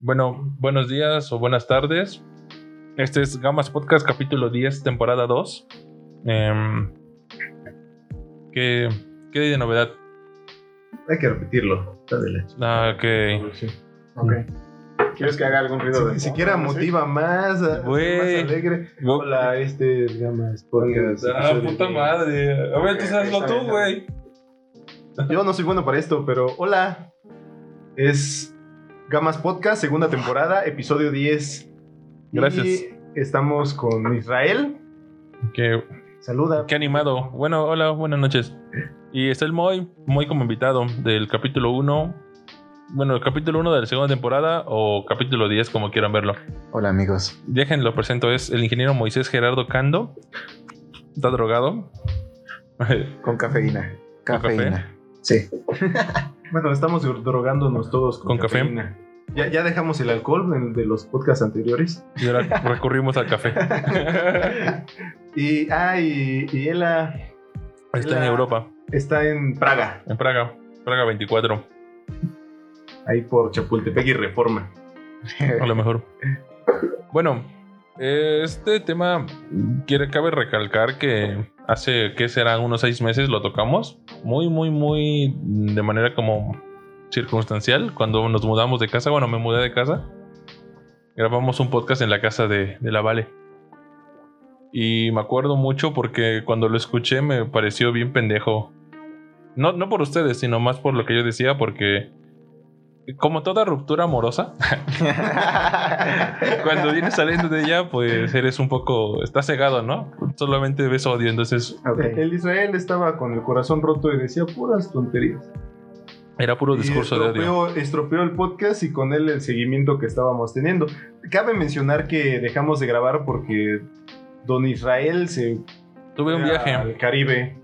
Bueno, buenos días o buenas tardes. Este es Gamas Podcast, capítulo 10, temporada 2. Em, ¿qué, ¿Qué hay de novedad? Hay que repetirlo. Dale. Ah, ok. Sí. Ok. ¿Quieres que haga algún ruido Si, de ni siquiera motiva más, a- Güey. más alegre. Go- Hola, este es Gamas Podcast. Ah, puta madre. A ver, tú hazlo tú, güey. Yo no soy bueno para esto, pero hola. Es Gamas Podcast, segunda temporada, episodio 10. Gracias. Y estamos con Israel. Qué, Saluda. qué animado. Bueno, hola, buenas noches. Y está el Moy, Moy como invitado del capítulo 1. Bueno, el capítulo 1 de la segunda temporada o capítulo 10, como quieran verlo. Hola amigos. Déjenlo presento, es el ingeniero Moisés Gerardo Cando. Está drogado. Con cafeína. ¿Con Cafeína. Sí. Bueno, estamos drogándonos todos con, ¿Con café? Ya, ya dejamos el alcohol en- de los podcasts anteriores. y ahora recurrimos al café. y, ah, y, y Ela Está en Europa, está en Praga, en Praga. Praga 24, ahí por Chapultepec y Reforma. a lo mejor. Bueno, este tema cabe recalcar que hace, ¿qué serán? Unos seis meses lo tocamos. Muy, muy, muy de manera como circunstancial. Cuando nos mudamos de casa, bueno, me mudé de casa. Grabamos un podcast en la casa de, de la Vale. Y me acuerdo mucho porque cuando lo escuché me pareció bien pendejo. No, no por ustedes, sino más por lo que yo decía, porque como toda ruptura amorosa, cuando vienes saliendo de ella, pues eres un poco. Estás cegado, ¿no? Solamente ves odio, entonces. El Israel estaba con el corazón roto y decía puras tonterías. era puro discurso de odio. estropeó, el podcast y con él el seguimiento que estábamos teniendo. Cabe mencionar que dejamos de grabar porque Don Israel se Tuve un viaje. al Caribe.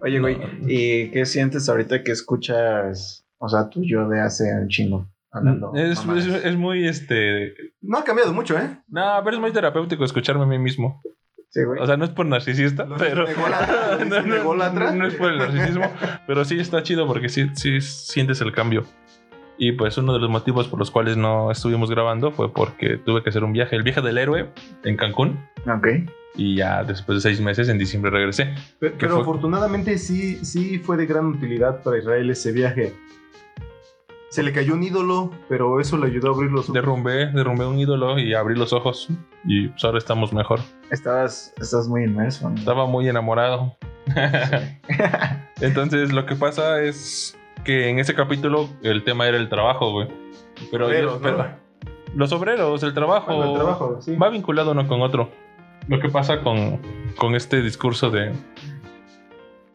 Oye, güey, ¿y qué sientes ahorita que escuchas, o sea, tú y yo de hace un chingo? Hablando. Es, mamadas? es- es muy este. No ha cambiado mucho, ¿eh? No, pero es muy terapéutico escucharme a mí mismo. Sí, güey. O sea, no es por narcisista, ¿Lo pero. de ególatra? no es por el narcisismo, pero sí está chido porque sí, sí sientes el cambio. Y pues uno de los motivos por los cuales no estuvimos grabando fue porque tuve que hacer un viaje, el viaje del héroe en Cancún. ok. Y ya después de seis meses, en diciembre, regresé. Pe- Pero, fue? afortunadamente sí, sí fue de gran utilidad para Israel ese viaje. Se le cayó un ídolo, pero eso le ayudó a abrir los ojos. Derrumbé, derrumbé un ídolo y abrí los ojos. Y pues ahora estamos mejor. Estabas, estás muy inmerso. ¿no? Estaba muy enamorado. Entonces lo que pasa es que en ese capítulo el tema era el trabajo, güey. Pero, Obreros, yo- pero- ¿no? los obreros, el trabajo, Bueno, el trabajo, sí. va vinculado uno con otro. Lo que pasa con, con este discurso de...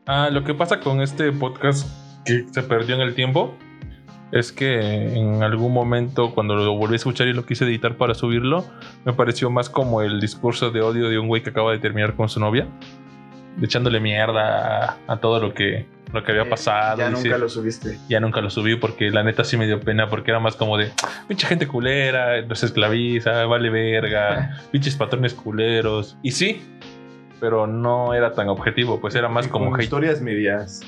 Ah, lo que pasa con este podcast que se perdió en el tiempo es que en algún momento cuando lo volví a escuchar y lo quise editar para subirlo, me pareció más como el discurso de odio de un güey que acaba de terminar con su novia, echándole mierda a, a todo lo que, lo que había Eh, pasado. Ya nunca lo subiste. ya nunca lo subí porque la neta sí me dio pena porque era más como de pinche gente culera, nos esclaviza, vale verga, pinches patrones culeros. Y sí, pero no era tan objetivo, pues era más como con hate. historias medias.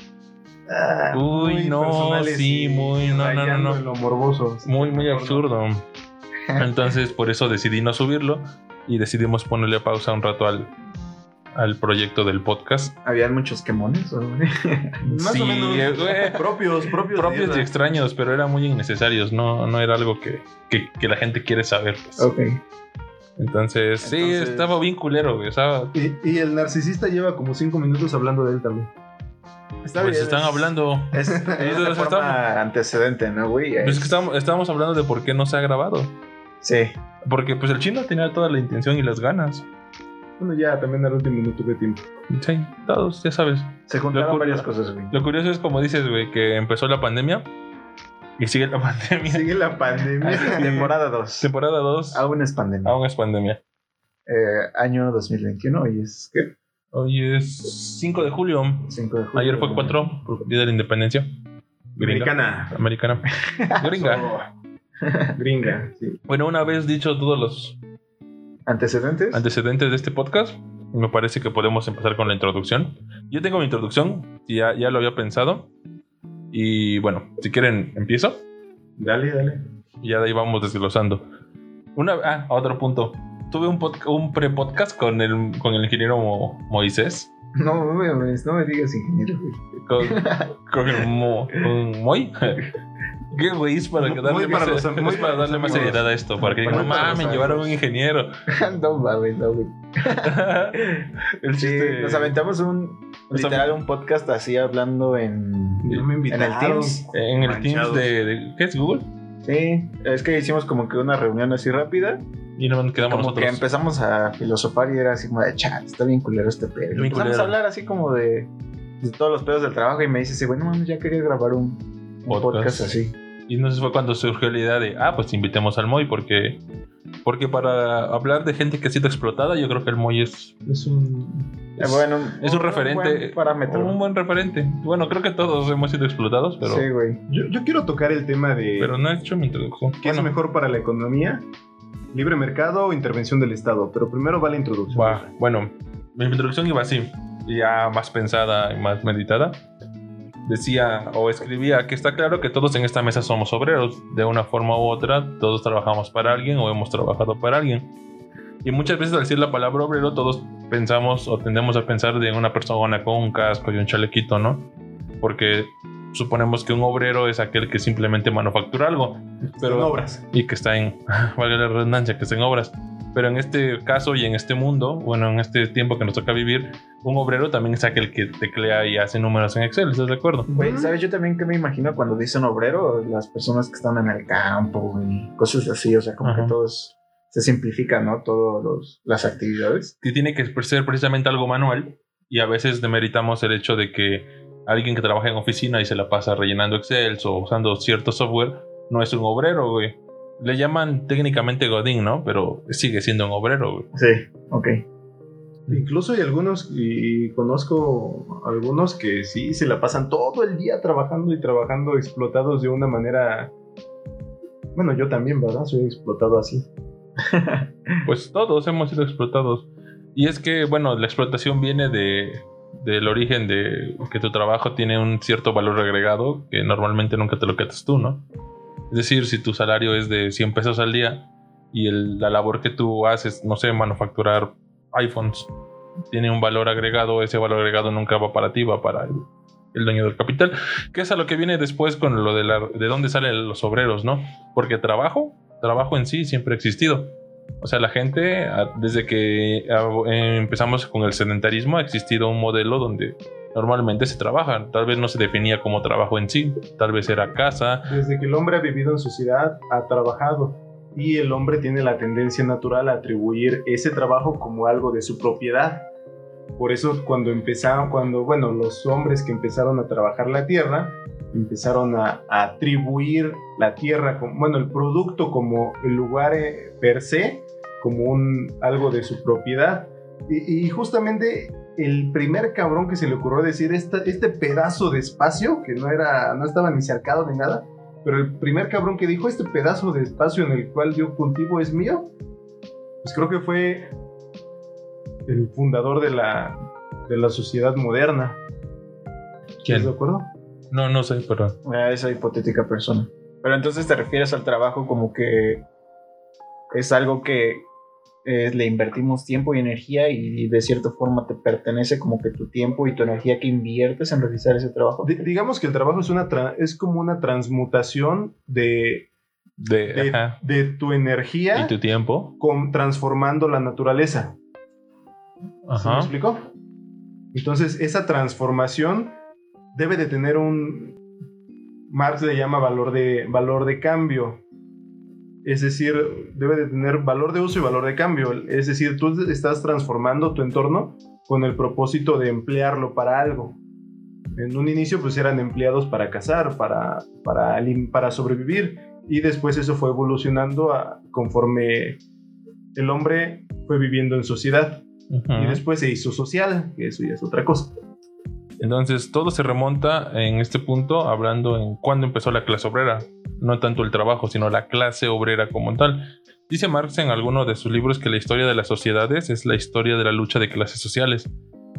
Ah, Uy, no, sí, muy- no, no, no, no. lo morboso. Muy, muy absurdo. Entonces por eso decidí no subirlo y decidimos ponerle pausa un rato al, al proyecto del podcast. ¿Habían muchos quemones? o- Más sí, o menos. eh, Propios, propios. propios y extraños, pero eran muy innecesarios, no, no era algo que, que- que la gente quiere saber. pues. ok. Entonces, sí, estaba bien culero, güey. Estaba, Y, y el narcisista lleva como cinco minutos hablando de él también. Está pues bien, están es- hablando. Es, es Entonces, de forma estamos- antecedente, ¿no, güey? Pues es que estábamos, estábamos hablando de por qué no se ha grabado. Sí. Porque pues el chino tenía toda la intención y las ganas. Bueno, ya también al último minuto de tiempo. Sí, todos, ya sabes. Se juntaron varias cosas, güey. Lo curioso es como dices, güey, que empezó la pandemia y sigue la pandemia. Sigue la pandemia. Temporada 2. Temporada 2, Aún es pandemia. aún es pandemia. Eh, año 2021 y es que Hoy es 5 de julio. 5 de julio. Ayer fue 4, Día de la Independencia. Gringa. Americana. Americana. Gringa. Gringa, sí. Bueno, una vez dicho todos los ¿Antecedentes? antecedentes de este podcast, me parece que podemos empezar con la introducción. Yo tengo mi introducción, ya, ya lo había pensado. Y bueno, si quieren, empiezo. Dale, dale. Y ya de ahí vamos desglosando. Una, ah, otro punto. Tuve un, un pre-podcast con el, con el ingeniero Mo- Moisés. No, no me, no me digas ingeniero, güey. Con, con el Mo, con Moy. ¿Qué güey? Es para, que darle, para más, los- es para darle más seriedad a esto. Para que digan, no mames, llevaron un ingeniero. no mames, no, güey. el Sí, chiste. nos aventamos un, Nos literal, un podcast así hablando en, No me en el. Teams. En el Teams de- ¿Qué es Google? Sí, es que hicimos como que una reunión así rápida. Y no quedamos Como que nosotros. empezamos a filosofar y era así como de, chat, está bien culero este pedo. Bien empezamos culero. a hablar así como de, de todos los pedos del trabajo y me dice, bueno, mames, ya quería grabar un, un Podcast. podcast. así. Y entonces fue cuando surgió la idea de, ah, pues invitemos al Moy porque, porque para hablar de gente que ha sido explotada, yo creo que el Moy es, es un... Eh, bueno, es un referente, buen parámetro. un buen referente. Bueno, creo que todos hemos sido explotados, pero, Sí, güey. Yo, yo quiero tocar el tema de pero no he hecho mi introducción. qué es mejor para la economía, libre mercado o intervención del Estado. Pero primero va la introducción. bueno, mi introducción iba así, ya más pensada y más meditada. Decía o escribía que está claro que todos en esta mesa somos obreros, de una forma u otra, todos trabajamos para alguien o hemos trabajado para alguien. Y muchas veces al decir la palabra obrero, todos pensamos o tendemos a pensar de una persona con un casco y un chalequito, ¿no? Porque suponemos que un obrero es aquel que simplemente manufactura algo Pero pero- obras. y que está en, valga la redundancia, que está en obras. Pero en este caso y en este mundo, bueno, en este tiempo que nos toca vivir, un obrero también es aquel que teclea y hace números en Excel, ¿estás de acuerdo? Güey, ¿sabes yo también que me imagino cuando dicen obrero? Las personas que están en el campo y cosas así, o sea, como Ajá. que todos se simplifican, ¿no? Todas las actividades. Que tiene que ser precisamente algo manual y a veces demeritamos el hecho de que alguien que trabaja en oficina y se la pasa rellenando Excel o usando cierto software no es un obrero, güey. Le llaman técnicamente Godín, ¿no? Pero sigue siendo un obrero, güey. Sí, ok. Incluso hay algunos, y conozco algunos que sí se la pasan todo el día trabajando y trabajando explotados de una manera. Bueno, yo también, ¿verdad? Soy explotado así. Pues todos hemos sido explotados. Y es que, bueno, la explotación viene de, del origen de que tu trabajo tiene un cierto valor agregado que normalmente nunca te lo quitas tú, ¿no? Es decir, si tu salario es de 100 pesos al día y la labor que tú haces, no sé, manufacturar iPhones, tiene un valor agregado, ese valor agregado nunca va para ti, va para el, el dueño del capital, que es a lo que viene después con lo de, la, de dónde salen los obreros, ¿no? Porque trabajo, trabajo en sí siempre ha existido. O sea, la gente, desde que empezamos con el sedentarismo, ha existido un modelo donde normalmente se trabaja. Tal vez no se definía como trabajo en sí, tal vez era casa. Desde que el hombre ha vivido en sociedad, ha trabajado. Y el hombre tiene la tendencia natural a atribuir ese trabajo como algo de su propiedad. Por eso cuando empezaron, cuando, bueno, los hombres que empezaron a trabajar la tierra, empezaron a, a atribuir la tierra, como, bueno, el producto como el lugar eh, per se, como un, algo de su propiedad. Y, y justamente el primer cabrón que se le ocurrió decir esta- este pedazo de espacio, que no, era, no estaba ni cercado ni nada, pero el primer cabrón que dijo este pedazo de espacio en el cual yo cultivo es mío, pues creo que fue el fundador de la, de la sociedad moderna. ¿Estás de acuerdo? No, no sé, pero A esa hipotética persona. Pero entonces te refieres al trabajo como que es algo que eh, le invertimos tiempo y energía y de cierta forma te pertenece como que tu tiempo y tu energía que inviertes en realizar ese trabajo. Di- digamos que el trabajo es, una tra- es como una transmutación de, de, de, tu energía y tu tiempo. con, transformando la naturaleza. ¿Sí me explicó? Entonces, esa transformación debe de tener un. Marx le llama valor de, valor de cambio. Es decir, debe de tener valor de uso y valor de cambio. Es decir, tú estás transformando tu entorno con el propósito de emplearlo para algo. En un inicio, pues eran empleados para cazar, para, para, para sobrevivir. Y después eso fue evolucionando a- conforme el hombre fue viviendo en sociedad. Y después se hizo social, que eso ya es otra cosa. Entonces todo se remonta en este punto hablando en cuándo empezó la clase obrera, no tanto el trabajo, sino la clase obrera como tal. Dice Marx en alguno de sus libros que la historia de las sociedades es la historia de la lucha de clases sociales.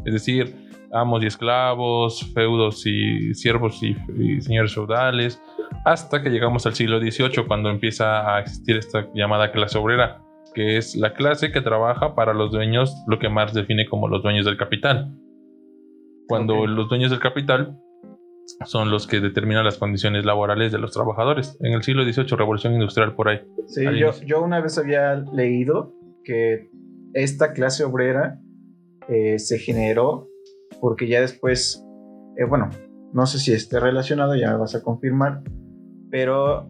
Es decir, amos y esclavos, feudos y siervos y, y señores feudales, hasta que llegamos al siglo XVIII cuando empieza a existir esta llamada clase obrera, que es la clase que trabaja para los dueños, lo que Marx define como los dueños del capital. Cuando los dueños del capital son los que determinan las condiciones laborales de los trabajadores. En el siglo XVIII, revolución industrial por ahí. Sí, yo una vez había leído que esta clase obrera eh, se generó porque ya después, eh, bueno, no sé si esté relacionado, ya me vas a confirmar, pero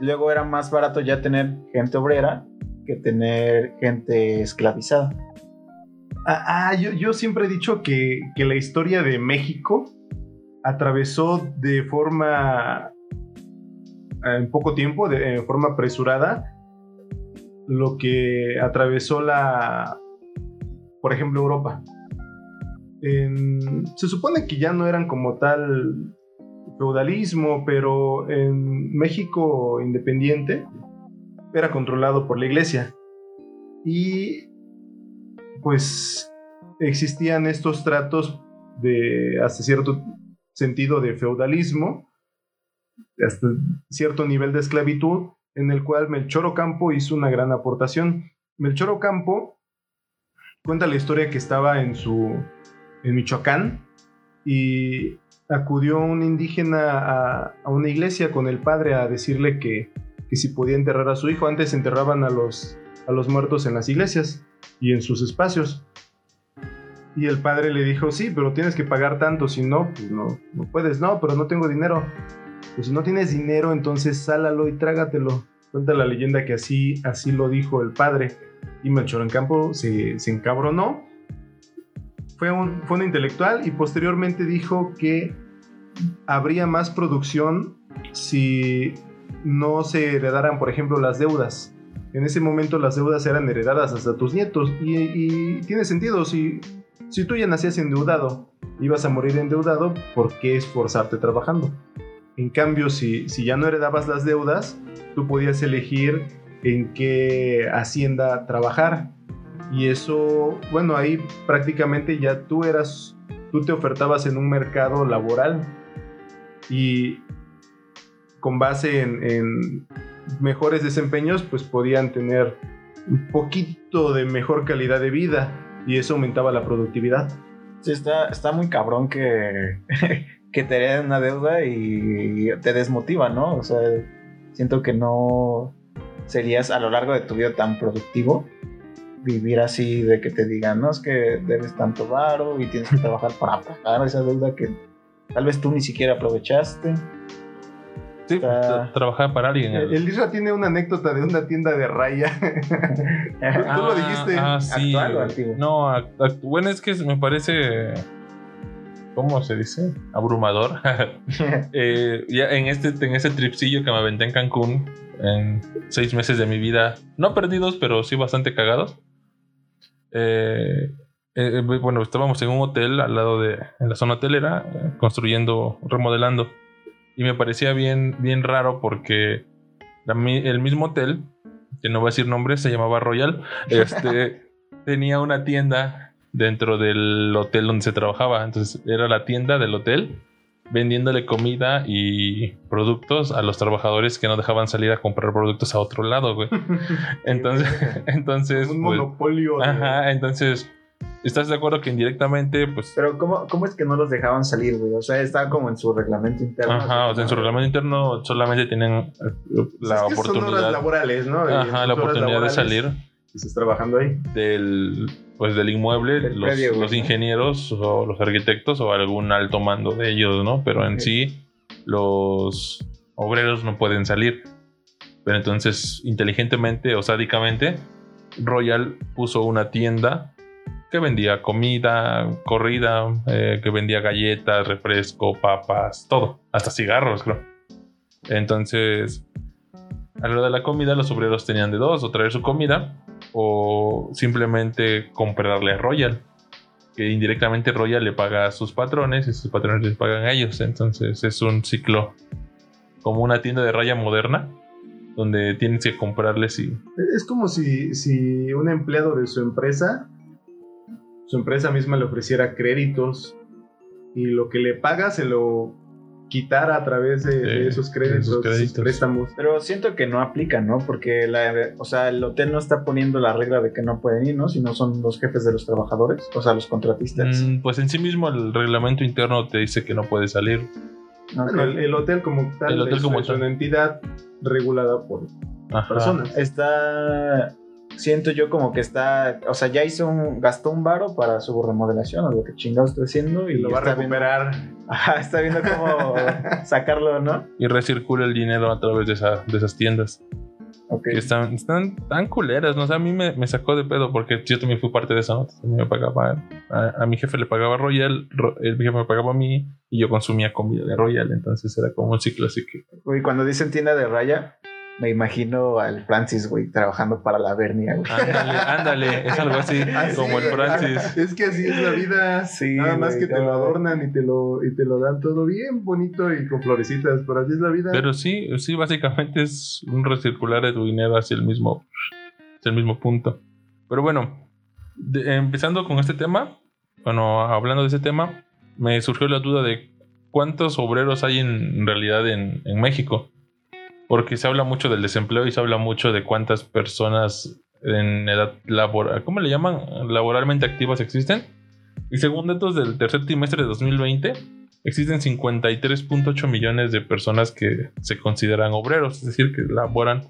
luego era más barato ya tener gente obrera que tener gente esclavizada. Ah, ah, yo, siempre he dicho que, que la historia de México atravesó de forma, en poco tiempo, de, de forma apresurada, lo que atravesó la, por ejemplo, Europa. En- se supone que ya no eran como tal feudalismo, pero en México independiente era controlado por la iglesia. Y pues existían estos tratos de hasta cierto sentido de feudalismo, hasta cierto nivel de esclavitud, en el cual Melchor Ocampo hizo una gran aportación. Melchor Ocampo cuenta la historia que estaba en su en Michoacán y acudió un indígena a, a una iglesia con el padre a decirle que, que si podía enterrar a su hijo. Antes enterraban a los, a los muertos en las iglesias y en sus espacios. Y el padre le dijo, sí, pero tienes que pagar tanto, si no, pues no, no puedes, no, pero no tengo dinero. Pues si no tienes dinero, entonces sálalo y trágatelo. Cuenta la leyenda que así, así lo dijo el padre. Y Melchor en Campo se, se encabronó. Fue un, fue un intelectual y posteriormente dijo que habría más producción si no se heredaran, por ejemplo, las deudas. En ese momento las deudas eran heredadas hasta tus nietos. Y, tiene sentido, si, si tú ya nacías endeudado, ibas a morir endeudado, ¿por qué esforzarte trabajando? En cambio, si, si ya no heredabas las deudas, tú podías elegir en qué hacienda trabajar. Y eso, bueno, ahí prácticamente ya tú eras, tú te ofertabas en un mercado laboral y con base en mejores desempeños, pues podían tener un poquito de mejor calidad de vida y eso aumentaba la productividad. Sí, está, está muy cabrón que, que te hereden una deuda y te desmotiva, ¿no? O sea, siento que no serías a lo largo de tu vida tan productivo vivir así de que te digan, no, es que debes tanto varo y tienes que trabajar para pagar esa deuda que tal vez tú ni siquiera aprovechaste. Sí, Está- trabajaba para alguien. El, el Isra tiene una anécdota de una tienda de raya. Tú lo dijiste. Ah, sí. ¿Actual o antiguo? No, act- act- bueno, es que me parece. ¿Cómo se dice? Abrumador. Eh, ya en este, en este tripsillo que me aventé en Cancún, en seis meses de mi vida, no perdidos, pero sí bastante cagados. Eh, eh, bueno, estábamos en un hotel al lado de, en la zona hotelera, eh, construyendo, remodelando. Y me parecía bien, bien raro porque la el mismo hotel, que no voy a decir nombres, se llamaba Royal, este, tenía una tienda dentro del hotel donde se trabajaba. Entonces era la tienda del hotel vendiéndole comida y productos a los trabajadores que no dejaban salir a comprar productos a otro lado, güey. Entonces, entonces, un pues, monopolio. ajá, entonces, ¿estás de acuerdo que indirectamente, pues, Pero ¿cómo, ¿cómo es que no los dejaban salir, güey? O sea, está como en su reglamento interno. ajá, o sea, en su reglamento interno solamente tienen eh, la Es que Son horas oportunidad, laborales, ¿no? Y ajá, la oportunidad de salir Estás trabajando ahí. del, pues, del inmueble, Del los, ingenieros o los arquitectos o algún alto mando de ellos, ¿no? Pero en Ok. sí, los obreros no pueden salir. Pero entonces, inteligentemente o sádicamente, Royal puso una tienda que vendía comida, corrida, eh, que vendía galletas, refresco, papas, todo, hasta cigarros, creo. Entonces, a hora de la comida, los obreros tenían de dos, o traer su comida, o simplemente comprarle a Royal. Que indirectamente Royal le paga a sus patrones y sus patrones les pagan a ellos. Entonces es un ciclo como una tienda de raya moderna, donde tienes que comprarles y Es como si, si un empleado de su empresa, su empresa misma le ofreciera créditos y lo que le paga se lo quitara a través de, esos créditos, esos esos créditos. préstamos. Pero siento que no aplica, ¿no? Porque la, o sea, el hotel no está poniendo la regla de que no pueden ir, ¿no? Sino son los jefes de los trabajadores, o sea, los contratistas. Mm, pues en sí mismo el reglamento interno te dice que no puedes salir. Bueno, el, el hotel como tal El hotel es, como es tal. una entidad regulada por Ajá. personas. Está. Siento yo como que está. O sea, ya hizo un. Gastó un varo para su remodelación o lo que chingados está haciendo. Y, Y lo va a viendo- recuperar. Ajá, está viendo cómo sacarlo, ¿no? Y recircula el dinero a través de, esa- de esas tiendas. Ok. Que están, están tan culeras, ¿no? O sea, a mí me, me sacó de pedo porque yo también fui parte de eso, ¿no? También me pagaba, a, a mi jefe le pagaba Royal, Ro- el jefe me pagaba a mí y yo consumía comida de Royal, entonces era como un ciclo así que... Güey, cuando dicen tienda de raya, me imagino al Francis, güey, trabajando para la Bernia, güey. Ándale, ándale, es algo así, Así, como el Francis. Es que así es la vida. Sí, Nada más güey, que te lo adornan y te lo, y te lo dan todo bien bonito y con florecitas, pero así es la vida. Pero sí, sí, básicamente es un recircular de tu dinero hacia el mismo, hacia el mismo punto. Pero bueno, de- empezando con este tema, bueno, hablando de ese tema, me surgió la duda de cuántos obreros hay en, en realidad en, en México. Porque se habla mucho del desempleo y se habla mucho de cuántas personas en edad laboral, ¿cómo le llaman? Laboralmente activas existen. Y según datos del tercer trimestre de 2020, existen 53.8 millones de personas que se consideran obreros, es decir, que laboran.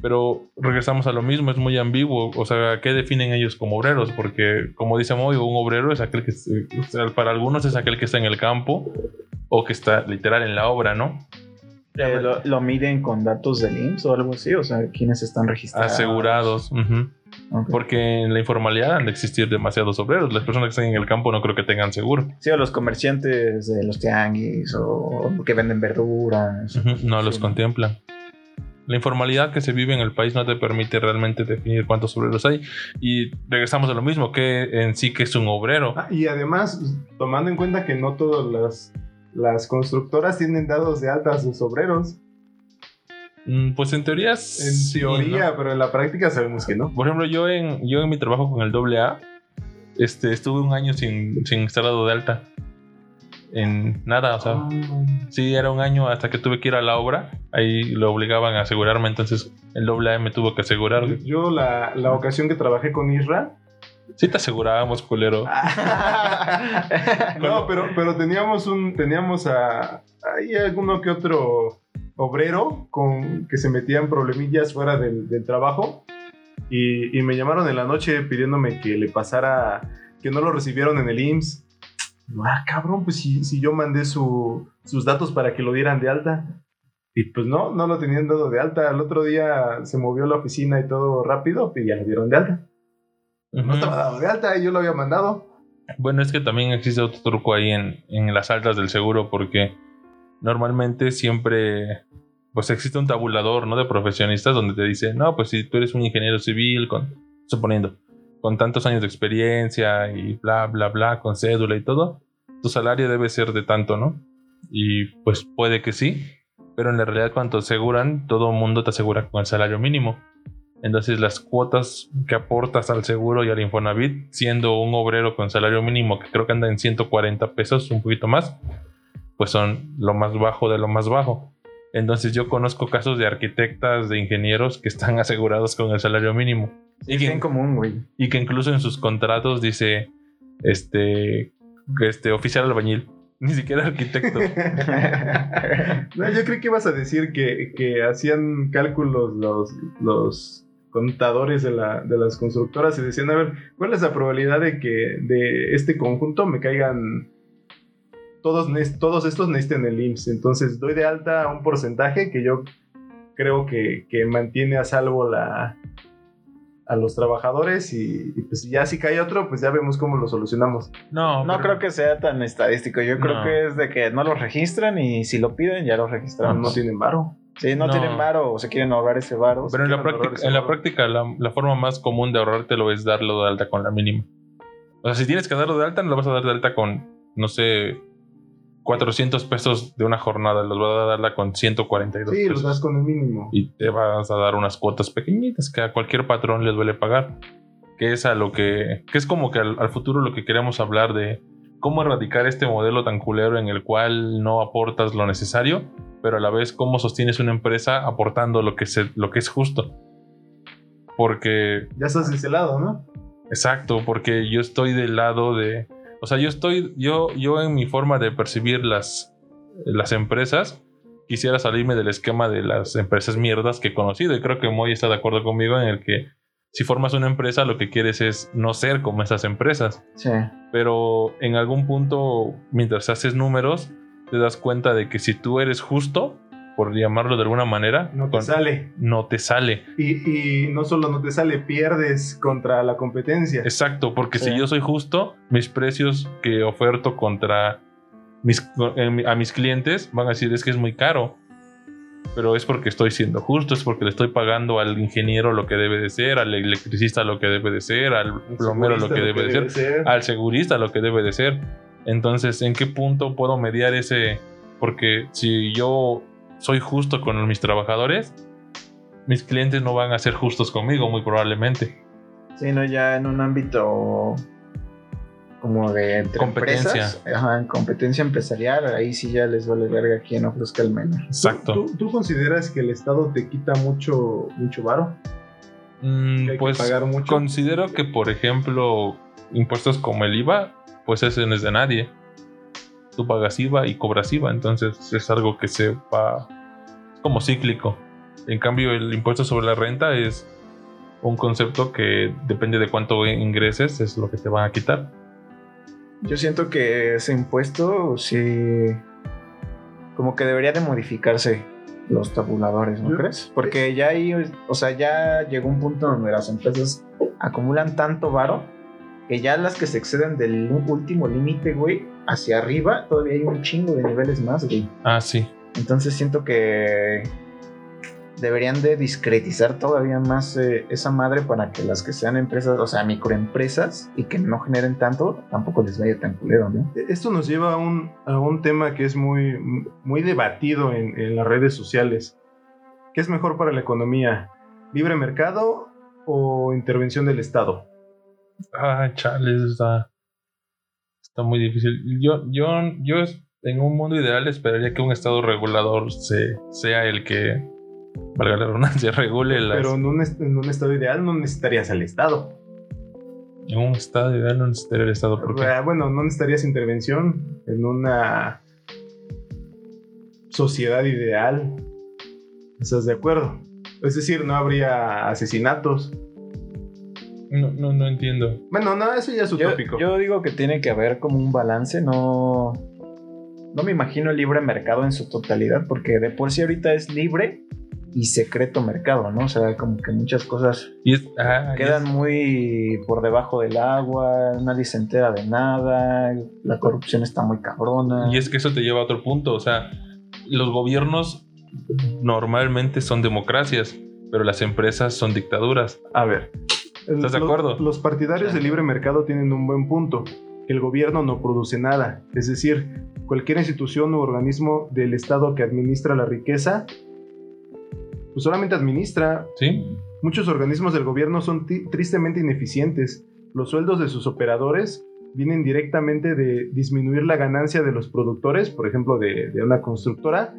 Pero regresamos a lo mismo, es muy ambiguo. O sea, ¿qué definen ellos como obreros? Porque, como dice Moy, un obrero es aquel que, para algunos es aquel que está en el campo o que está literal en la obra, ¿no? Eh, lo, lo miden con datos del IMSS o algo así? O sea, ¿quiénes están registrados? Asegurados. Porque en la informalidad han de existir demasiados obreros. Las personas que están en el campo no creo que tengan seguro. Sí, o los comerciantes de los tianguis o que venden verduras. No los Sí. contemplan. La informalidad que se vive en el país no te permite realmente definir cuántos obreros hay. Y regresamos a lo mismo, que en sí que es un obrero. Ah, y además, tomando en cuenta que no todas las, las constructoras tienen dados de alta a sus obreros. Mm, Pues en teoría En sí, teoría, ¿no? pero en la práctica sabemos que no. Por ejemplo, yo en, yo en mi trabajo con el AA, este, estuve un año sin, sin estar dado de alta. En nada, o sea, Ah. sí, era un año hasta que tuve que ir a la obra. Ahí lo obligaban a asegurarme, entonces el AA me tuvo que asegurar. Yo la, la ocasión que trabajé con Isra, Sí te asegurábamos, culero. no, pero, pero teníamos un, teníamos a, ahí alguno que otro obrero con que se metía en problemillas fuera del, del trabajo y, y me llamaron en la noche pidiéndome que le pasara, que no lo recibieron en el IMSS. Ah, cabrón, pues si, si yo mandé su- sus datos para que lo dieran de alta. Y pues no, no lo tenían dado de alta. Al otro día se movió la oficina y todo rápido y ya lo dieron de alta. No Ujú. estaba dado de alta y yo lo había mandado. Bueno, es que también existe otro truco ahí en, en las altas del seguro porque normalmente siempre pues existe un tabulador, ¿no? De profesionistas donde te dice, no, pues si tú eres un ingeniero civil con, suponiendo, con tantos años de experiencia y bla, bla, bla, con cédula y todo, tu salario debe ser de tanto, ¿no? Y pues puede que sí, pero en la realidad cuando te aseguran, todo el mundo te asegura con el salario mínimo. Entonces las cuotas que aportas al seguro y al Infonavit, siendo un obrero con salario mínimo que creo que anda en 140 pesos, un poquito más, pues son lo más bajo de lo más bajo. Entonces yo conozco casos de arquitectas, de ingenieros que están asegurados con el salario mínimo. Y Es que, bien común, güey. y que incluso en sus contratos dice, este, este oficial albañil, ni siquiera arquitecto. No, yo creí que ibas a decir que, que hacían cálculos los, los contadores de, la, de las constructoras y decían, a ver, ¿cuál es la probabilidad de que de este conjunto me caigan todos, todos estos necesiten el IMSS? Entonces doy de alta un porcentaje que yo creo que, que mantiene a salvo la, a los trabajadores y, y pues ya si cae otro, pues ya vemos cómo lo solucionamos. No, No pero- creo que sea tan estadístico. Yo creo No. que es de que no lo registran y si lo piden ya lo No, registramos. no tienen varo. Sí, no, No. tienen varo o se quieren ahorrar ese varo. Pero en la quieren ahorrar práctica, ese en la, práctica la, la forma más común de ahorrártelo es darlo de alta con la mínima. O sea, si tienes que darlo de alta, no lo vas a dar de alta con, no sé, 400 pesos de una jornada. Los vas a dar de alta con 142 Sí, los pesos. das con el mínimo. Y te vas a dar unas cuotas pequeñitas que a cualquier patrón les duele pagar. Que es a lo que, que es como que al, al futuro lo que queremos hablar de cómo erradicar este modelo tan culero en el cual no aportas lo necesario, pero a la vez cómo sostienes una empresa aportando lo que, se, lo que es justo. Porque... Ya estás de ese lado, ¿no? Exacto, porque yo estoy del lado de... O sea, yo estoy, yo, yo en mi forma de percibir las, las empresas, quisiera salirme del esquema de las empresas mierdas que he conocido. Y creo que Moy está de acuerdo conmigo en el que si formas una empresa, lo que quieres es no ser como esas empresas. Sí. Pero en algún punto, mientras haces números, te das cuenta de que si tú eres justo, por llamarlo de alguna manera, No te con- sale. no te sale. Y, y no solo no te sale, pierdes contra la competencia. Exacto, porque Sí. si yo soy justo, mis precios que oferto contra mis, mi- a mis clientes van a decir es que es muy caro. Pero es porque estoy siendo justo, es porque le estoy pagando al ingeniero lo que debe de ser, al electricista lo que debe de ser, al plomero lo que debe de ser, al segurista lo que debe de ser. Entonces, ¿en qué punto puedo mediar ese? Porque si yo soy justo con mis trabajadores, mis clientes no van a ser justos conmigo, muy probablemente. Sí, no, ya en un ámbito como de entre Competencia. empresas, ajá, en competencia empresarial, ahí sí ya les vale verga quién ofrezca el menú. Exacto. ¿Tú, tú consideras que el Estado te quita mucho, mucho varo? Mm, ¿Que hay pues que pagar mucho? considero que, por ejemplo, impuestos como el IVA, pues ese no es de nadie. Tú pagas IVA y cobras IVA, entonces es algo que se va es como cíclico. En cambio, el impuesto sobre la renta es un concepto que depende de cuánto ingreses, es lo que te van a quitar. Yo siento que ese impuesto sí como que debería de modificarse los tabuladores, ¿no crees? Porque ya ahí, o sea, ya llegó un punto donde las empresas acumulan tanto varo que ya las que se exceden del último límite, güey, hacia arriba, todavía hay un chingo de niveles más, güey. Ah, sí. Entonces siento que deberían de discretizar todavía más eh, esa madre para que las que sean empresas, o sea, microempresas y que no generen tanto, tampoco les vaya tan culero, ¿no? Esto nos lleva a un, a un tema que es muy, muy debatido en, en las redes sociales. ¿Qué es mejor para la economía? ¿Libre mercado o intervención del Estado? Ah, chale, eso está, está muy difícil. Yo, yo, yo en un mundo ideal esperaría que un estado regulador se, sea el que, valga la redundancia, regule las... Pero en un, en un estado ideal no necesitarías al Estado. en un estado ideal no necesitaría el estado. ¿por qué? Ah, Bueno, no necesitarías intervención en una sociedad ideal. ¿Estás de acuerdo? Es decir, no habría asesinatos. No, no, no entiendo. Bueno, no, eso ya es Yo, utópico. yo digo que tiene que haber como un balance, no... No me imagino el libre mercado en su totalidad, porque de por sí ahorita es libre y secreto mercado, ¿no? O sea, como que muchas cosas Y es, ah, y quedan es- muy por debajo del agua, nadie se entera de nada, la corrupción está muy cabrona. Y es que eso te lleva a otro punto. O sea, los gobiernos normalmente son democracias, pero las empresas son dictaduras. A ver. ¿Estás de acuerdo? Los partidarios del libre mercado tienen un buen punto. El gobierno no produce nada. Es decir, cualquier institución u organismo del Estado que administra la riqueza, pues solamente administra. ¿Sí? Muchos organismos del gobierno son tristemente ineficientes. Los sueldos de sus operadores vienen directamente de disminuir la ganancia de los productores, por ejemplo, de, de una constructora,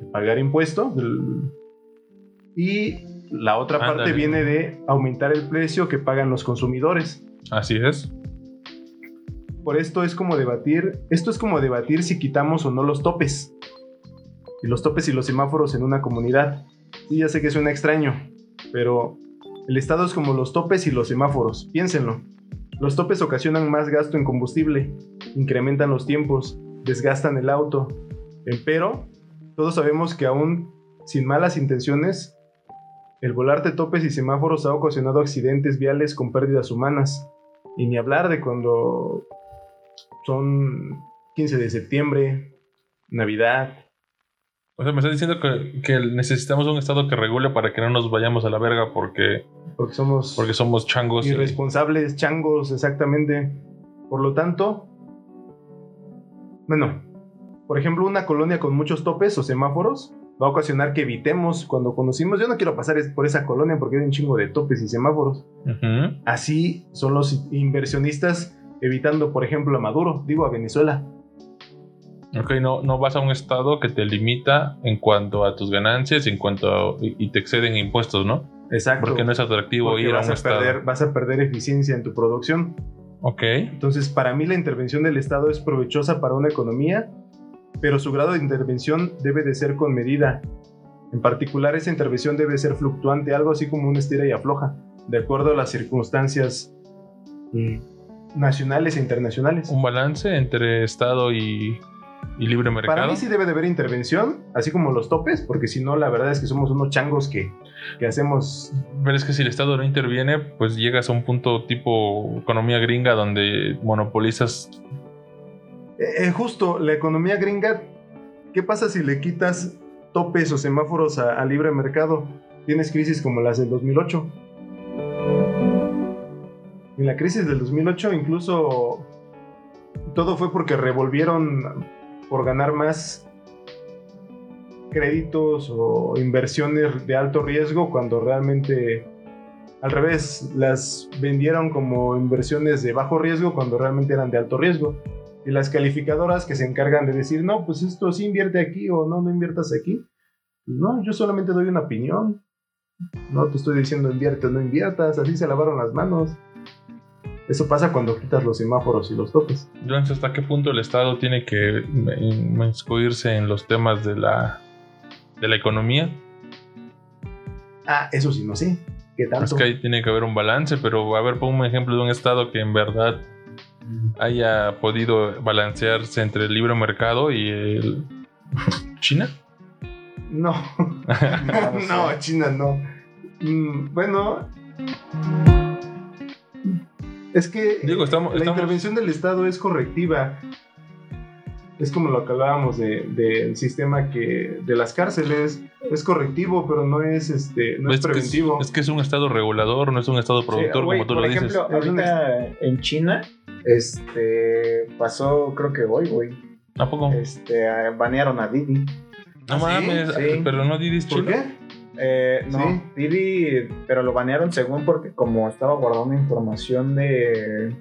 de pagar impuesto, y la otra parte viene de aumentar el precio que pagan los consumidores. Así es. Por esto es como debatir, esto es como debatir si quitamos o no los topes. Y los topes y los semáforos en una comunidad. Sí, ya sé que suena extraño, pero el Estado es como los topes y los semáforos. Piénsenlo. Los topes ocasionan más gasto en combustible, incrementan los tiempos, desgastan el auto. Pero todos sabemos que aún sin malas intenciones, el volarte topes y semáforos ha ocasionado accidentes viales con pérdidas humanas. Y ni hablar de cuando son 15 de septiembre, Navidad. O sea, me estás diciendo que, que necesitamos un estado que regule para que no nos vayamos a la verga porque, Porque somos porque somos changos. y- irresponsables, changos, exactamente. Por lo tanto, bueno, por ejemplo, una colonia con muchos topes o semáforos va a ocasionar que evitemos cuando conocimos. Yo no quiero pasar por esa colonia porque hay un chingo de topes y semáforos. Así son los inversionistas evitando, por ejemplo, a Maduro, digo a Venezuela. Ok, no, no vas a un estado que te limita en cuanto a tus ganancias en cuanto a- y te exceden impuestos, ¿no? Exacto. Porque no es atractivo Porque ir a un a, estado. perder, vas a perder eficiencia en tu producción. Ok. Entonces, para mí la intervención del Estado es provechosa para una economía, pero su grado de intervención debe de ser con medida. En particular, esa intervención debe ser fluctuante, algo así como un estira y afloja, de acuerdo a las circunstancias mm, nacionales e internacionales. Un balance entre Estado y, y libre mercado. Para mí sí debe de haber intervención, así como los topes, porque si no, la verdad es que somos unos changos que, que hacemos... Pero es que si el Estado no interviene, pues llegas a un punto tipo economía gringa donde monopolizas. Eh, eh, justo, la economía gringa, ¿qué pasa si le quitas topes o semáforos a, libre mercado? Tienes crisis como las del 2008. En la crisis del 2008 incluso todo fue porque revolvieron por ganar más créditos o inversiones de alto riesgo cuando realmente al revés las vendieron como inversiones de bajo riesgo cuando realmente eran de alto riesgo y las calificadoras que se encargan de decir no pues esto sí invierte aquí o no no inviertas aquí Pues no yo solamente doy una opinión. No te estoy diciendo invierte o no inviertas así se lavaron las manos. Eso pasa cuando quitas los semáforos y los topes Entonces, ¿hasta qué punto el Estado tiene que inmiscuirse en los temas de la, de la economía? ah eso sí no sé. Qué tanto Es que ahí tiene que haber un balance, pero a ver, pon un ejemplo de un Estado que en verdad haya podido balancearse entre el libre mercado y el... ¿China? no no, China no. Mm, bueno. Es que Digo, estamos- la estamos- intervención del Estado es correctiva. Es como lo que hablábamos de- del sistema que de las cárceles. Es correctivo, pero no es este no es, Es que es, preventivo. es que es un Estado regulador, no es un Estado productor, Sí, como tú por lo dices. ejemplo, Es un ahorita en China, este, pasó, creo que hoy, güey, ¿A poco? este, banearon a Didi. No ¿Ah, sí? mames, Sí. pero no Didi es ¿Por qué? Eh, no, Sí. Didi, pero lo banearon según porque como estaba guardando información de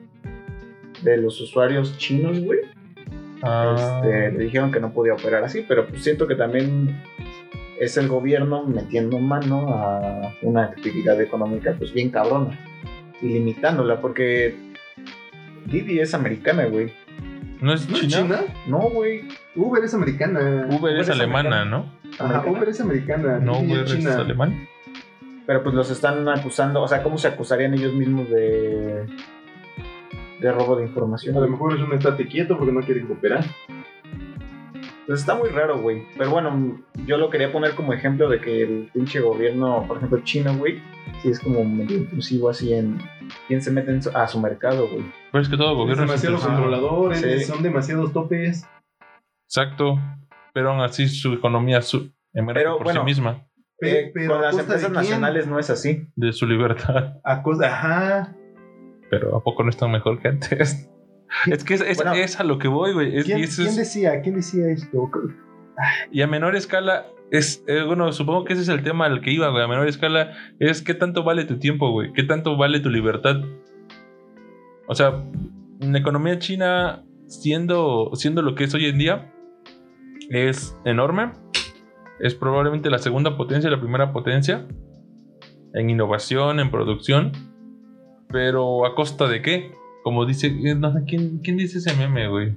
de los usuarios chinos, güey, Ah, este, le dijeron que no podía operar así, pero pues siento que también es el gobierno metiendo mano a una actividad económica pues bien cabrona y limitándola porque Didi es americana, güey. ¿No es ¿No es China? China? No, güey. Uber es americana. Uber es es alemana, americana. ¿no? Ajá. Uber es americana. No, Didi Uber es China. alemán. Pero pues los están acusando, o sea, ¿cómo se acusarían ellos mismos de de robo de información? A lo mejor es un estate quieto porque no quieren cooperar. Pues está muy raro, güey. Pero bueno, yo lo quería poner como ejemplo de que el pinche gobierno, por ejemplo, chino, güey, sí es como medio intrusivo así en quién se mete en su- a su mercado, güey. Pero es que todo gobierno es demasiado intrusivo. controlador, Sí. es- son demasiados topes. Exacto. Pero aún así su economía su, emerge Pero, por bueno. sí misma. Pe- Eh, pero con ¿a las empresas nacionales no es así. De su libertad. A costa, ajá. Pero ¿a poco no están mejor que antes? Es que es, es- Bueno. es a lo que voy, güey. Es- ¿Quién, decía? ¿Quién decía esto? y a menor escala, es eh, bueno, supongo que ese es el tema al que iba, güey. A menor escala es qué tanto vale tu tiempo, güey. ¿Qué tanto vale tu libertad? O sea, la economía china, siendo, siendo lo que es hoy en día, es enorme. Es probablemente la segunda potencia la primera potencia en innovación, en producción. Pero a costa de qué? Como dice, eh, no sé, ¿quién, quién dice ese meme, güey?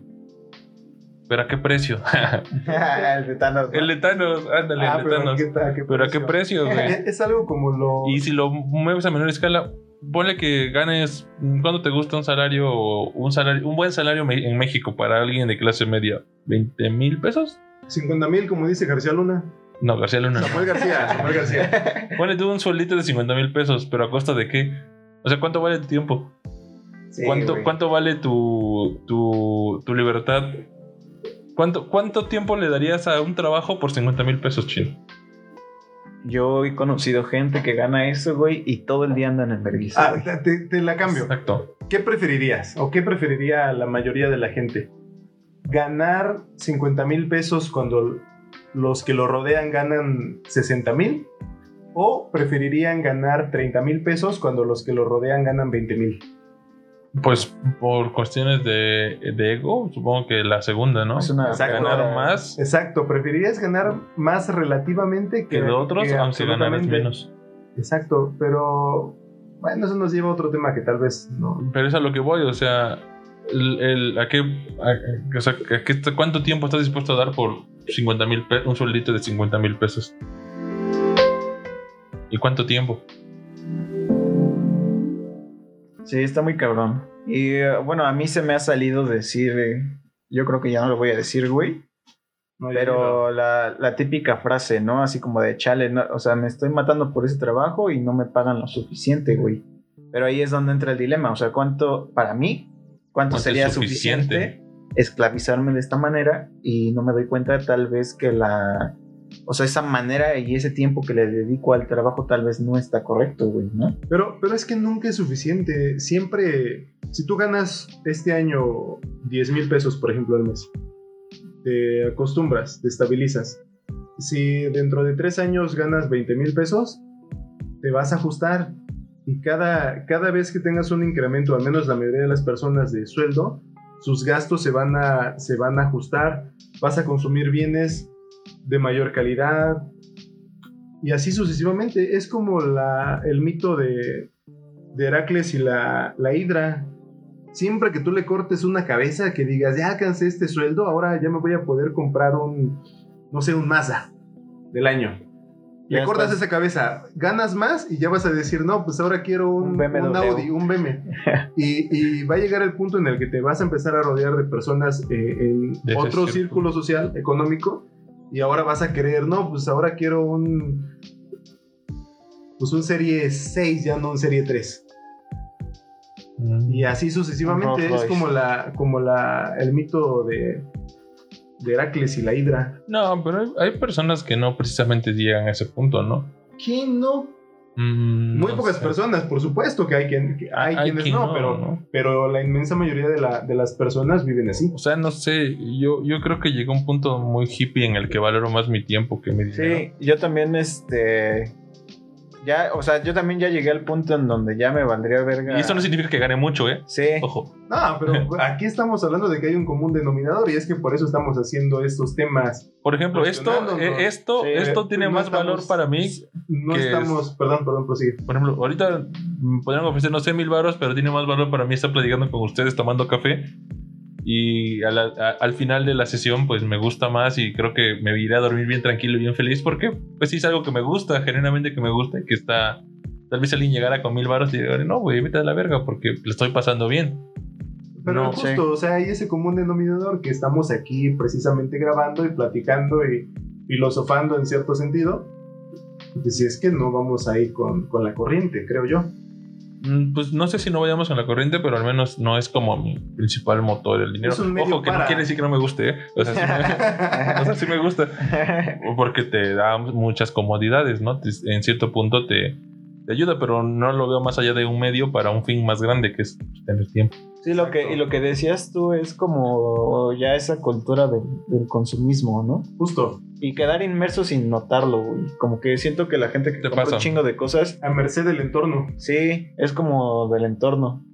¿Pero a qué precio? el de Thanos, ¿no? el de Thanos, ándale, Ah, el de pero, Thanos. ¿qué ta- qué Pero a qué precio, güey. Es, es algo como lo. Y si lo mueves a menor escala, ponle que ganes, ¿cuánto te gusta un salario, un salario, un buen salario en México para alguien de clase media? ¿20 mil pesos? 50 mil, como dice García Luna. No, García Luna. Samuel García. Samuel García. Ponle tú un sueldito de 50 mil pesos, pero a costa de qué? O sea, ¿cuánto vale tu tiempo? Sí, ¿Cuánto, güey. ¿Cuánto vale tu, tu, tu libertad? ¿Cuánto, ¿Cuánto tiempo le darías a un trabajo por 50 mil pesos chino? Yo he conocido gente que gana eso, güey, y todo el día andan en vergüenza. Ah, te, te la cambio. Exacto. ¿Qué preferirías? ¿O qué preferiría la mayoría de la gente? ¿Ganar 50 mil pesos cuando los que lo rodean ganan 60 mil? ¿O preferirían ganar 30 mil pesos cuando los que lo rodean ganan 20 mil? Pues por cuestiones de, de ego, supongo que la segunda, ¿no? Es una Exacto. Ganar más Exacto, preferirías ganar más relativamente que, que de otros, que aunque ganaras menos. Exacto, pero bueno, eso nos lleva a otro tema que tal vez no. Pero es a lo que voy, o sea, el, el- ¿a qué, a- o sea, a qué- ¿cuánto tiempo estás dispuesto a dar por 50 mil pesos, un sueldito de 50 mil pesos? ¿Y cuánto tiempo? Sí, está muy cabrón. Y eh, bueno, a mí se me ha salido decir, eh, yo creo que ya no lo voy a decir, güey, no pero la, la típica frase, ¿no? Así como de chale, no- o sea, me estoy matando por ese trabajo y no me pagan lo suficiente, güey. Pero ahí es donde entra el dilema, o sea, ¿cuánto, para mí, cuánto ¿Cuánto es sería suficiente? suficiente esclavizarme de esta manera y no me doy cuenta tal vez que la... O sea, esa manera y ese tiempo que le dedico al trabajo tal vez no está correcto, güey, ¿no? Pero, pero es que nunca es suficiente. Siempre, si tú ganas este año 10 mil pesos, por ejemplo, al mes, te acostumbras, te estabilizas. Si dentro de tres años ganas 20 mil pesos, te vas a ajustar. Y cada, cada vez que tengas un incremento, al menos la mayoría de las personas de sueldo, sus gastos se van a, se van a ajustar. Vas a consumir bienes de mayor calidad, y así sucesivamente. Es como la, el mito de, de Heracles y la, la hidra. Siempre que tú le cortes una cabeza, que digas, ya alcancé este sueldo, ahora ya me voy a poder comprar un, no sé, un Mazda del año. Le Ya cortas estás- esa cabeza, ganas más y ya vas a decir, no, pues ahora quiero un, Un Audi, un BM. y, y va a llegar el punto en el que te vas a empezar a rodear de personas eh, en De otro círculo. círculo social, económico, y ahora vas a querer, no, pues ahora quiero un, pues un serie 6, ya no un serie 3. Y así sucesivamente es como la, como la, el mito de, de Heracles y la Hidra. No, pero hay, hay personas que no precisamente llegan a ese punto, ¿no? ¿Quién no? Mm, Muy no pocas sé. personas, por supuesto que hay, quien, que hay, Hay quienes quien no, no, pero, ¿no? pero la inmensa mayoría de, la, de las personas viven así. O sea, no sé, yo, yo creo que llegó un punto muy hippie en el que valoro más mi tiempo que mi dinero. Sí, yo también, este. Ya, o sea, yo también ya llegué al punto en donde ya me valdría verga. Y eso no significa que gane mucho, ¿eh? Sí. Ojo. No, pero aquí estamos hablando de que hay un común denominador y es que por eso estamos haciendo estos temas. Por ejemplo, esto, eh, esto, Sí, esto tiene no más estamos- valor para mí. No que estamos, es- perdón, perdón, prosigue. Por ejemplo, ahorita podrían ofrecer, no sé, mil baros, pero tiene más valor para mí estar platicando con ustedes tomando café. Y a la- a- al final de la sesión, pues me gusta más y creo que me iré a dormir bien tranquilo y bien feliz porque, pues sí, es algo que me gusta, genuinamente que me gusta y que está. Tal vez alguien llegara con mil baros y diga, no, güey, vete a la verga porque le estoy pasando bien. Pero No, justo, sí. o sea, hay ese común denominador que estamos aquí precisamente grabando y platicando y filosofando en cierto sentido. Y si es que no vamos a ir con, con la corriente, creo yo. Mm, Pues no sé si no vayamos con la corriente, pero al menos no es como mi principal motor el dinero. Es un medio Ojo, que no quiere decir que no me guste, ¿eh? O sea, sí me, o sea, sí me gusta. Porque te da muchas comodidades, ¿no? En cierto punto te, te ayuda, pero no lo veo más allá de un medio para un fin más grande, que es tener tiempo. Sí, lo que, y lo que decías tú es como ya esa cultura del, del consumismo, ¿no? Justo, Y quedar inmerso sin notarlo, güey. Como que siento que la gente que Te compra pasa. un chingo de cosas, a merced del entorno. sí, es como del entorno.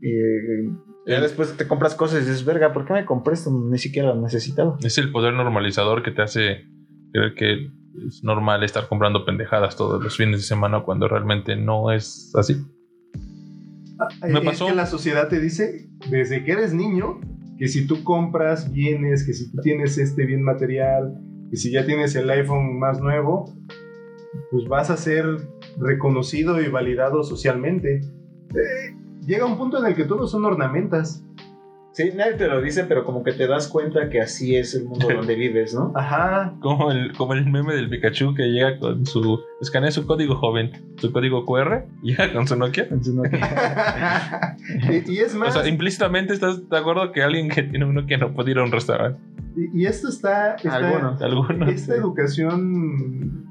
Y ya después te compras cosas y dices, verga, ¿por qué me compré esto? Ni siquiera lo necesitaba. Es el poder normalizador que te hace creer que es normal estar comprando pendejadas todos los fines de semana cuando realmente no es así. Me es pasó- que la sociedad te dice, desde que eres niño, que si tú compras bienes, que si tú tienes este bien material, que si ya tienes el iPhone más nuevo, pues vas a ser reconocido y validado socialmente. Eh, llega un punto en el que todos son ornamentas. Sí, nadie te lo dice, pero como que te das cuenta que así es el mundo donde vives, ¿no? Ajá. Como el, como el meme del Pikachu que llega con su. Escanea su código joven, su código QR, llega con su Nokia. y, y es O más, sea, implícitamente estás de acuerdo que alguien que tiene un Nokia no puede ir a un restaurante. y, y esto está, está- Algunos. Algunos. esta educación,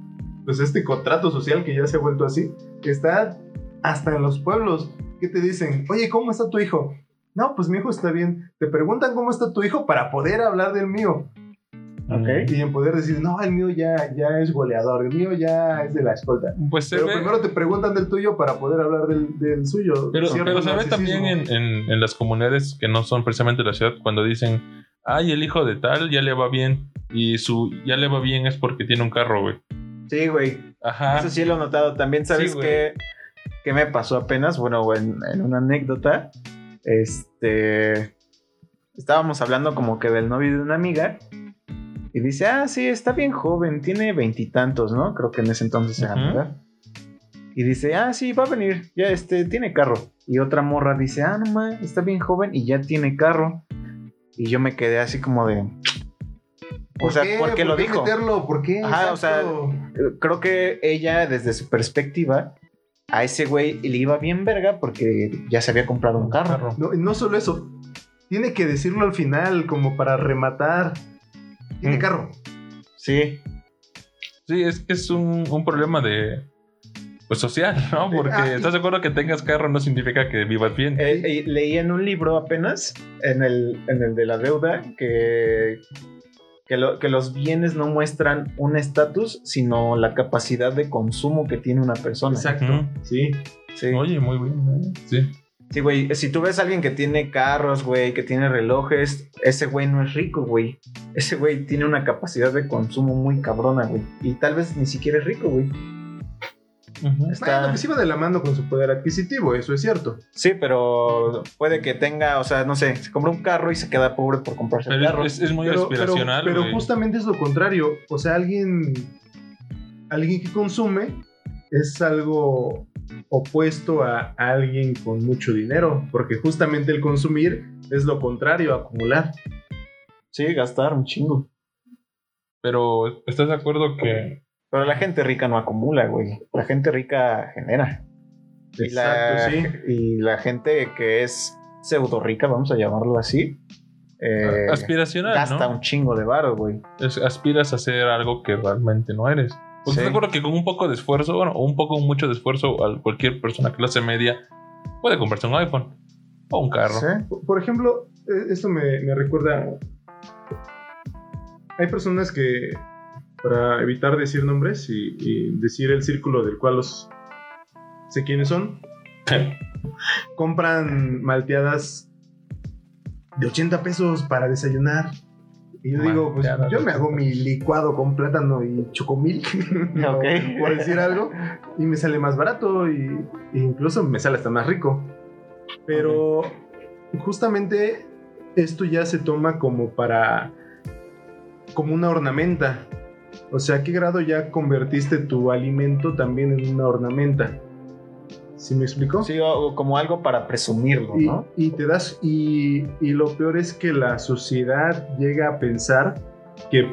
pues este contrato social que ya se ha vuelto así, está hasta en los pueblos. que te dicen? Oye, ¿cómo está tu hijo? No, pues mi hijo está bien. Te preguntan cómo está tu hijo para poder hablar del mío. Ok. Y en poder decir, no, el mío ya, ya es goleador, el mío ya es de la escolta. Pues Pero ve. primero te preguntan del tuyo para poder hablar del, del suyo. Pero, pero se ve también en, en- en las comunidades que no son precisamente la ciudad cuando dicen, ay, el hijo de tal ya le va bien. Y su ya le va bien es porque tiene un carro, güey. Sí, güey. Ajá. Eso sí lo he notado. También, ¿sabes Sí, qué me pasó apenas? Bueno, en, en una anécdota. Este. Estábamos hablando como que del novio de una amiga. Y dice, ah, sí, está bien joven, tiene veintitantos, ¿no? Creo que en ese entonces era. ¿verdad? Y dice, ah, sí, va a venir, ya este, tiene carro. Y otra morra dice, ah, no ma, está bien joven y ya tiene carro. Y yo me quedé así como de. O sea, ¿por qué lo dijo? meterlo? ¿Por qué? Ajá, o sea, creo que ella, desde su perspectiva, a ese güey le iba bien verga porque ya se había comprado un carro. No, solo eso, tiene que decirlo al final como para rematar. Tiene Mm. carro. Sí, Sí, es que es un, un problema de. Pues social, ¿no? Porque Ah, estás de acuerdo que tengas carro no significa que vivas bien. Eh, eh, leí en un libro apenas, en el, en el de la deuda, que, que, lo- que los bienes no muestran un estatus, sino la capacidad de consumo que tiene una persona. Exacto. Sí. Sí. Oye, muy bien. ¿eh? Sí. Sí, güey, si tú ves a alguien que tiene carros, güey, que tiene relojes, ese güey no es rico, güey. Ese güey tiene una capacidad de consumo muy cabrona, güey. Y tal vez ni siquiera es rico, güey. Está- Bueno, pues iba de la mano con su poder adquisitivo, eso es cierto. Sí, pero puede que tenga, o sea, no sé, se compra un carro y se queda pobre por comprarse el Pero carro. es, es muy pero, pero- aspiracional. pero güey. justamente es lo contrario. O sea, alguien, alguien que consume es algo opuesto a alguien con mucho dinero, porque justamente el consumir es lo contrario a acumular. Sí, gastar un chingo. Pero ¿estás de acuerdo que Pero la gente rica no acumula, güey. La gente rica genera. Y la, Exacto, sí. y la gente que es pseudo rica, vamos a llamarlo así, eh, aspiracional, gasta ¿no? un chingo de varo, güey. Es- aspiras a ser algo que realmente no eres. Porque Sí. ¿estás de acuerdo que con un poco de esfuerzo, bueno, o un poco o mucho de esfuerzo, a cualquier persona clase media puede comprarse un iPhone o un carro? Sí. Por- Por ejemplo, eh, esto me, me recuerda. Hay personas que, para evitar decir nombres y, y decir el círculo del cual los sé quiénes son, compran malteadas de 80 pesos para desayunar. Y yo digo, pues yo me hago 80 mi licuado con plátano y chocomil, ¿no? Ok. por decir algo, y me sale más barato y, e incluso me sale hasta más rico. Pero justamente esto ya se toma como para como una ornamenta. O sea, ¿a qué grado ya convertiste tu alimento también en una ornamenta? ¿Sí me explico? Sí, o- como algo para presumirlo, Y, ¿no? y te das y, y lo peor es que la sociedad llega a pensar que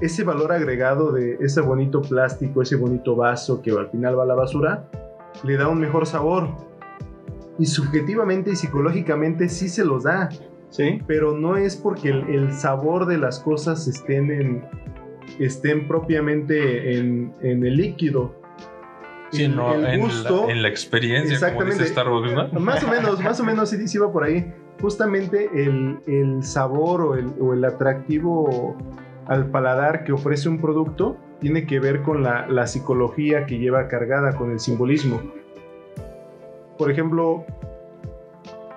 ese valor agregado de ese bonito plástico, ese bonito vaso que al final va a la basura, le da un mejor sabor. Y subjetivamente y psicológicamente sí se los da, Sí. pero no es porque el, el sabor de las cosas estén en estén propiamente en, en el líquido. Sí, El- no, el en, gusto- la, en la experiencia, como dice Exactamente. Más o menos, más o menos sí, sí va por ahí. Justamente el, el sabor o el, o el atractivo al paladar que ofrece un producto tiene que ver con la, la psicología que lleva cargada, con el simbolismo. Por ejemplo,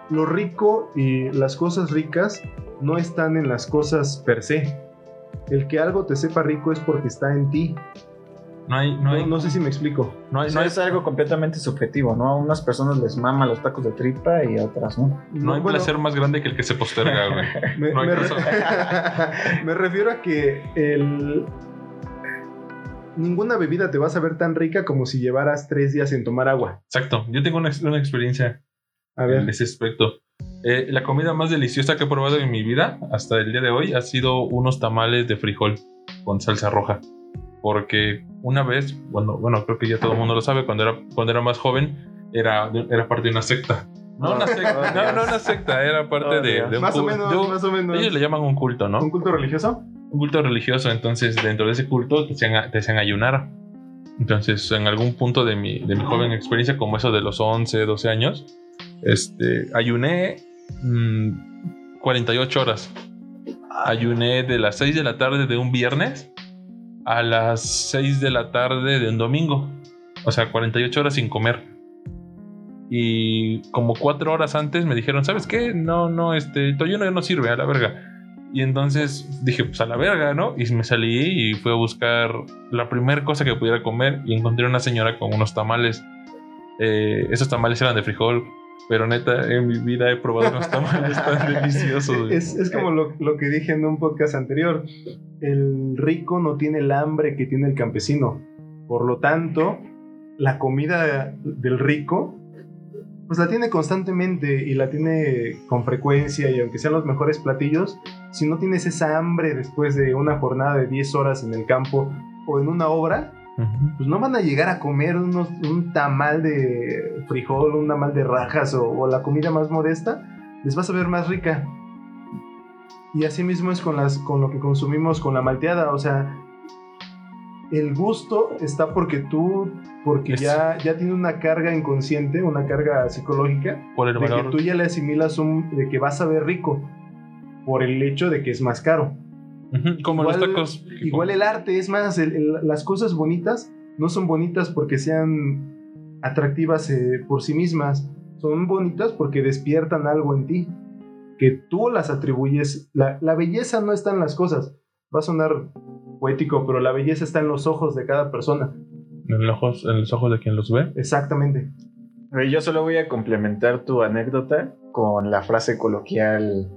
lo rico y las cosas ricas no están en las cosas per se. El que algo te sepa rico es porque está en ti. No hay, no No, hay, no sé si me explico. no hay, no es algo completamente subjetivo, ¿no? A unas personas les mama los tacos de tripa y a otras no. no hay bueno, placer más grande que el que se posterga, güey. Me, No hay me re- me refiero a que el... ninguna bebida te va a saber tan rica como si llevaras tres días en tomar agua. Exacto. Yo tengo una, una experiencia A en ese aspecto. Eh, la comida más deliciosa que he probado en mi vida hasta el día de hoy ha sido unos tamales de frijol con salsa roja. Porque una vez, bueno, bueno creo que ya todo el mundo lo sabe, cuando era, cuando era más joven, era, era parte de una secta. No, una secta, Oh, no, no una secta, era parte Oh, de, de un más o menos, más o menos. ellos le llaman un culto, ¿no? ¿Un culto religioso? un culto religioso, entonces dentro de ese culto te hacían, te hacían ayunar. Entonces, en algún punto de mi, de mi joven experiencia, como eso de los 11, 12 años, este, ayuné mm, 48 horas. Ayuné de las 6 de la tarde de un viernes a las 6 de la tarde de un domingo. O sea, 48 horas sin comer. Y como 4 horas antes me dijeron, ¿sabes qué? No, no, este, tu ayuno no sirve, a la verga. Y entonces dije, pues a la verga, ¿no? Y me salí y fui a buscar la primera cosa que pudiera comer y encontré una señora con unos tamales. Eh, esos tamales eran de frijol, pero neta, en mi vida he probado unos tamales tan deliciosos. Es, es como lo, lo que dije en un podcast anterior. El rico no tiene el hambre que tiene el campesino. Por lo tanto, la comida del rico, pues la tiene constantemente y la tiene con frecuencia y aunque sean los mejores platillos, si no tienes esa hambre después de una jornada de 10 horas en el campo o en una obra, Pues no van a llegar a comer unos- un tamal de frijol, un tamal de rajas o, o la comida más modesta, les va a saber más rica. Y así mismo es con, las, con lo que consumimos con la malteada, o sea, el gusto está porque tú, porque Es- ya, ya tiene una carga inconsciente, una carga psicológica, Por el de que tú ya le asimilas un, de que va a saber rico, por el hecho de que es más caro. Como los Igual- tacos. Igual el arte, es más, el- el- las cosas bonitas no son bonitas porque sean atractivas eh, por sí mismas, son bonitas porque despiertan algo en ti, que tú las atribuyes. La, la belleza no está en las cosas, va a sonar poético, pero la belleza está en los ojos de cada persona, En los ojos, en los ojos de quien los ve. exactamente. Yo solo voy a complementar tu anécdota con la frase coloquial.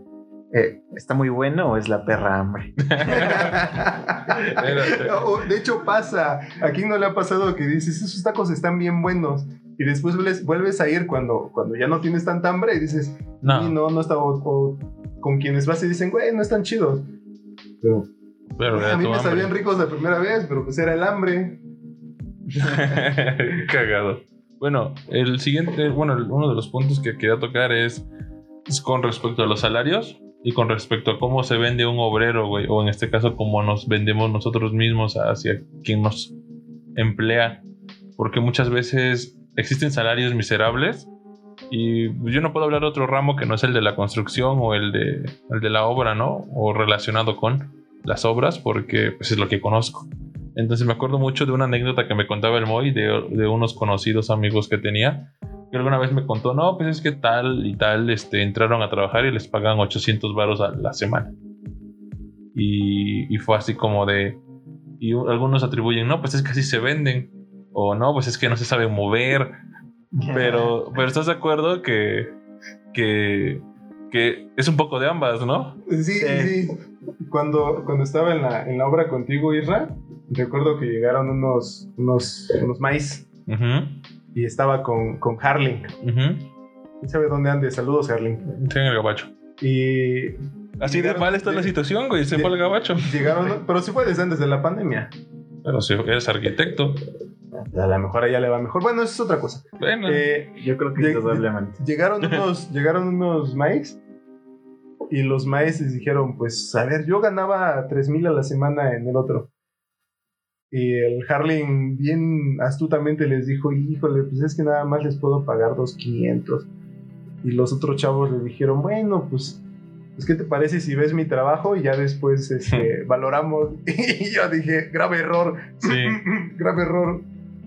Eh, ¿Está muy bueno o es la perra hambre? De hecho pasa, aquí no le ha pasado que dices, esos tacos están bien buenos. Y después vuelves, a ir cuando, cuando ya no tienes tanta hambre y dices, No, Y no, no está. O, o con quienes vas y dicen, güey, no están chidos. Pero pero a mí me hambre. sabían ricos la primera vez, pero pues era el hambre. Cagado. Bueno, el siguiente, bueno, uno de los puntos que quería tocar es, es con respecto a los salarios y con respecto a cómo se vende un obrero, güey, o en este caso cómo nos vendemos nosotros mismos hacia quien nos emplea, porque muchas veces existen salarios miserables y yo no puedo hablar de otro ramo que no es el de la construcción o el de, el de la obra, ¿no? O relacionado con las obras, porque pues, es lo que conozco. Entonces me acuerdo mucho de una anécdota que me contaba el Moy de, de unos conocidos amigos que tenía. Que alguna vez me contó, no, pues es que tal y tal este, entraron a trabajar y les pagan 800 varos a la semana. Y, y fue así como de... Y algunos atribuyen, no, pues es que así se venden. O no, pues es que no se sabe mover. Pero, pero estás de acuerdo que, que, que es un poco de ambas, ¿no? Sí, sí. Sí. Cuando, cuando estaba en la, en la obra contigo, Isra, recuerdo que llegaron unos, unos, unos maíz y estaba con, con Harling. ¿Quién sabe dónde ande? Saludos, Harling. Sí, en el gabacho. Y Así de mal está la situación, güey. Se de- fue al gabacho. llegaron, pero sí fue desde antes de la pandemia. Pero si eres arquitecto. A lo mejor a ella le va mejor. Bueno, eso es otra cosa. Bueno, Eh, Yo creo que Lleg- indudablemente. llegaron unos, llegaron unos maíz y los les dijeron, pues, a ver, yo ganaba 3 mil a la semana en el otro. Y el Harling bien astutamente les dijo, híjole, pues es que nada más les puedo pagar 2.500. Y los otros chavos le dijeron, bueno, pues, pues, ¿qué te parece si ves mi trabajo y ya después este, valoramos? Y yo dije, grave error, sí. grave error.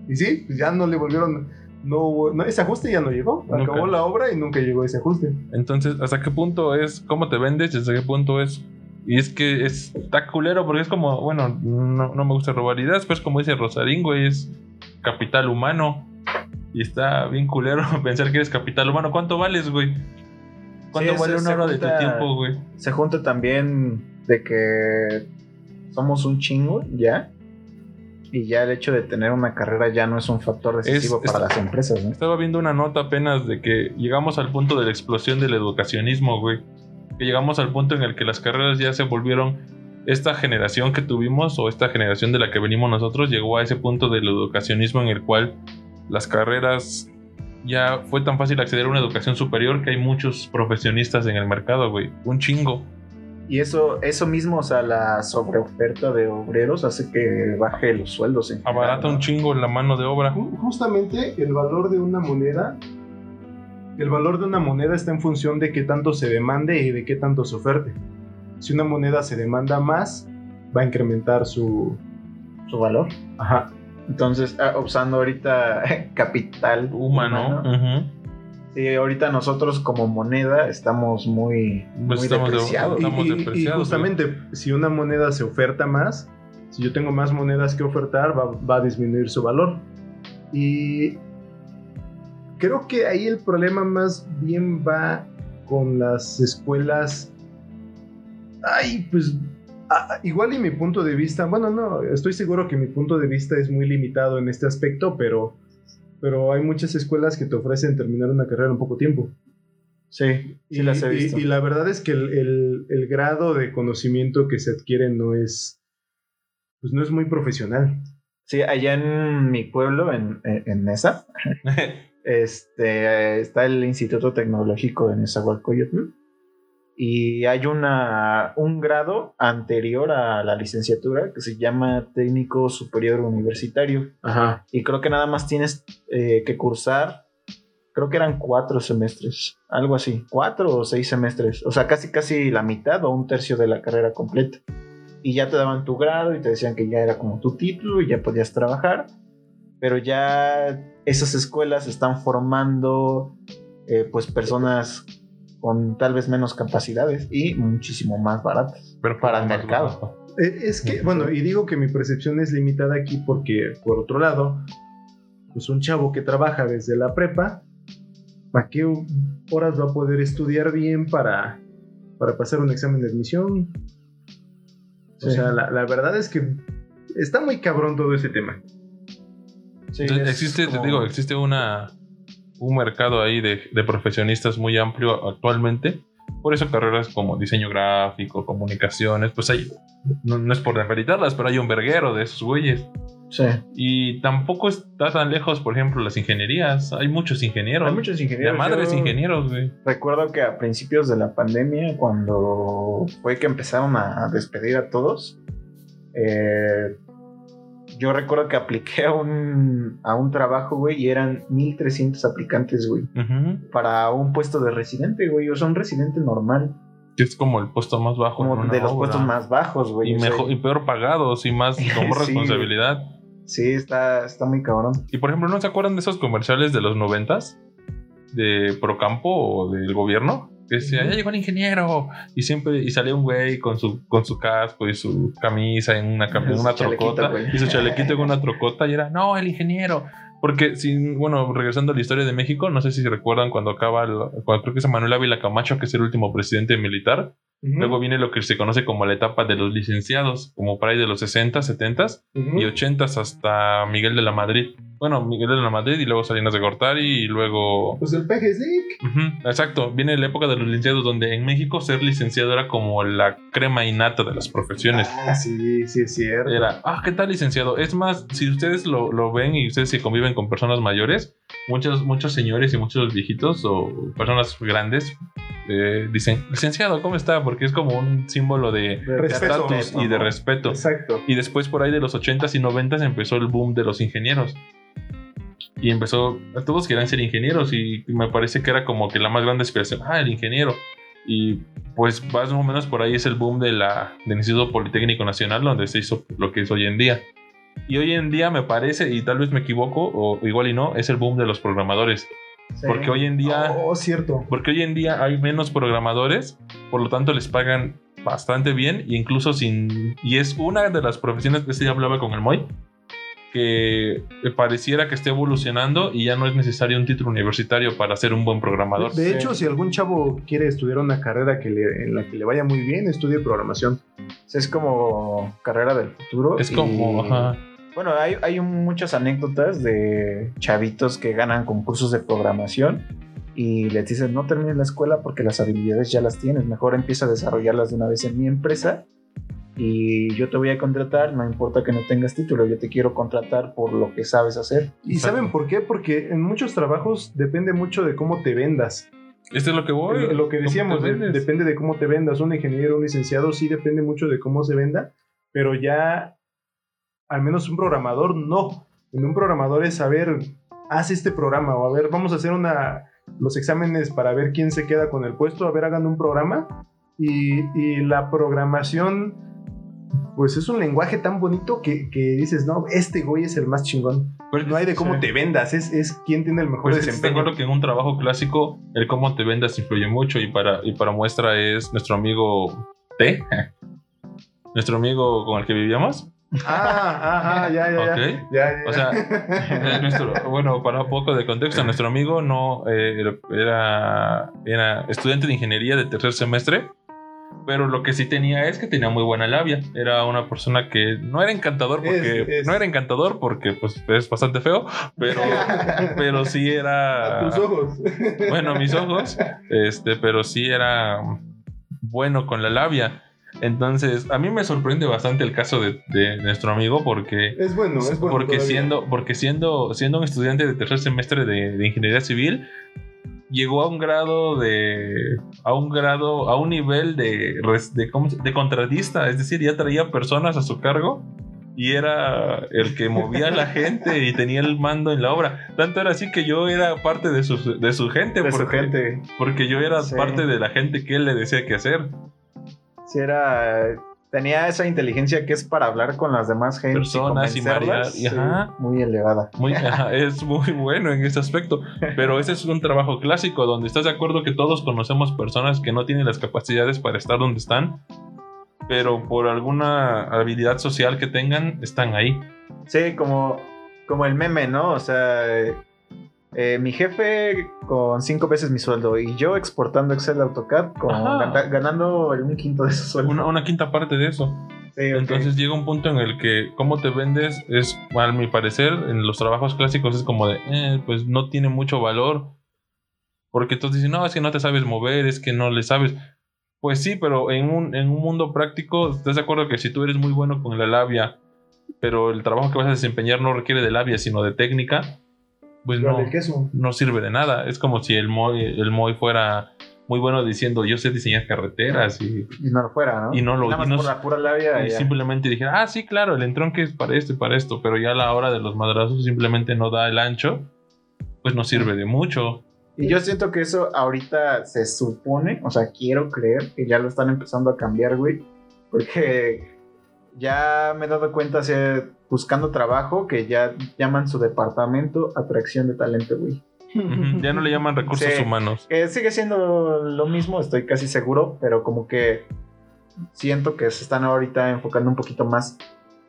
Y sí, pues ya no le volvieron, no hubo, no, ese ajuste ya no llegó. Nunca. Acabó la obra y nunca llegó ese ajuste. Entonces, ¿hasta qué punto es cómo te vendes y hasta qué punto es... Y es que es, está culero porque es como, bueno, no, no me gusta robar ideas, pues como dice Rosarín, güey, es capital humano. Y está bien culero pensar que eres capital humano. ¿Cuánto vales, güey? ¿Cuánto Sí, vale una hora de tu tiempo, güey? Se junta también de que somos un chingo ya. Y ya el hecho de tener una carrera ya no es un factor decisivo Es- para las empresas, ¿no? Estaba viendo una nota apenas de que llegamos al punto de la explosión del educacionismo, güey. Que llegamos al punto en el que las carreras ya se volvieron. Esta generación que tuvimos, o esta generación de la que venimos nosotros, llegó a ese punto del educacionismo en el cual las carreras ya fue tan fácil acceder a una educación superior que hay muchos profesionistas en el mercado, güey. Un chingo. Y eso, eso mismo, o sea, la sobreoferta de obreros hace que baje los sueldos. En general, Abarata ¿no? un chingo la mano de obra. Ju- Justamente el valor de una moneda, el valor de una moneda está en función de qué tanto se demande y de qué tanto se oferte. si una moneda se demanda más, va a incrementar su, su valor. Ajá. Entonces, ah, usando ahorita capital Humano. humano. Sí, ahorita nosotros como moneda estamos muy, Pues muy estamos de- depreciados. Y, Estamos y- y depreciados, justamente, si una moneda se oferta más, si yo tengo más monedas que ofertar, va, va a disminuir su valor. Y creo que ahí el problema más bien va con las escuelas. Ay, pues ah, igual y mi punto de vista, bueno, no, estoy seguro que mi punto de vista es muy limitado en este aspecto, pero, pero hay muchas escuelas que te ofrecen terminar una carrera en poco tiempo. Sí, sí Y, las he visto. y la verdad es que el, el- el grado de conocimiento que se adquiere no es, pues no es muy profesional. Sí, allá en mi pueblo, en, en, en Nesa, este, está el Instituto Tecnológico de Nezahualcóyotl y hay una, un grado anterior a la licenciatura que se llama Técnico Superior Universitario Ajá. y creo que nada más tienes eh, que cursar, creo que eran cuatro semestres, algo así, cuatro o seis semestres, o sea, casi casi la mitad o un tercio de la carrera completa. Y ya te daban tu grado y te decían que ya era como tu título y ya podías trabajar, pero ya esas escuelas están formando eh, pues personas con tal vez menos capacidades y muchísimo más baratas. Pero Para el mercado. Eh, Es que, bueno, y digo que mi percepción es limitada aquí porque, por otro lado, pues un chavo que trabaja desde la prepa, ¿para qué horas va a poder estudiar bien para, para pasar un examen de admisión? O Sí. sea, la, la verdad es que está muy cabrón todo ese tema. Sí, Entonces, es existe, te digo, existe una un mercado ahí de, de profesionistas muy amplio actualmente. Por eso carreras como diseño gráfico, comunicaciones, pues hay, no, no es por demeritarlas, pero hay un verguero de esos güeyes. Sí. Y tampoco está tan lejos, por ejemplo, las ingenierías. Hay muchos ingenieros. Hay muchos de ingenieros. madres Yo- ingenieros, güey. Recuerdo que a principios de la pandemia, cuando fue que empezaron a despedir a todos, eh, yo recuerdo que apliqué a un, a un trabajo, güey, y eran 1300 aplicantes, güey, para un puesto de residente, güey, o sea, un residente normal, Que es como el puesto más bajo. como de los obra. puestos más bajos, güey. Y, mejor, y peor pagados y más Sí, responsabilidad. Sí, está, está muy cabrón. Y por ejemplo, ¿no se acuerdan de esos comerciales de los noventas? De Procampo o del gobierno. Que decía, ya llegó el ingeniero. Y siempre, y salía un güey con su, con su casco y su camisa en una, en una trocota. Y su chalequito en una trocota. Y era, no, el ingeniero. Porque, si, bueno, regresando a la historia de México, no sé si recuerdan cuando acaba, el- cuando creo que es Manuel Ávila Camacho, que es el último presidente militar. Luego viene lo que se conoce como la etapa de los licenciados, como para ahí de los 60, 70 Ujú. y 80 hasta Miguel de la Madrid. Bueno, Miguel de la Madrid y luego Salinas de Gortari y luego... Pues el Slick. Ujú, exacto, viene la época de los licenciados donde en México ser licenciado era como la crema innata de las profesiones. Ah, sí, sí, es cierto. Era, ah, ¿qué tal licenciado? Es más, si ustedes lo, lo ven y ustedes se conviven con personas mayores, muchos, muchos señores y muchos viejitos o personas grandes eh, dicen, licenciado, ¿cómo está? Porque es como un símbolo de estatus y de respeto. Exacto. Y después por ahí de los 80s y 90s empezó el boom de los ingenieros. Y empezó, todos querían ser ingenieros y me parece que era como que la más grande aspiración, ah, el ingeniero. Y pues más o menos por ahí es el boom de la, del Instituto Politécnico Nacional donde se hizo lo que es hoy en día. Y hoy en día me parece, y tal vez me equivoco, o igual y no, es el boom de los programadores. Sí. Porque hoy en día... Oh, cierto. Porque hoy en día hay menos programadores, por lo tanto les pagan bastante bien y incluso sin... Y es una de las profesiones que se hablaba con el Moy, que pareciera que esté evolucionando y ya no es necesario un título universitario para ser un buen programador. De Sí. hecho, si algún chavo quiere estudiar una carrera que le- en la que le vaya muy bien, estudie programación. Es como carrera del futuro. Es como... y- ajá. Bueno, hay, hay muchas anécdotas de chavitos que ganan concursos de programación y les dicen no termines la escuela porque las habilidades ya las tienes, mejor empieza a desarrollarlas de una vez en mi empresa y yo te voy a contratar, no importa que no tengas título, yo te quiero contratar por lo que sabes hacer. ¿Y Exacto. saben por qué? Porque en muchos trabajos depende mucho de cómo te vendas. Esto es lo que voy. lo, lo que ¿Cómo decíamos, de- depende de cómo te vendas. Un ingeniero, un licenciado, sí depende mucho de cómo se venda, pero ya, al menos un programador, no. En un programador es saber, haz este programa, o a ver, vamos a hacer una, los exámenes para ver quién se queda con el puesto, a ver, hagan un programa Y, y la programación, pues es un lenguaje tan bonito que, que dices, no, este güey es el más chingón. Pues, No hay de cómo sí. te vendas, es, es quién tiene el mejor Pues desempeño. acuerdo que en un trabajo clásico el cómo te vendas influye mucho y para, y para muestra es nuestro amigo T, nuestro amigo con el que vivíamos. Ah, ah, ah, ya, ya, ya. Ok. Ya, ya, O sea, nuestro- bueno, para un poco de contexto, nuestro amigo no eh, era, era estudiante de ingeniería de tercer semestre, pero lo que sí tenía es que tenía muy buena labia. Era una persona que no era encantador porque Es- es- no era encantador porque pues es bastante feo, pero pero sí era a tus ojos. bueno, mis ojos, este, pero sí era bueno con la labia. Entonces, a mí me sorprende bastante el caso de, de nuestro amigo porque Es bueno, es bueno. porque todavía. siendo, porque siendo, siendo un estudiante de tercer semestre de, de ingeniería civil, llegó a un grado de. a un grado, a un nivel de, de, ¿cómo se- de contratista. Es decir, ya traía personas a su cargo y era el que movía a la gente y tenía el mando en la obra. Tanto era así que yo era parte de su, de su gente. De su gente. Porque yo era Sí. parte de la gente que él le decía qué hacer. Sí, era. Tenía esa inteligencia que es para hablar con las demás gente Personas y y ajá. muy elevada. Muy, ajá, es muy bueno en ese aspecto. Pero ese es un trabajo clásico donde estás de acuerdo que todos conocemos personas que no tienen las capacidades para estar donde están, pero por alguna habilidad social que tengan, están ahí. Sí, como, como el meme, ¿no? O sea, eh, mi jefe con cinco veces mi sueldo y yo exportando Excel AutoCAD con, ganando un quinto de su sueldo. Una, una quinta parte de eso. Sí. Entonces llega un punto en el que cómo te vendes es, a mi parecer, en los trabajos clásicos es como de, eh, pues no tiene mucho valor. Porque todos dicen, no, es que no te sabes mover, es que no le sabes. Pues sí, pero en un, en un mundo práctico, ¿estás de acuerdo que si tú eres muy bueno con la labia, pero el trabajo que vas a desempeñar no requiere de labia, sino de técnica, pues no, queso. no sirve de nada. Es como si el Moy, el Moy fuera muy bueno diciendo, yo sé diseñar carreteras y, y no lo fuera, ¿no? y no lo Nada más y no- por la pura labia. y ya. simplemente dijera, ah, sí, claro, el entronque es para esto y para esto, pero ya a la hora de los madrazos simplemente no da el ancho, pues no sirve de mucho. Y yo siento que eso ahorita se supone, o sea, quiero creer que ya lo están empezando a cambiar, güey. Porque ya me he dado cuenta, así, buscando trabajo, que ya llaman su departamento atracción de talento, güey. Ya no le llaman recursos Sí. humanos. Que sigue siendo lo mismo, estoy casi seguro, pero como que siento que se están ahorita enfocando un poquito más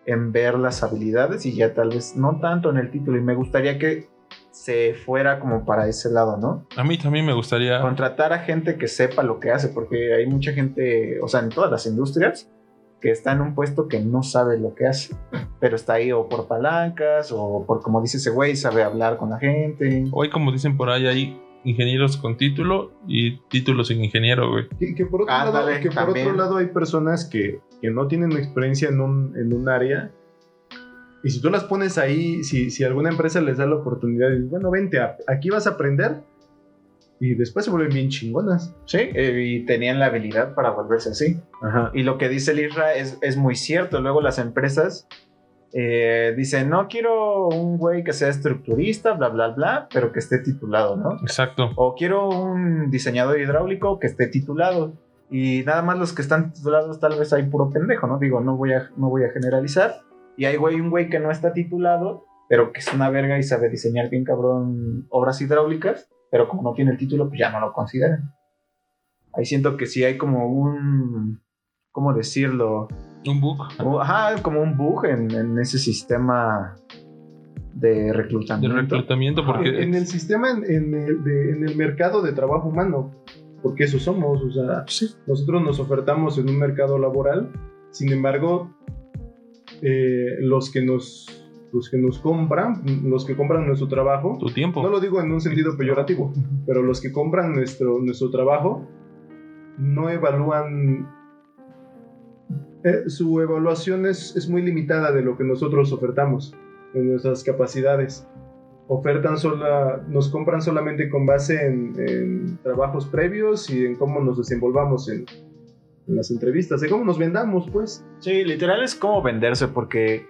en ver las habilidades y ya tal vez no tanto en el título. Y me gustaría que se fuera como para ese lado, ¿no? A mí también me gustaría... contratar a gente que sepa lo que hace, porque hay mucha gente, o sea, en todas las industrias, que está en un puesto que no sabe lo que hace, pero está ahí o por palancas o por, como dice ese güey, sabe hablar con la gente. Hoy, como dicen por ahí, hay ingenieros con título y títulos sin ingeniero, güey. Que, que por, otro, lado, que por otro lado hay personas que, que no tienen experiencia en un, en un área. Y si tú las pones ahí, si, si alguna empresa les da la oportunidad, bueno, vente, a- aquí vas a aprender. Y después se vuelven bien chingonas. Sí, eh, y tenían la habilidad para volverse así. Ajá. Y lo que dice el Isra es, es muy cierto. Luego las empresas eh, dicen, no quiero un güey que sea estructurista, bla, bla, bla, pero que esté titulado, ¿no? Exacto. O quiero un diseñador hidráulico que esté titulado. Y nada más los que están titulados tal vez hay puro pendejo, ¿no? Digo, no voy a, no voy a generalizar. Y hay güey, un güey que no está titulado, pero que es una verga y sabe diseñar bien cabrón obras hidráulicas, pero como no tiene el título, pues ya no lo consideran. Ahí siento que sí hay como un... ¿Cómo decirlo? Un book. Uh, Ajá, como un bug en, en ese sistema de De reclutamiento. reclutamiento, porque... En el sistema, en, en el, de- en el mercado de trabajo humano. Porque eso somos. O sea, nosotros nos ofertamos en un mercado laboral. Sin embargo, eh, los que nos los que nos compran, los que compran nuestro trabajo, tu tiempo. no lo digo en un sentido peyorativo, pero los que compran nuestro, nuestro trabajo no evalúan, eh, su evaluación es, es muy limitada de lo que nosotros ofertamos, de nuestras capacidades. Ofertan sola, nos compran solamente con base en, en trabajos previos y en cómo nos desenvolvamos en, en las entrevistas, en cómo nos vendamos, pues. Sí, literal es como venderse porque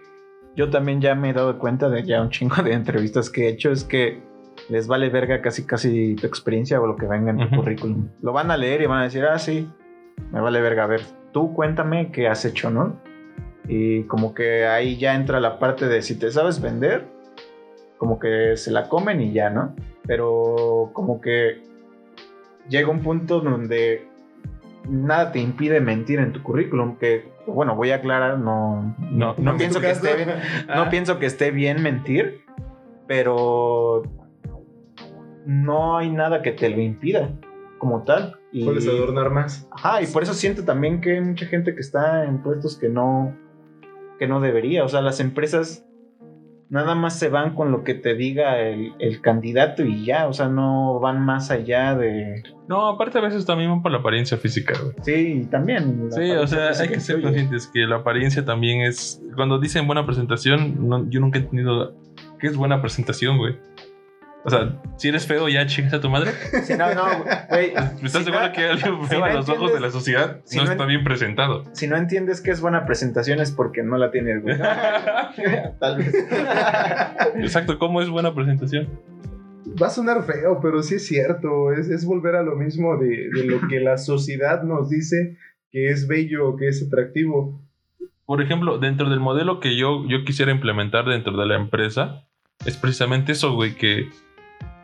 yo también ya me he dado cuenta de ya un chingo de entrevistas que he hecho es que les vale verga casi casi tu experiencia o lo que venga en tu Ujú. currículum. Lo van a leer y van a decir, ah, sí, me vale verga, a ver, tú cuéntame qué has hecho, ¿no? Y como que ahí ya entra la parte de si te sabes vender, como que se la comen y ya, ¿no? Pero como que llega un punto donde nada te impide mentir en tu currículum, que bueno, voy a aclarar, no, no, no, pienso, que esté bien, no Ah. pienso que esté bien mentir, pero no hay nada que te lo impida como tal. Y, Puedes adornar más. Ajá, y por eso siento también que hay mucha gente que está en puestos que no, que no debería. O sea, las empresas nada más se van con lo que te diga el, el candidato y ya. O sea, no van más allá de. No, aparte a veces también van por la apariencia física, güey. Sí, también. Sí, o sea, hay que ser conscientes que la apariencia también es. Cuando dicen buena presentación, no- yo nunca he entendido qué es buena presentación, güey. O sea, si eres feo, ya chingas a tu madre. Sí, no, no, güey. ¿Estás si seguro no- que alguien si feo no a los ojos de la sociedad si no no está en- bien presentado? Si no entiendes que es buena presentación es porque no la tienes, güey. Tal vez. Exacto, ¿cómo es buena presentación? Va a sonar feo, pero sí es cierto. Es, es volver a lo mismo de, de lo que la sociedad nos dice que es bello, que es atractivo. Por ejemplo, dentro del modelo que yo, yo quisiera implementar dentro de la empresa, es precisamente eso, güey, que,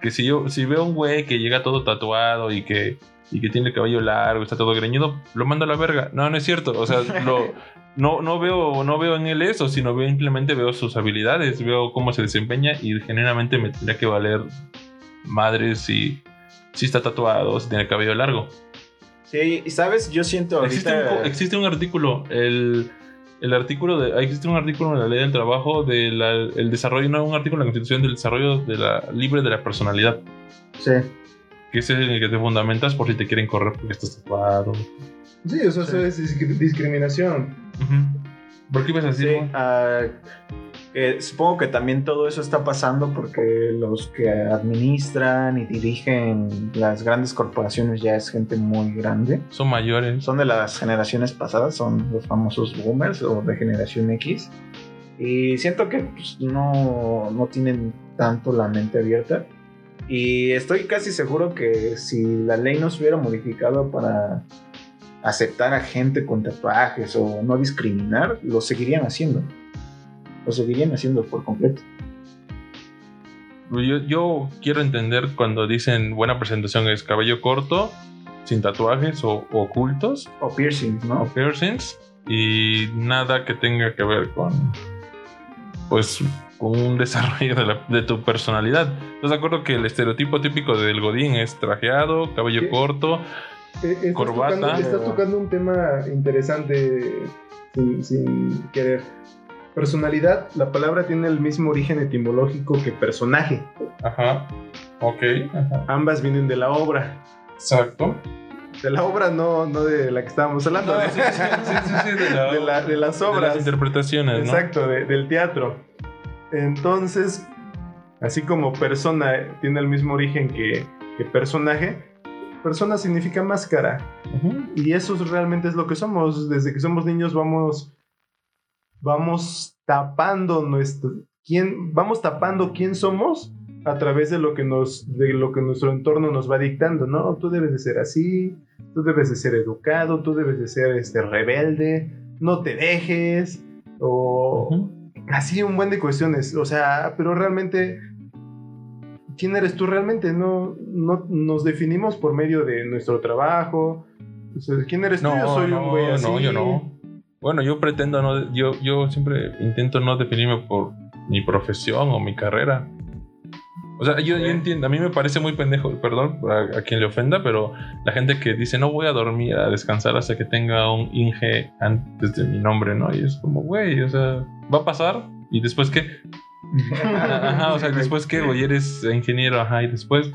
que si yo si veo un güey que llega todo tatuado y que, y que tiene el cabello largo, está todo greñido, lo mando a la verga. No, no es cierto. O sea, lo, no, no, veo, no veo en él eso, sino veo, simplemente veo sus habilidades, veo cómo se desempeña y genuinamente me tendría que valer madres si, si está tatuado, si tiene el cabello largo. Sí, y sabes, yo siento Existe un, ahorita. existe un artículo, el, el artículo de, existe un artículo en la ley del trabajo del el desarrollo, no, un artículo en la constitución del desarrollo de la libre de la personalidad, Sí. que es en el que te fundamentas por si te quieren correr porque estás tatuado. Sí, eso, eso es discri- discriminación. ¿Por qué ibas a decir? Sí, güey? Eh, supongo que también todo eso está pasando porque los que administran y dirigen las grandes corporaciones ya es gente muy grande. Son mayores. Son de las generaciones pasadas, son los famosos boomers o de generación X. Y siento que pues, no, no tienen tanto la mente abierta. Y estoy casi seguro que si la ley no se hubiera modificado para aceptar a gente con tatuajes o no discriminar, lo seguirían haciendo. Lo seguirían haciendo por completo. Yo, yo quiero entender cuando dicen buena presentación es cabello corto, sin tatuajes o ocultos O piercing, o ¿no? piercings y nada que tenga que ver con pues con un desarrollo de, la- de tu personalidad. ¿Estás de acuerdo que el estereotipo típico del godín es trajeado, cabello corto? Eh, estás Corbata. Tocando, estás tocando un tema interesante sin, sin querer. Personalidad, la palabra tiene el mismo origen etimológico que personaje. Ajá. Ok. Ajá. Ambas vienen de la obra. Exacto. De la obra, no, no de la que estábamos hablando. No, de, sí, sí, sí, de, la- de la- de las de obras. las interpretaciones, ¿no? Exacto, de- del teatro. Entonces, así como persona tiene el mismo origen que, que personaje, persona significa máscara. Y eso es- realmente es lo que somos. Desde que somos niños vamos, vamos tapando nuestro, quién, vamos tapando quién somos a través de lo que nos, de lo que nuestro entorno nos va dictando, ¿no? Tú debes de ser así, tú debes de ser educado, tú debes de ser este rebelde, no te dejes, o así un buen de cuestiones. O sea, pero realmente, ¿quién eres tú realmente? No, no nos definimos por medio de nuestro trabajo. O sea, ¿Quién eres tú? Yo soy un no, güey así. no, yo no. Bueno, yo pretendo no, yo, yo siempre intento no definirme por mi profesión o mi carrera. O sea, yo, entiendo, a mí me parece muy pendejo, perdón a, a quien le ofenda, pero la gente que dice no voy a dormir, a descansar hasta que tenga un Inge antes de mi nombre, ¿no? Y es como, güey, o sea, va a pasar y después qué? Ajá, o sea, después qué, güey, eres ingeniero, ajá, y después,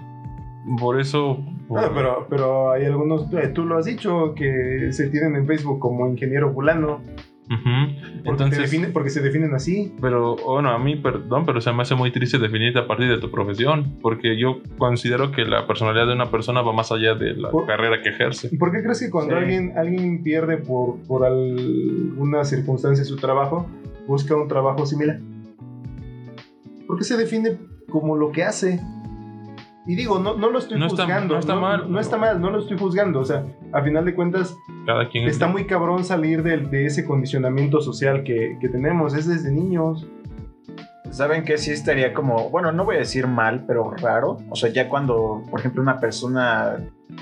por eso... por- No, pero, pero hay algunos, eh, tú lo has dicho, que se tienen en Facebook como ingeniero fulano. Ujú. Porque, Entonces, define- porque se definen así. Pero, bueno, a mí, perdón, pero se me hace muy triste definirte a partir de tu profesión, porque yo considero que la personalidad de una persona va más allá de la Por- carrera que ejerce. ¿Y por qué crees que cuando Sí. alguien, alguien pierde por, por alguna circunstancia su trabajo, busca un trabajo similar? ¿Por qué se define como lo que hace? Y digo, no, no lo estoy No está- juzgando. no está mal. No está mal, no lo estoy juzgando. O sea, a final de cuentas, Cada quien está muy cabrón salir del- de, ese condicionamiento social que, que tenemos. Es desde niños. ¿Saben que sí estaría como, bueno, no voy a decir mal, pero raro? O sea, ya cuando, por ejemplo, una persona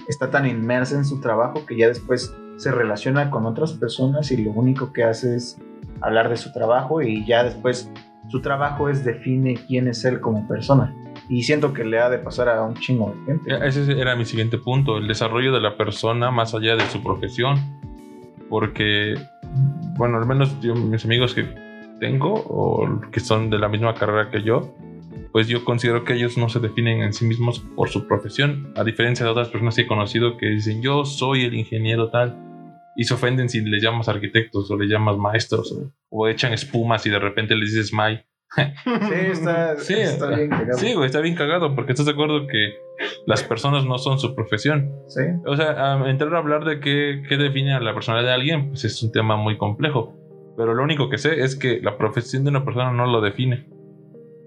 está tan inmersa en su trabajo que ya después se relaciona con otras personas y lo único que hace es hablar de su trabajo y ya después su trabajo es define quién es él como persona. Y siento que le ha de pasar a un chingo de gente. Eh, Ese era mi siguiente punto, el desarrollo de la persona más allá de su profesión. Porque, bueno, al menos yo, mis amigos que tengo o que son de la misma carrera que yo, pues yo considero que ellos no se definen en sí mismos por su profesión, a diferencia de otras personas que he conocido que dicen yo soy el ingeniero tal y se ofenden si les llamas arquitectos o les llamas maestros o, o echan espumas y de repente les dices May. Sí, está, Sí, está bien cagado. Sí, güey, está bien cagado porque estás de acuerdo que las personas no son su profesión. Sí. O sea, entrar a hablar de qué, qué define a la personalidad de alguien, pues es un tema muy complejo. Pero lo único que sé es que la profesión de una persona no lo define.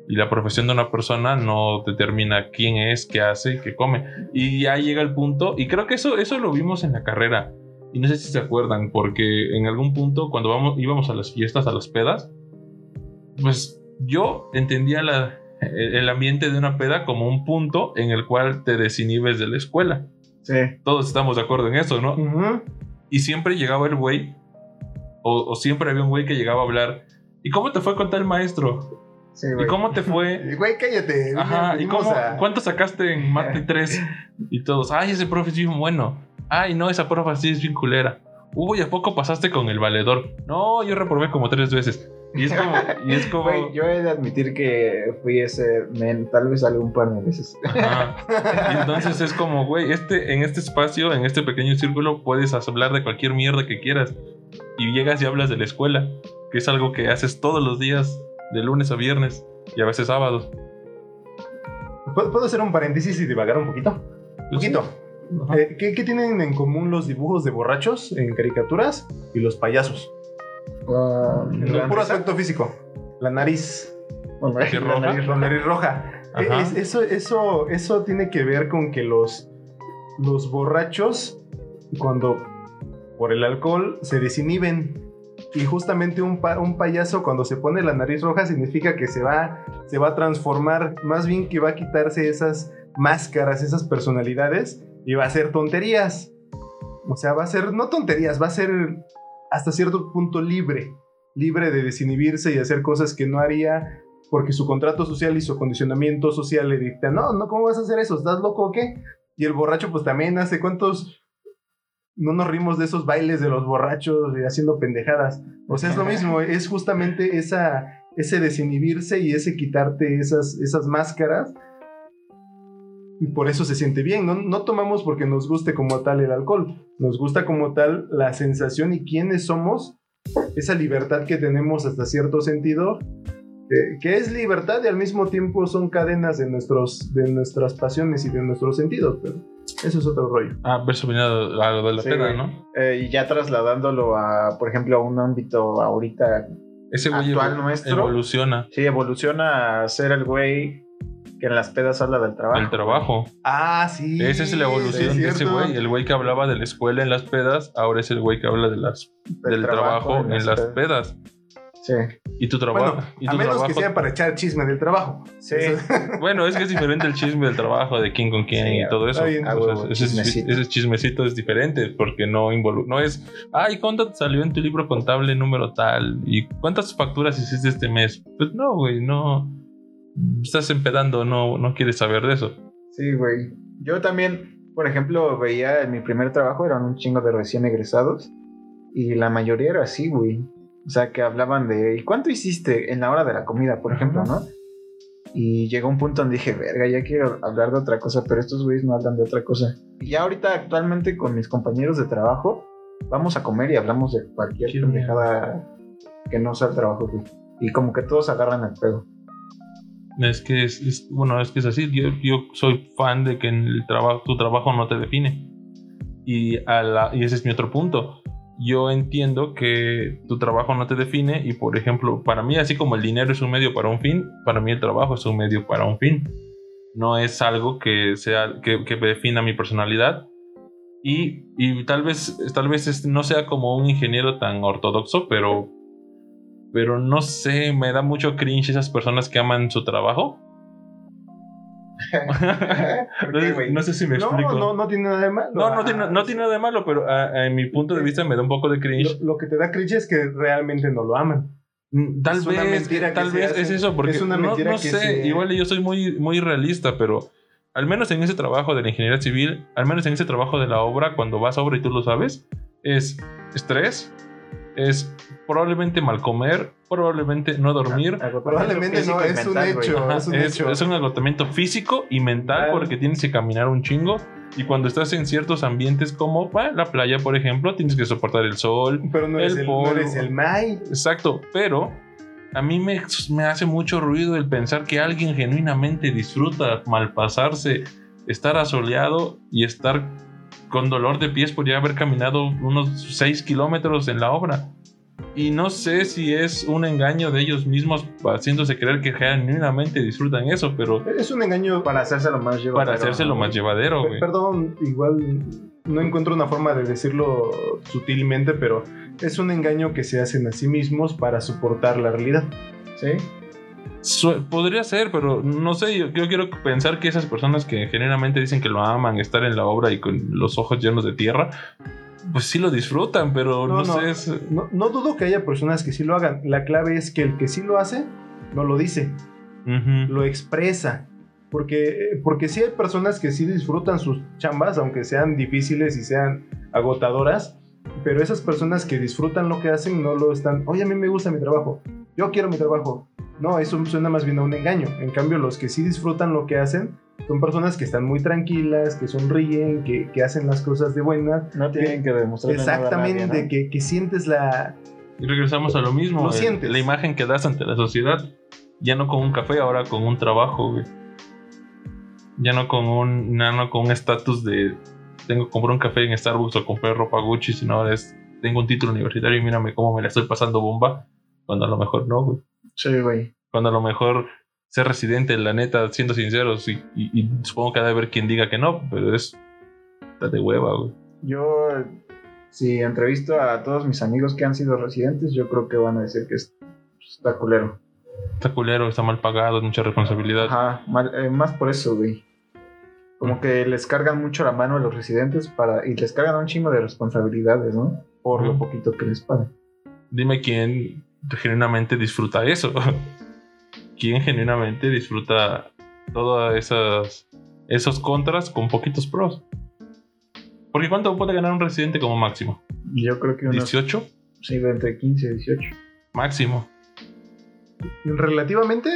Y la profesión de una persona no determina quién es, qué hace, qué come. Y ya llega el punto, y creo que eso, eso lo vimos en la carrera. Y no sé si se acuerdan, porque en algún punto, cuando vamos, íbamos a las fiestas, a las pedas, pues yo entendía la, el ambiente de una peda como un punto en el cual te desinhibes de la escuela. Sí. Todos estamos de acuerdo en eso, ¿no? Y siempre llegaba el güey, o, o siempre había un güey que llegaba a hablar. ¿Y cómo te fue con tal maestro? Sí, ¿Y cómo te fue? Güey, cállate. Ajá, ¿y cómo, a- cuánto sacaste en Mate 3? Y todos, ay, ese profe es bien bueno. Ay, no, esa profe sí es bien culera. Uy, ¿a poco pasaste con el valedor? No, yo reprobé como tres veces. Y es como, y es como... Güey, yo he de admitir que fui ese men tal vez algún par de veces. Ajá. Y entonces es como, güey, este, en este espacio, en este pequeño círculo, puedes hablar de cualquier mierda que quieras. Y llegas y hablas de la escuela, que es algo que haces todos los días, de lunes a viernes y a veces sábados. ¿Puedo hacer un paréntesis y divagar un poquito? Un poquito. Ajá. Eh, ¿qué, qué tienen en común los dibujos de borrachos en caricaturas y los payasos? En el puro aspecto físico. La nariz. bueno, ¿Qué la roja? nariz La nariz roja. Eh, es- eso, eso, eso tiene que ver con que los, los borrachos, cuando por el alcohol, se desinhiben. Y justamente un, pa- un payaso cuando se pone la nariz roja significa que se va, se va a transformar, más bien que va a quitarse esas máscaras, esas personalidades y va a hacer tonterías. O sea, va a ser, no tonterías, va a ser hasta cierto punto libre, libre de desinhibirse y hacer cosas que no haría porque su contrato social y su acondicionamiento social le dictan, no, no, ¿cómo vas a hacer eso? ¿Estás loco o qué? Y el borracho pues también hace cuántos... No nos rimos de esos bailes de los borrachos y haciendo pendejadas. O sea, es lo mismo, es justamente esa, ese desinhibirse y ese quitarte esas, esas máscaras. Y por eso se siente bien. No, no tomamos porque nos guste como tal el alcohol. Nos gusta como tal la sensación y quiénes somos. Esa libertad que tenemos hasta cierto sentido eh, que es libertad y al mismo tiempo son cadenas de, nuestros, de nuestras pasiones y de nuestros sentidos, pero eso es otro rollo. Ah, verso venía a lo de la Sí, güey. ¿no? Eh, y ya trasladándolo a, por ejemplo, a un ámbito ahorita, Ese güey Actual evo- nuestro. evoluciona sí, evoluciona a ser el güey que en las pedas habla del trabajo. el trabajo. Ah, sí. Esa es la evolución sí, de ese güey. El güey que hablaba de la escuela en las pedas, ahora es el güey que habla de las, del, trabajo, en las pedas. Sí, Y tu trabajo. Bueno, a tu menos trabajo que sea para echar chisme del trabajo. sí. Eso- Bueno, es que es diferente el chisme del trabajo, de quién con quién Sí, y todo eso. bien. Ah, huevo, ese, es- chismecito. ese chismecito es diferente porque no involu no es, ay, ¿cuánto salió en tu libro contable número tal? ¿Y cuántas facturas hiciste este mes? Pues no, güey, no. Estás empedando, no, no quieres saber de eso. Sí, güey. Yo también, por ejemplo, veía en mi primer trabajo, eran un chingo de recién egresados. Y la mayoría era así, güey. O sea, que hablaban de, ¿y cuánto hiciste en la hora de la comida, por ejemplo, no? Y llegó un punto donde dije, verga, ya quiero hablar de otra cosa, pero estos güeyes no hablan de otra cosa. Y ya ahorita, actualmente, con mis compañeros de trabajo, vamos a comer y hablamos de cualquier pendejada que no sea el trabajo, güey. Y como que todos agarran el pedo. Es que es, es- bueno, es que es así. Yo, soy fan de que el trabajo, tu trabajo no te define. Y, a y ese es mi otro punto. Yo entiendo que tu trabajo no te define y, por ejemplo, para mí, así como el dinero es un medio para un fin, para mí el trabajo es un medio para un fin. no es algo que sea que, que defina mi personalidad y, y tal vez tal vez no sea como un ingeniero tan ortodoxo pero pero no sé me da mucho cringe esas personas que aman su trabajo no, sé, no sé si me No, explico no, no tiene nada de malo. no, no Ah, tiene, no tiene nada de malo, pero a, a- en mi punto de vista me da un poco de cringe. Lo, lo que te da cringe es que realmente no lo aman. Mm, Tal Es vez, tal vez hace. es eso, porque Es una no- no, que sé, se- igual yo soy muy, muy realista, pero al menos en ese trabajo de la ingeniería civil, al menos en ese trabajo de la obra, cuando vas a obra y tú lo sabes, es estrés, es probablemente mal comer, probablemente no dormir. Agotamiento Probablemente no, es un mental, hecho. Ajá, es un es, hecho. es un agotamiento físico y mental porque tienes que caminar un chingo. Y cuando estás en ciertos ambientes como bah, la playa, por ejemplo, tienes que soportar el sol, Pero no eres el el, no polvo. eres el Mai. Exacto, pero a mí me, me hace mucho ruido el pensar que alguien genuinamente disfruta malpasarse, estar asoleado y estar con dolor de pies por ya haber caminado unos 6 kilómetros en la obra. Y no sé si es un engaño de ellos mismos haciéndose creer que genuinamente disfrutan eso, pero Es un engaño. Para hacérselo más llevadero. para hacérselo más llevadero, güey. Perdón, igual no encuentro una forma de decirlo sutilmente, pero es un engaño que se hacen a sí mismos para soportar la realidad. Sí. Podría ser, pero no sé, yo, yo quiero pensar que esas personas que generalmente dicen que lo aman, estar en la obra y con los ojos llenos de tierra, pues sí lo disfrutan, pero no, No, no. sé. es- No, no dudo que haya personas que sí lo hagan. La clave es que el que sí lo hace, no lo dice, lo expresa. Porque, porque sí hay personas que sí disfrutan sus chambas, aunque sean difíciles y sean agotadoras, pero esas personas que disfrutan lo que hacen no lo están, oye, a mí me gusta mi trabajo, yo quiero mi trabajo. No, eso suena más bien a un engaño. En cambio, los que sí disfrutan lo que hacen son personas que están muy tranquilas, que sonríen, que, que hacen las cosas de buenas. No tienen que nada a Exactamente, nadie, ¿no? que, que sientes la... Y regresamos a lo mismo. Lo el- sientes. La imagen que das ante la sociedad. Ya no con un café, ahora con un trabajo, güey. Ya no con un, ya no con un estatus de tengo que comprar un café en Starbucks o comprar ropa Gucci, sino ahora es tengo un título universitario y mírame cómo me la estoy pasando bomba. Cuando a lo mejor no, güey. Sí, güey. Cuando a lo mejor ser residente, la neta, siendo sinceros, y, y- y supongo que ha de haber quien diga que no, pero es. Está de hueva, güey. Yo, si entrevisto a todos mis amigos que han sido residentes, yo creo que van a decir que es- está culero. Está culero, está mal pagado, es mucha responsabilidad. Ajá, mal- eh, más por eso, güey. Como que les cargan mucho la mano a los residentes para y les cargan un chingo de responsabilidades, ¿no? Por lo poquito que les pagan. Dime quién genuinamente disfruta eso. ¿Quién genuinamente disfruta todas esas esos contras con poquitos pros? Porque ¿cuánto puede ganar un residente como máximo? Yo creo que unos ¿18? sí, entre 15 y 18. Máximo. Relativamente...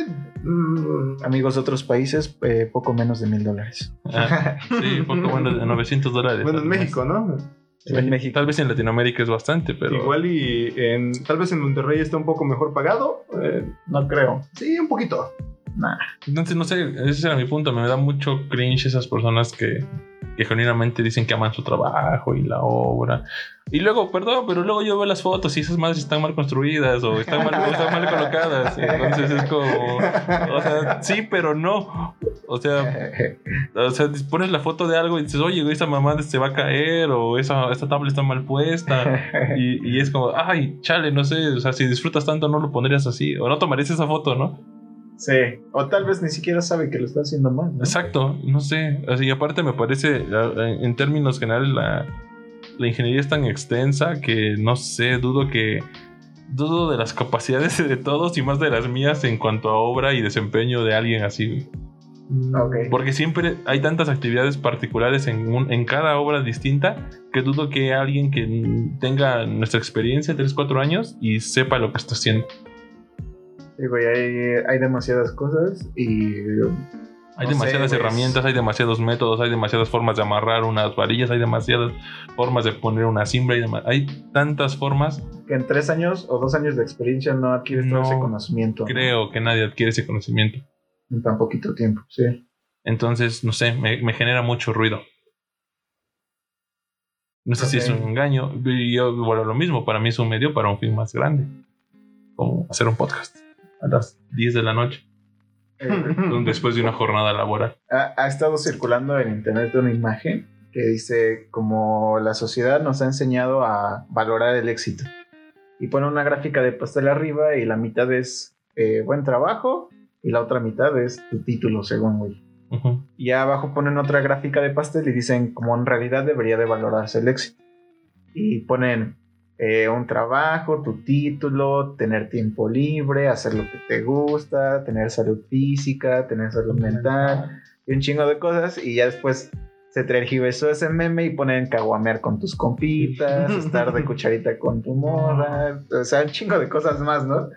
mm, Amigos de otros países, eh, poco menos de mil dólares. Ah, sí, poco bueno, de 900 dólares. bueno, en. México, ¿no? En México. Tal vez en Latinoamérica es bastante, pero... Igual y en, tal vez en Monterrey está un poco mejor pagado. eh, No creo. sí, un poquito. Entonces, no sé, ese era mi punto. Me da mucho cringe esas personas que, que genuinamente dicen que aman su trabajo y la obra. Y luego, perdón, pero luego yo veo las fotos y esas madres están mal construidas o están mal, o están colocadas. Entonces es como, o sea, sí, pero no. O sea, o sea, pones la foto de algo y dices, oye, esa mamá se va a caer o esa, esta tabla está mal puesta. Y, y es como, ay, chale, no sé, o sea, si disfrutas tanto no lo pondrías así o no tomarías esa foto, ¿no? Sí. O tal vez ni siquiera sabe que lo está haciendo mal. ¿no? Exacto, no sé. Así, aparte me parece, en términos generales, la, la ingeniería es tan extensa que no sé, dudo que. Dudo de las capacidades de todos y más de las mías en cuanto a obra y desempeño de alguien así. güey. Ok. Porque siempre hay tantas actividades particulares en, un- en cada obra distinta que dudo que alguien que mm, tenga nuestra experiencia, 3, 4 años, y sepa lo que está haciendo. Sí, güey, hay, hay demasiadas cosas y. Hay No demasiadas herramientas, hay demasiados métodos, hay demasiadas formas de amarrar unas varillas, hay demasiadas formas de poner una cimbra, hay, hay tantas formas. Que en tres años o dos años de experiencia no adquieres todo No ese conocimiento. ¿no? Creo que nadie adquiere ese conocimiento. En tan poquito tiempo, sí. Entonces, no sé, me, me genera mucho ruido. No sé si es un engaño. Y yo, bueno, lo mismo, para mí es un medio para un fin más grande. Como hacer un podcast a las 10 de la noche. Eh, después de una jornada laboral. ha, ha estado circulando en internet una imagen que dice como la sociedad nos ha enseñado a valorar el éxito. Y pone una gráfica de pastel arriba y la mitad es eh, buen trabajo y la otra mitad es tu título, según güey. Ujú. Y abajo ponen otra gráfica de pastel y dicen como en realidad debería de valorarse el éxito. Y ponen eh, un trabajo, tu título, tener tiempo libre, hacer lo que te gusta, tener salud física, tener salud mental y un chingo de cosas. Y ya después se tergiversó ese meme y ponen caguamear con tus compitas, estar de cucharita con tu morra, o sea, un chingo de cosas más, ¿no?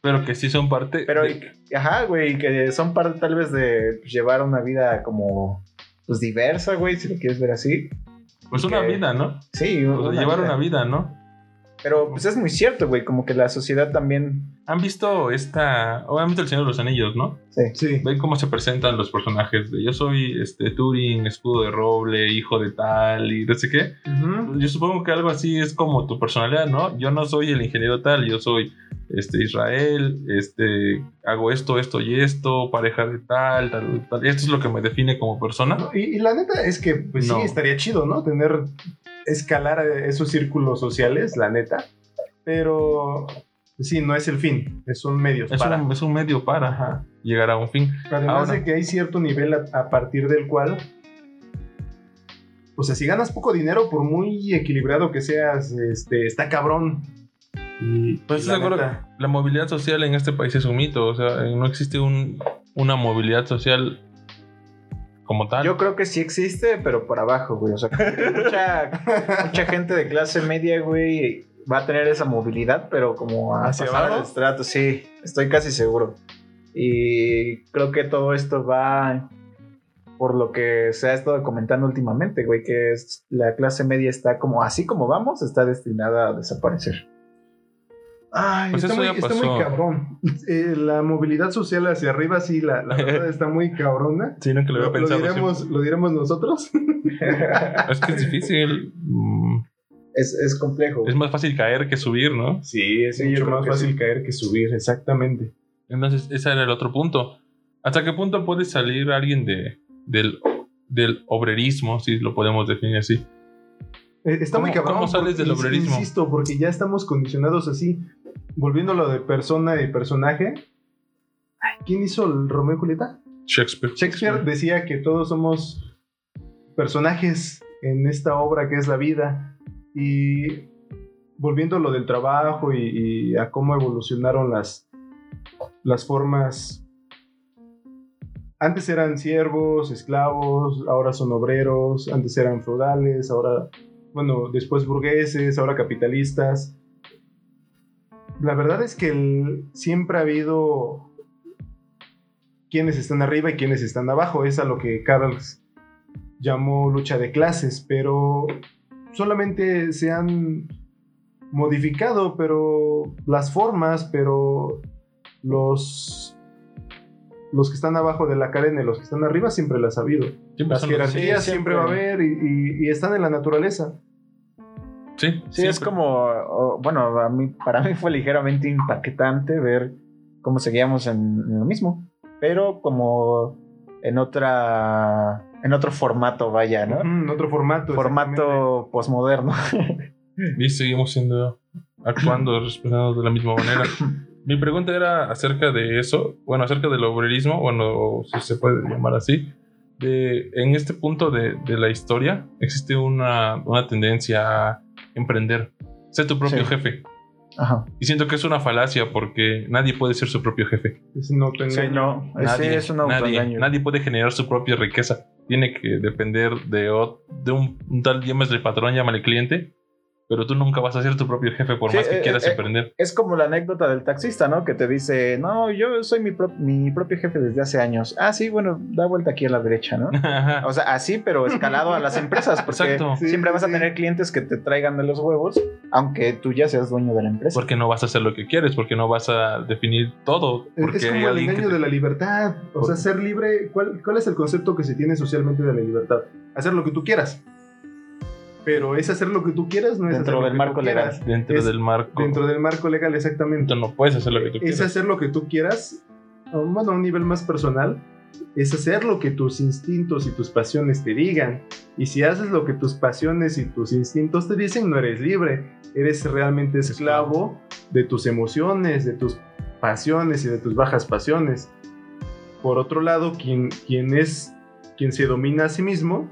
Pero que sí son parte. Pero, de- ajá, güey, que son parte tal vez de llevar una vida como, pues diversa, güey, si lo quieres ver así. pues una que- vida, ¿no? Sí, O sea, una llevar vida. una vida, ¿no? Pero pues es muy cierto, güey, como que la sociedad también... Han visto esta. Obviamente el Señor de los Anillos, ¿no? Sí. Sí. Ven cómo se presentan los personajes de yo soy este Turing, escudo de roble, hijo de tal y no sé qué. Ujú. Yo supongo que algo así es como tu personalidad, ¿no? Yo no soy el ingeniero tal, yo soy este Israel, este hago esto, esto y esto, pareja de tal, tal, tal. Esto es lo que me define como persona. Y, y la neta es que, pues No. sí, estaría chido, ¿no? Tener, escalar a esos círculos sociales, la neta. Pero, sí, no es el fin, son medios Es para. un, es un medio para Ajá. llegar a un fin. Además Ahora. de que hay cierto nivel a, a partir del cual, o sea, si ganas poco dinero, por muy equilibrado que seas, este, está cabrón. Y, Pues y la neta, La movilidad social en este país es un mito, o sea, no existe un, una movilidad social como tal. Yo creo que sí existe, pero por abajo, güey. O sea, mucha, mucha gente de clase media, güey, va a tener esa movilidad, pero como a ¿Hacia pasar abajo? el estrato, sí, estoy casi seguro. Y creo que todo esto va por lo que se ha estado comentando últimamente, güey, que es la clase media está como así como vamos, está destinada a desaparecer. Ay, Pues está, eso muy, ya está muy cabrón. Eh, la movilidad social hacia arriba, sí, la, la verdad está muy cabrona. Sí, no que lo ¿Lo, había lo pensado. diremos, ¿Lo diremos nosotros? Es que es difícil. mm, es, es complejo. Es más fácil caer que subir, ¿no? Sí, es Sí, mucho más fácil sí. caer que subir, exactamente. Entonces, ese era el otro punto. ¿Hasta qué punto puede salir alguien de, del, del obrerismo, si lo podemos definir así? Eh, Está ¿Cómo- muy cabrón. cómo sales porque- del obrerismo? Insisto, porque ya estamos condicionados así. Volviendo a lo de persona y personaje. ¿Quién hizo el Romeo y Julieta? Shakespeare. Shakespeare decía que todos somos personajes en esta obra que es la vida. Y volviendo a lo del trabajo y, y a cómo evolucionaron las, las formas. Antes eran siervos, esclavos, ahora son obreros, antes eran feudales, ahora, bueno, después burgueses, ahora capitalistas. La verdad es que el- siempre ha habido quienes están arriba y quienes están abajo. Es a lo que Karl llamó lucha de clases, pero solamente se han modificado, pero las formas, pero los los que están abajo de la cadena y los que están arriba siempre las ha habido. Siempre Las jerarquías sí, siempre siempre. va a haber y, y- y están en la naturaleza. Sí, Sí, es como, o- bueno, a mí, para mí fue ligeramente impactante ver cómo seguíamos en, en lo mismo, pero como en otra, en otro formato, vaya, ¿no? En otro formato. Formato posmoderno. Y seguimos siendo, actuando, respetando de la misma manera. Mi pregunta era acerca de eso, bueno, acerca del obrerismo, bueno, si se puede llamar así. De, en este punto de, de la historia existe una, una tendencia a emprender, ser tu propio Sí. jefe. Ajá. Y siento que es una falacia porque nadie puede ser su propio jefe. Es un autoengaño. Sí, no, sí, Nadie, es un nadie, autoengaño. nadie puede generar su propia riqueza. Tiene que depender de, de un, un tal, llámale patrón, llámale cliente, pero tú nunca vas a ser tu propio jefe por Sí, más que eh, quieras eh, emprender. Es como la anécdota del taxista, ¿no? Que te dice, no, yo soy mi, pro- mi propio jefe desde hace años. Ah, sí, bueno, da vuelta aquí a la derecha, ¿no? Ajá. O sea, así, pero escalado a las empresas, porque Exacto. Siempre sí, vas a tener clientes que te traigan de los huevos, aunque tú ya seas dueño de la empresa. Porque no vas a hacer lo que quieres, porque no vas a definir todo. Es- Porque es como el engaño te- de la libertad. O Por- sea, ser libre. ¿cuál, ¿Cuál es el concepto que se tiene socialmente de la libertad? Hacer lo que tú quieras. Pero es hacer lo que tú quieras, no es Dentro hacer lo del que marco tú legal. quieras. dentro es del marco. Dentro del marco legal, exactamente. Tú no puedes hacer lo que tú Es quieras. hacer lo que tú quieras bueno, a un nivel más personal, es hacer lo que tus instintos y tus pasiones te digan. Y si haces lo que tus pasiones y tus instintos te dicen, no eres libre. Eres realmente esclavo de tus emociones, de tus pasiones y de tus bajas pasiones. Por otro lado, quien, quien es quien se domina a sí mismo,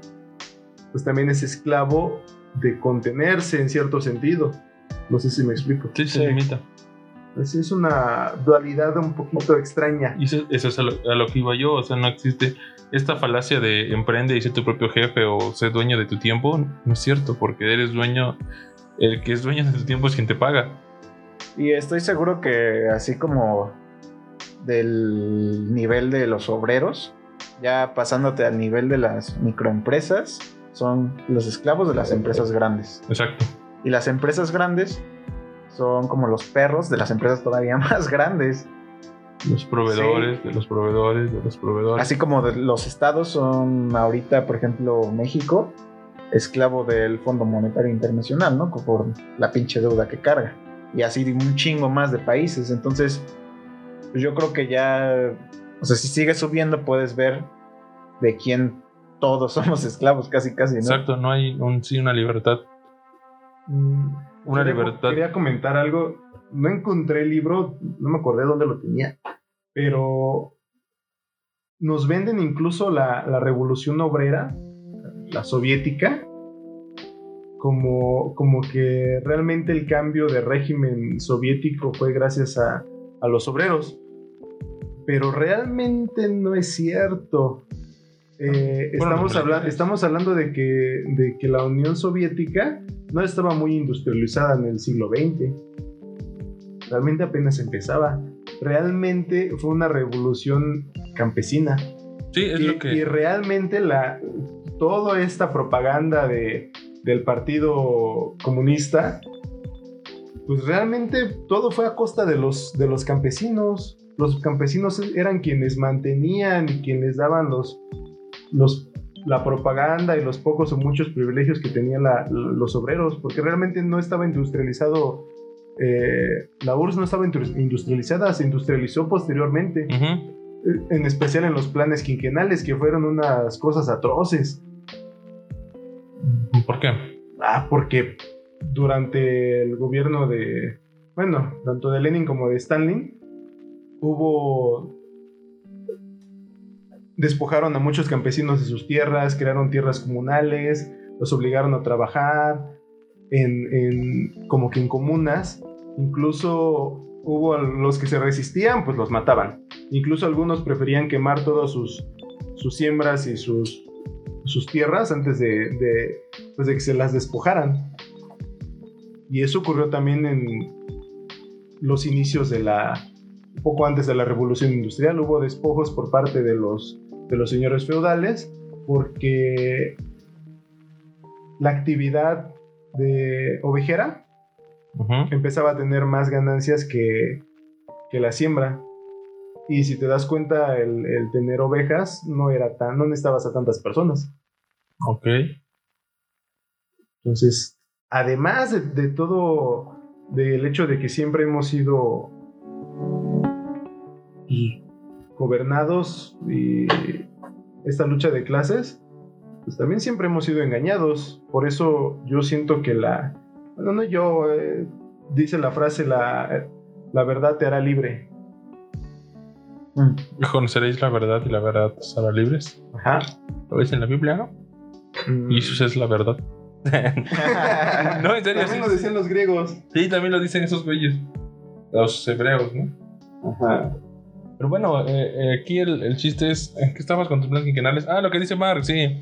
pues también es esclavo de contenerse en cierto sentido. No sé si me explico. Sí, se limita. Así es una dualidad un poquito extraña. Y eso, eso es a lo, a lo que iba yo, o sea, no existe esta falacia de emprende y ser tu propio jefe o ser dueño de tu tiempo, no es cierto, porque eres dueño, el que es dueño de tu tiempo es quien te paga. Y estoy seguro que así como del nivel de los obreros, ya pasándote al nivel de las microempresas, son los esclavos de las empresas grandes. Exacto. Y las empresas grandes son como los perros de las empresas todavía más grandes. Los proveedores, de los proveedores, de los proveedores. Así como de- los estados son ahorita, por ejemplo, México, esclavo del Fondo Monetario Internacional, ¿no? Por la pinche deuda que carga. Y así un chingo más de países. Entonces, pues yo creo que ya, o sea, si sigue subiendo puedes ver de quién todos somos esclavos, casi, casi, ¿no? Exacto, no hay un, sí una libertad. Mm, Una quería- libertad. Quería comentar algo. No encontré el libro, no me acordé dónde lo tenía, pero nos venden incluso la, la revolución obrera, la soviética, como, como que realmente el cambio de régimen soviético fue gracias a, a los obreros. Pero realmente no es cierto. Eh, estamos, los habla- militares. estamos hablando de que, de que la Unión Soviética no estaba muy industrializada en el siglo XX. Realmente apenas empezaba. Realmente fue una revolución campesina. Sí, es y, lo que. y realmente la, toda esta propaganda de, del Partido Comunista, pues realmente todo fue a costa de los, de los campesinos. Los campesinos eran quienes mantenían y quienes daban los, los, la propaganda y los pocos o muchos privilegios que tenían la- los obreros, porque realmente no estaba industrializado. eh, la URSS no estaba industri- industrializada, se industrializó posteriormente Ujú. en especial en los planes quinquenales, que fueron unas cosas atroces. ¿Por qué? Ah, porque durante el gobierno de, bueno, tanto de Lenin como de Stalin, hubo... Despojaron a muchos campesinos de sus tierras, crearon tierras comunales, los obligaron a trabajar en, como que en comunas. Incluso hubo los que se resistían, pues los mataban. Incluso algunos preferían quemar todas sus, sus siembras y sus, sus tierras antes de, de, pues de que se las despojaran. Y eso ocurrió también en los inicios de la, poco antes de la revolución industrial, hubo despojos por parte de los, de los señores feudales porque la actividad de ovejera empezaba a tener más ganancias que, que la siembra. Y si te das cuenta, el, el tener ovejas no era tan, no necesitabas a tantas personas. Ok. Entonces, además de, de todo, del hecho de que siempre hemos sido gobernados y esta lucha de clases, pues también siempre hemos sido engañados. Por eso yo siento que la, bueno, no yo, eh, dice la frase, la, la verdad te hará libre. Mm. Conoceréis la verdad y la verdad os hará libres. Ajá. Lo ves en la Biblia, ¿no? Mm. Y eso es la verdad. no, en serio, sí. También lo decían los griegos. Sí, también lo dicen esos güeyes. Los hebreos, ¿no? Ajá. Pero bueno, eh, eh, aquí el, el chiste es. ¿en ¿Qué estabas con tus planes quinquenales? Ah, lo que dice Marx, sí.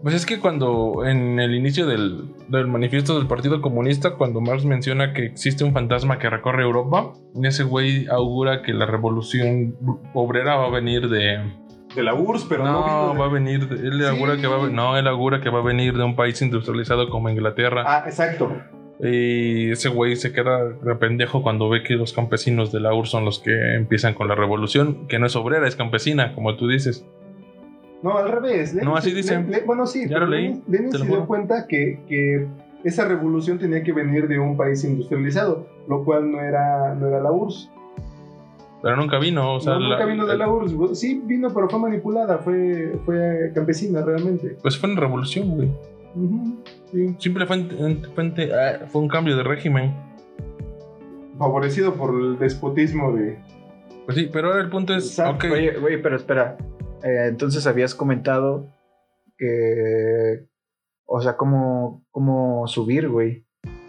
Pues es que cuando en el inicio del, del manifiesto del Partido Comunista, cuando Marx menciona que existe un fantasma que recorre Europa, ese güey augura que la revolución obrera va a venir de. De la URSS, pero no, no, va a venir. de- él Sí. augura que va a, no, él augura que va a venir de un país industrializado como Inglaterra. Ah, exacto. Y ese güey se queda de pendejo cuando ve que los campesinos de la URSS son los que empiezan con la revolución, que no es obrera, es campesina, como tú dices. No, al revés. Lenin No, así se- dice. Le- le- bueno, sí. Ya pero lo leí, Lenin, se dio cuenta que, que esa revolución tenía que venir de un país industrializado, lo cual no era, no era la URSS. Pero nunca vino, o sea, No, nunca la- vino de la URSS. Sí, vino, pero fue manipulada. Fue, fue campesina realmente. Pues fue una revolución, güey. Ujú, sí. Simplemente fue, ah, fue un cambio de régimen. Favorecido por el despotismo de. Pues sí, pero ahora el punto es, Exacto. ok, Oye, güey, pero espera. Eh, entonces habías comentado que. O sea, cómo, cómo subir, güey.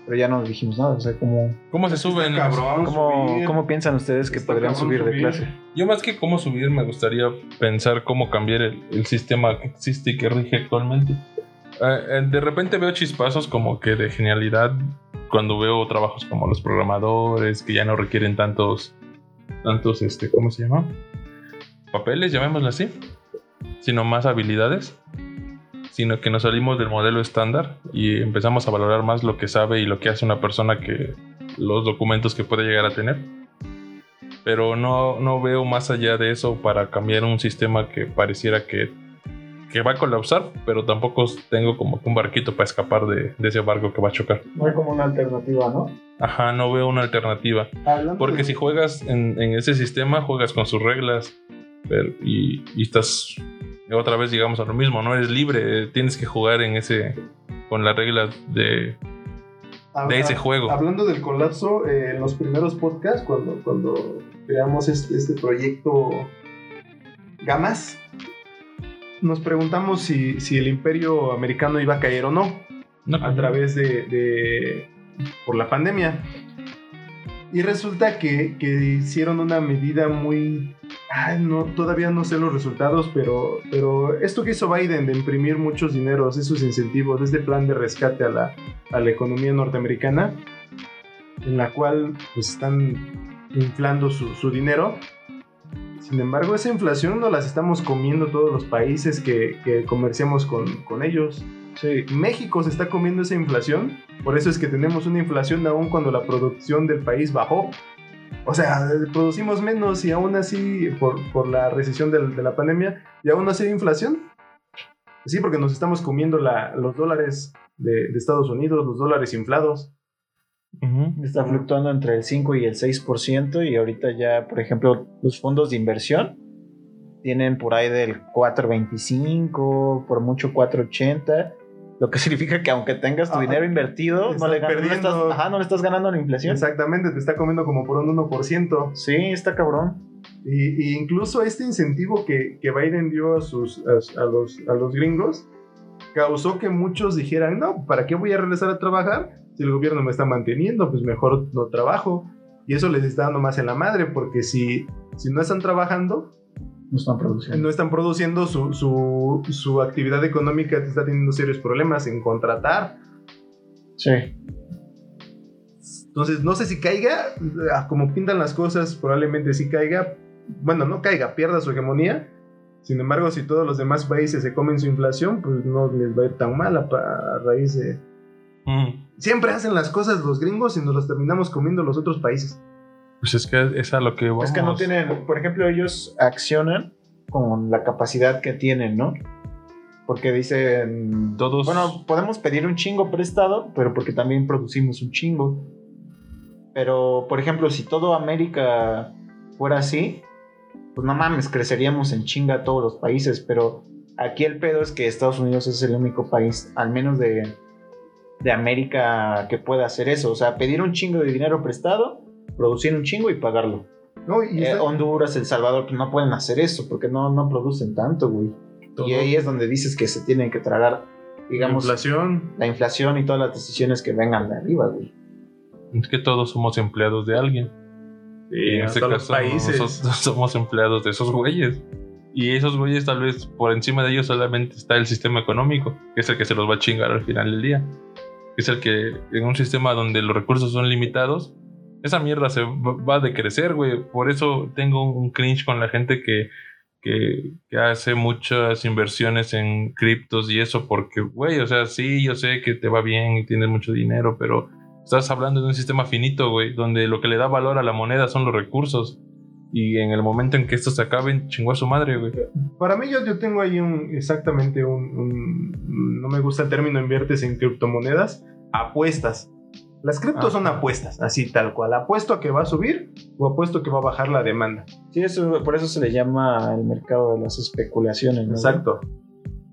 Pero ya no dijimos nada. O sea, cómo, ¿cómo se suben? Cabrón cómo, subir. cómo piensan ustedes que Está podrían cabrón subir de subir. clase. Yo más que cómo subir, me gustaría pensar cómo cambiar el, el sistema que existe y que rige actualmente. Eh, eh, de repente veo chispazos como que de genialidad cuando veo trabajos como los programadores que ya no requieren tantos, tantos, este, ¿cómo se llama? Papeles, llamémoslo así, sino más habilidades, sino que nos salimos del modelo estándar y empezamos a valorar más lo que sabe y lo que hace una persona que los documentos que puede llegar a tener pero no, no veo más allá de eso para cambiar un sistema que pareciera que, que va a colapsar, pero tampoco tengo como un barquito para escapar de, de ese barco que va a chocar. No hay como una alternativa, ¿no? Ajá, no veo una alternativa. Hablando Porque si juegas en, en ese sistema, juegas con sus reglas pero- y, y estás otra vez, digamos, a lo mismo, no eres libre, tienes que jugar en ese con las reglas de, de ese juego. Hablando del colapso, eh, en los primeros podcasts, cuando, cuando creamos este, este proyecto Gamas, nos preguntamos si, si el imperio americano iba a caer o no. No, a través de, de- por la pandemia. Y resulta que, que hicieron una medida muy... ay, no, todavía no sé los resultados, pero, pero esto que hizo Biden de imprimir muchos dineros, esos incentivos, este plan de rescate a la, a la economía norteamericana, en la cual pues, están inflando su, su dinero. Sin embargo, esa inflación no las estamos comiendo todos los países que, que comerciamos con, con ellos. Sí. México se está comiendo esa inflación, por eso es que tenemos una inflación aún cuando la producción del país bajó. O sea, producimos menos y aún así, por, por la recesión de, la pandemia, y aún así hay inflación. Sí, porque nos estamos comiendo la- los dólares de, de Estados Unidos, los dólares inflados. Ujú. Está fluctuando entre el 5 y el 6% y ahorita ya, por ejemplo, los fondos de inversión tienen por ahí del 4.25, por mucho 4.80, lo que significa que aunque tengas tu Ah, dinero invertido, no le, ganas- no le estás, ajá, no le estás ganando a la inflación. Exactamente, te está comiendo como por un 1%. Sí, está cabrón. Y, y incluso este incentivo que, que Biden dio a, sus, a, a los, a los gringos causó que muchos dijeran, no, ¿para qué voy a regresar a trabajar? Si el gobierno me está manteniendo, pues mejor no trabajo. Y eso les está dando más en la madre, porque si, si no están trabajando, No están produciendo. no están produciendo, su, su, su actividad económica te está teniendo serios problemas en contratar. Sí. Entonces, no sé si caiga, como pintan las cosas, probablemente sí caiga. Bueno, no caiga, pierda su hegemonía. Sin embargo, si todos los demás países se comen su inflación, pues no les va a ir tan mal a, a raíz de... Ujú. Siempre hacen las cosas los gringos y nos las terminamos comiendo los otros países. Pues es que es a lo que vamos. Es que no tienen, por ejemplo, ellos accionan con la capacidad que tienen, ¿no? Porque dicen, Todos- bueno, podemos pedir un chingo prestado, pero porque también producimos un chingo. Pero, por ejemplo, si todo América fuera así, pues no mames, creceríamos en chinga todos los países, pero aquí el pedo es que Estados Unidos es el único país, al menos de, de América, que puede hacer eso. O sea, pedir un chingo de dinero prestado, producir un chingo y pagarlo. ¿no? Y Eh, está- Honduras, El Salvador, pues no pueden hacer eso porque no, no producen tanto, güey. Todo- Y ahí es donde dices que se tienen que tragar, digamos, inflación. la inflación y todas las decisiones que vengan de arriba, güey. Es que todos somos empleados de alguien. Y en este los caso países. nosotros somos empleados de esos güeyes. Y esos güeyes tal vez por encima de ellos solamente está el sistema económico, que es el que se los va a chingar al final del día. Es el que en un sistema donde los recursos son limitados, esa mierda se va a decrecer, güey. Por eso tengo un cringe con la gente que, que, que hace muchas inversiones en criptos y eso, porque, güey, o sea, sí, yo sé que te va bien y tienes mucho dinero, pero estás hablando de un sistema finito, güey, donde lo que le da valor a la moneda son los recursos. Y en el momento en que estos se acaben, chingó a su madre, güey. Para mí yo, yo tengo ahí un exactamente un, un- no me gusta el término inviertes en criptomonedas, apuestas. Las criptos son apuestas, así tal cual. Apuesto a que va a subir o apuesto a que va a bajar la demanda. Sí, eso, por eso se le llama el mercado de las especulaciones. ¿no? Exacto.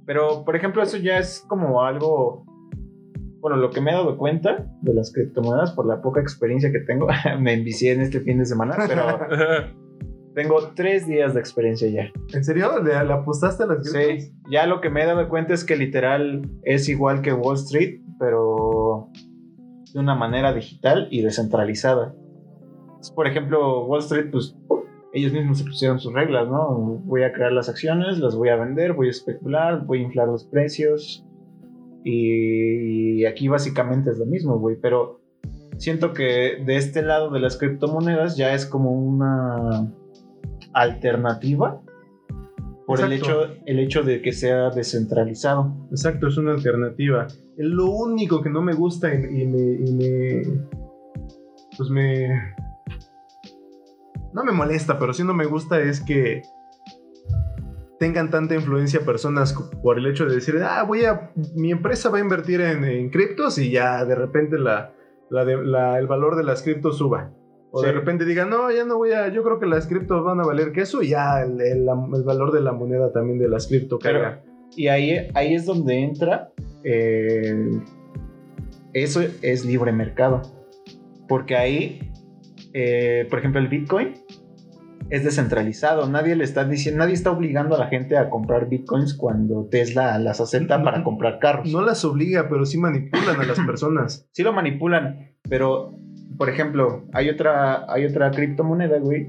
Pero, por ejemplo, eso ya es como algo. Bueno, lo que me he dado cuenta de las criptomonedas por la poca experiencia que tengo, me envicié en este fin de semana, pero tengo tres días de experiencia ya. ¿En serio? ¿Le, le apostaste a las criptos? Sí, ya lo que me he dado cuenta es que literal es igual que Wall Street, pero de una manera digital y descentralizada. Por ejemplo, Wall Street, pues ellos mismos se pusieron sus reglas, ¿no? Voy a crear las acciones, las voy a vender, voy a especular, voy a inflar los precios. Y aquí básicamente es lo mismo, güey. Pero siento que de este lado de las criptomonedas ya es como una alternativa por el hecho, el hecho de que sea descentralizado. Exacto, es una alternativa. Lo único que no me gusta y, y me, y me- Pues me. No me molesta, pero sí no me gusta es que tengan tanta influencia personas por el hecho de decir, ah, voy a. Mi empresa va a invertir en, en criptos y ya de repente la, la de- la- el valor de las criptos suba. O de repente digan, no, ya no voy a. Yo creo que las criptos van a valer queso y ya el, el- el valor de la moneda también de las cripto caiga. Y ahí, ahí es donde entra. eh, eso es libre mercado. Porque ahí, eh, por ejemplo, el Bitcoin es descentralizado. Nadie le está diciendo, nadie está obligando a la gente a comprar Bitcoins cuando Tesla las acepta para comprar carros. No las obliga, pero sí manipulan a las personas. sí lo manipulan, pero por ejemplo, hay otra, hay otra criptomoneda, güey,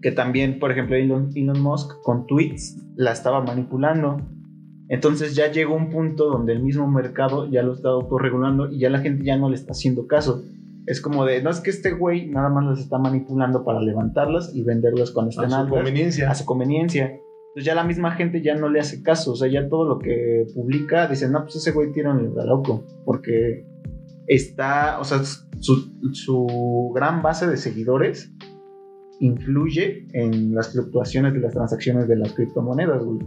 que también, por ejemplo, Elon, Elon Musk con tweets la estaba manipulando. Entonces ya llegó un punto donde el mismo mercado ya lo está autorregulando y ya la gente ya no le está haciendo caso. Es como de, no es que este güey nada más las está manipulando para levantarlas y venderlas cuando A estén su altas conveniencia. a su conveniencia. Entonces ya la misma gente ya no le hace caso, o sea, ya todo lo que publica dicen, no, pues ese güey tira un loco, porque está, o sea, su, su gran base de seguidores influye en las fluctuaciones de las transacciones de las criptomonedas, güey.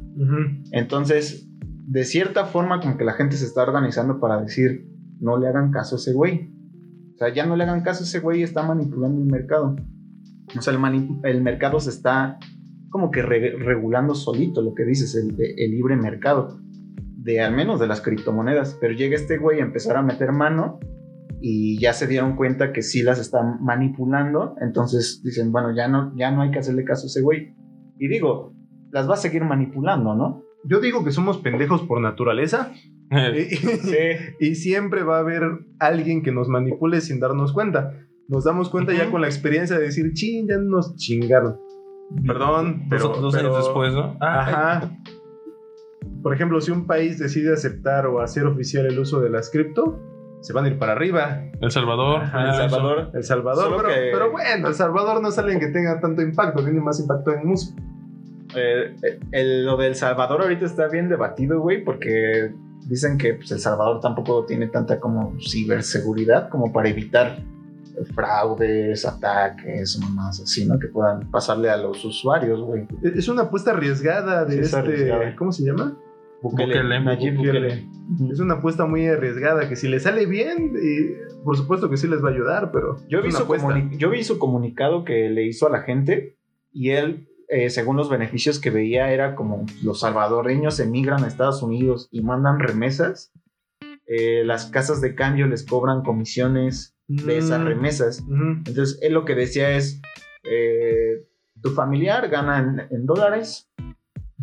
Entonces, de cierta forma, como que la gente se está organizando para decir, no le hagan caso a ese güey. O sea, ya no le hagan caso a ese güey, está manipulando el mercado. O sea, el, mercado se está como que re- regulando solito, lo que dices, el, el libre mercado, de al menos de las criptomonedas. Pero llega este güey a empezar a meter mano y ya se dieron cuenta que sí las están manipulando. Entonces dicen, bueno, ya no, ya no hay que hacerle caso a ese güey. Y digo, las va a seguir manipulando, ¿no? Yo digo que somos pendejos por naturaleza y, y siempre va a haber alguien que nos manipule sin darnos cuenta. Nos damos cuenta ya Ujú. con la experiencia de decir, ching, ya nos chingaron. Perdón, pero... dos, dos pero- años después, ¿no? Ah, Ajá. Por ejemplo, si un país decide aceptar o hacer oficial el uso de las cripto, se van a ir para arriba. El Salvador. Ajá, ah, El eso. Salvador. El Salvador, pero, que- pero bueno, El Salvador no es alguien que tenga tanto impacto, tiene más impacto en música. Eh, eh, el- lo del Salvador ahorita está bien debatido, güey, porque dicen que pues, El Salvador tampoco tiene tanta como ciberseguridad como para evitar fraudes, ataques, mamás así, ¿no? Que puedan pasarle a los usuarios, güey. Es una apuesta arriesgada de Sí, es este. arriesgada. ¿Cómo se llama? Bukele. Nayib Bukele. Bukele. Es una apuesta muy arriesgada que si le sale bien, eh, por supuesto que sí les va a ayudar, pero. Yo vi, su apuesta. comuni- yo vi su comunicado que le hizo a la gente y él, eh, según los beneficios que veía, era como los salvadoreños emigran a Estados Unidos y mandan remesas. eh, las casas de cambio les cobran comisiones de esas Mm, remesas. Entonces, él lo que decía es, eh, tu familiar gana en, en dólares,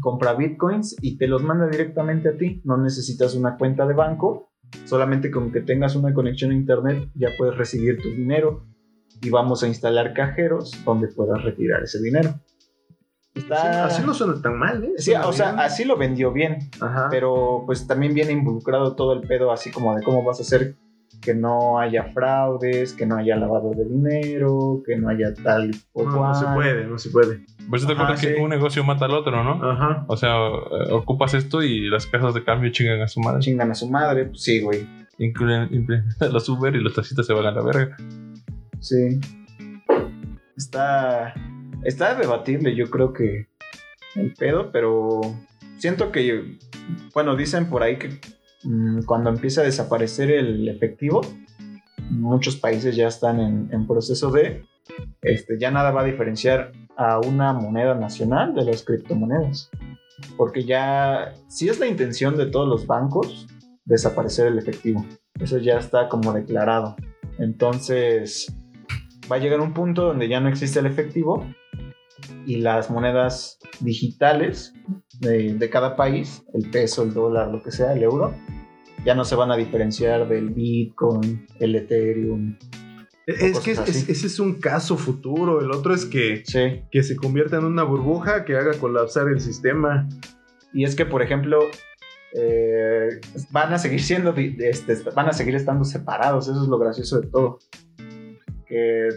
compra bitcoins y te los manda directamente a ti. No necesitas una cuenta de banco, solamente con que tengas una conexión a internet ya puedes recibir tu dinero y vamos a instalar cajeros donde puedas retirar ese dinero. Está... Así no suena tan mal, ¿eh? Sí, Suena o sea, bien. así lo vendió bien, Ajá. pero pues también viene involucrado todo el pedo así como de cómo vas a hacer que no haya fraudes, que no haya lavado de dinero, que no haya tal o no, no se cual. puede, no se puede. Pues te Ajá, acuerdas que un negocio mata al otro, ¿no? Ajá. O sea, ocupas esto y las casas de cambio chingan a su madre. Chingan a su madre, pues sí, güey. Incluyen, incluyen los Uber y los taxistas se van a la verga. Sí. Está. Está debatible, yo creo que. El pedo, pero. Siento que. Bueno, dicen por ahí que. mm, cuando empiece a desaparecer el efectivo. muchos países ya están en, en proceso de, este, ya nada va a diferenciar a una moneda nacional de las criptomonedas. Porque ya, si es la intención de todos los bancos, desaparecer el efectivo. Eso ya está como declarado. Entonces, va a llegar un punto donde ya no existe el efectivo y las monedas digitales de, cada país, el peso, el dólar, lo que sea, el euro, ya no se van a diferenciar del Bitcoin, el Ethereum. Es que es- ese es un caso futuro. El otro es que, Sí. que se convierta en una burbuja que haga colapsar el sistema. Y es que, por ejemplo, eh, van a seguir siendo, este, van a seguir estando separados. Eso es lo gracioso de todo. Que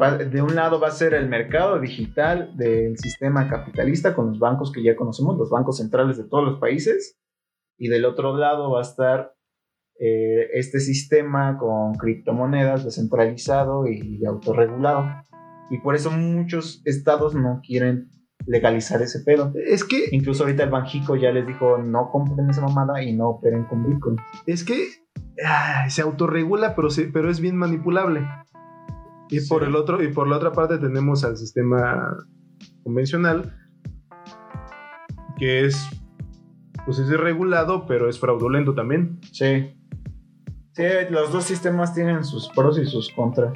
va- de un lado va a ser el mercado digital del sistema capitalista con los bancos que ya conocemos, los bancos centrales de todos los países. Y del otro lado va a estar eh, este sistema con criptomonedas descentralizado y autorregulado. Y por eso muchos estados no quieren legalizar ese pedo. Es que, Incluso ahorita el Banjico ya les dijo no compren esa mamada y no operen con Bitcoin. es que ah, se autorregula, pero, se- pero es bien manipulable. Y Sí. por el otro, y por la otra parte tenemos al sistema convencional, que es, pues es irregulado, pero es fraudulento también. Sí. Sí, los dos sistemas tienen sus pros y sus contras.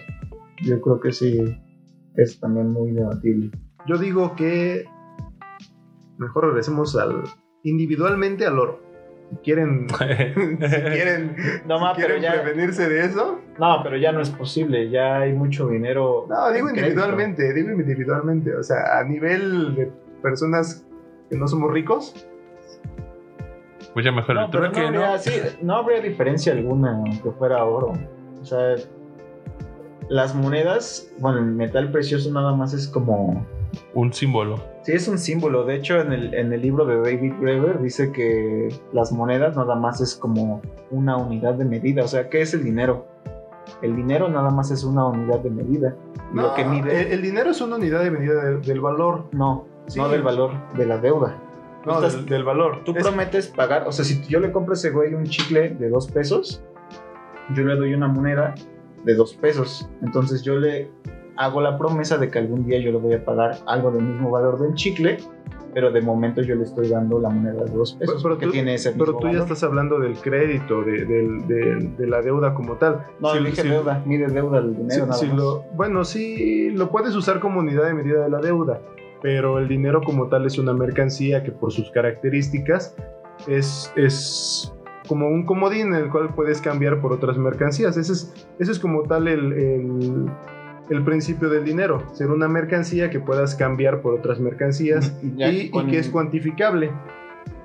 Yo creo que sí es también muy debatible. Yo digo que mejor regresemos al individualmente al oro. Si quieren, si quieren, No, si ma, pero quieren ya, prevenirse de eso. no, pero ya no es posible. Ya hay mucho dinero. No, digo crédito. individualmente, digo individualmente. O sea, a nivel de personas que no somos ricos. Pues ya mejor No, el pero no ¿no? habría, sí, no habría diferencia alguna aunque fuera oro. O sea, las monedas, bueno, el metal precioso nada más es como Un símbolo. Sí, es un símbolo. De hecho, en el, en el libro de David Graeber dice que las monedas nada más es como una unidad de medida. O sea, ¿qué es el dinero? El dinero nada más es una unidad de medida. Y lo que mide. el, el dinero es una unidad de medida de- del valor. no, Sí. no del valor, de la deuda. No, Estás- del, del valor. Tú Es- prometes pagar. O sea, si yo le compro a ese güey un chicle de dos pesos, yo le doy una moneda de dos pesos. Entonces yo le hago la promesa de que algún día yo le voy a pagar algo del mismo valor del chicle. Pero de momento yo le estoy dando la moneda de dos pesos. Pero porque tú- tiene ese pero tú ya estás hablando del crédito, de, la deuda como tal. No, Si- dije si- deuda, mide deuda el si- dinero nada si más. lo- bueno, sí, lo puedes usar como unidad de medida de la deuda, pero el dinero como tal es una mercancía que por sus características es, es como un comodín en el cual puedes cambiar por otras mercancías. Ese es, ese es como tal el, el- el principio del dinero, ser una mercancía que puedas cambiar por otras mercancías y, y con- que es cuantificable,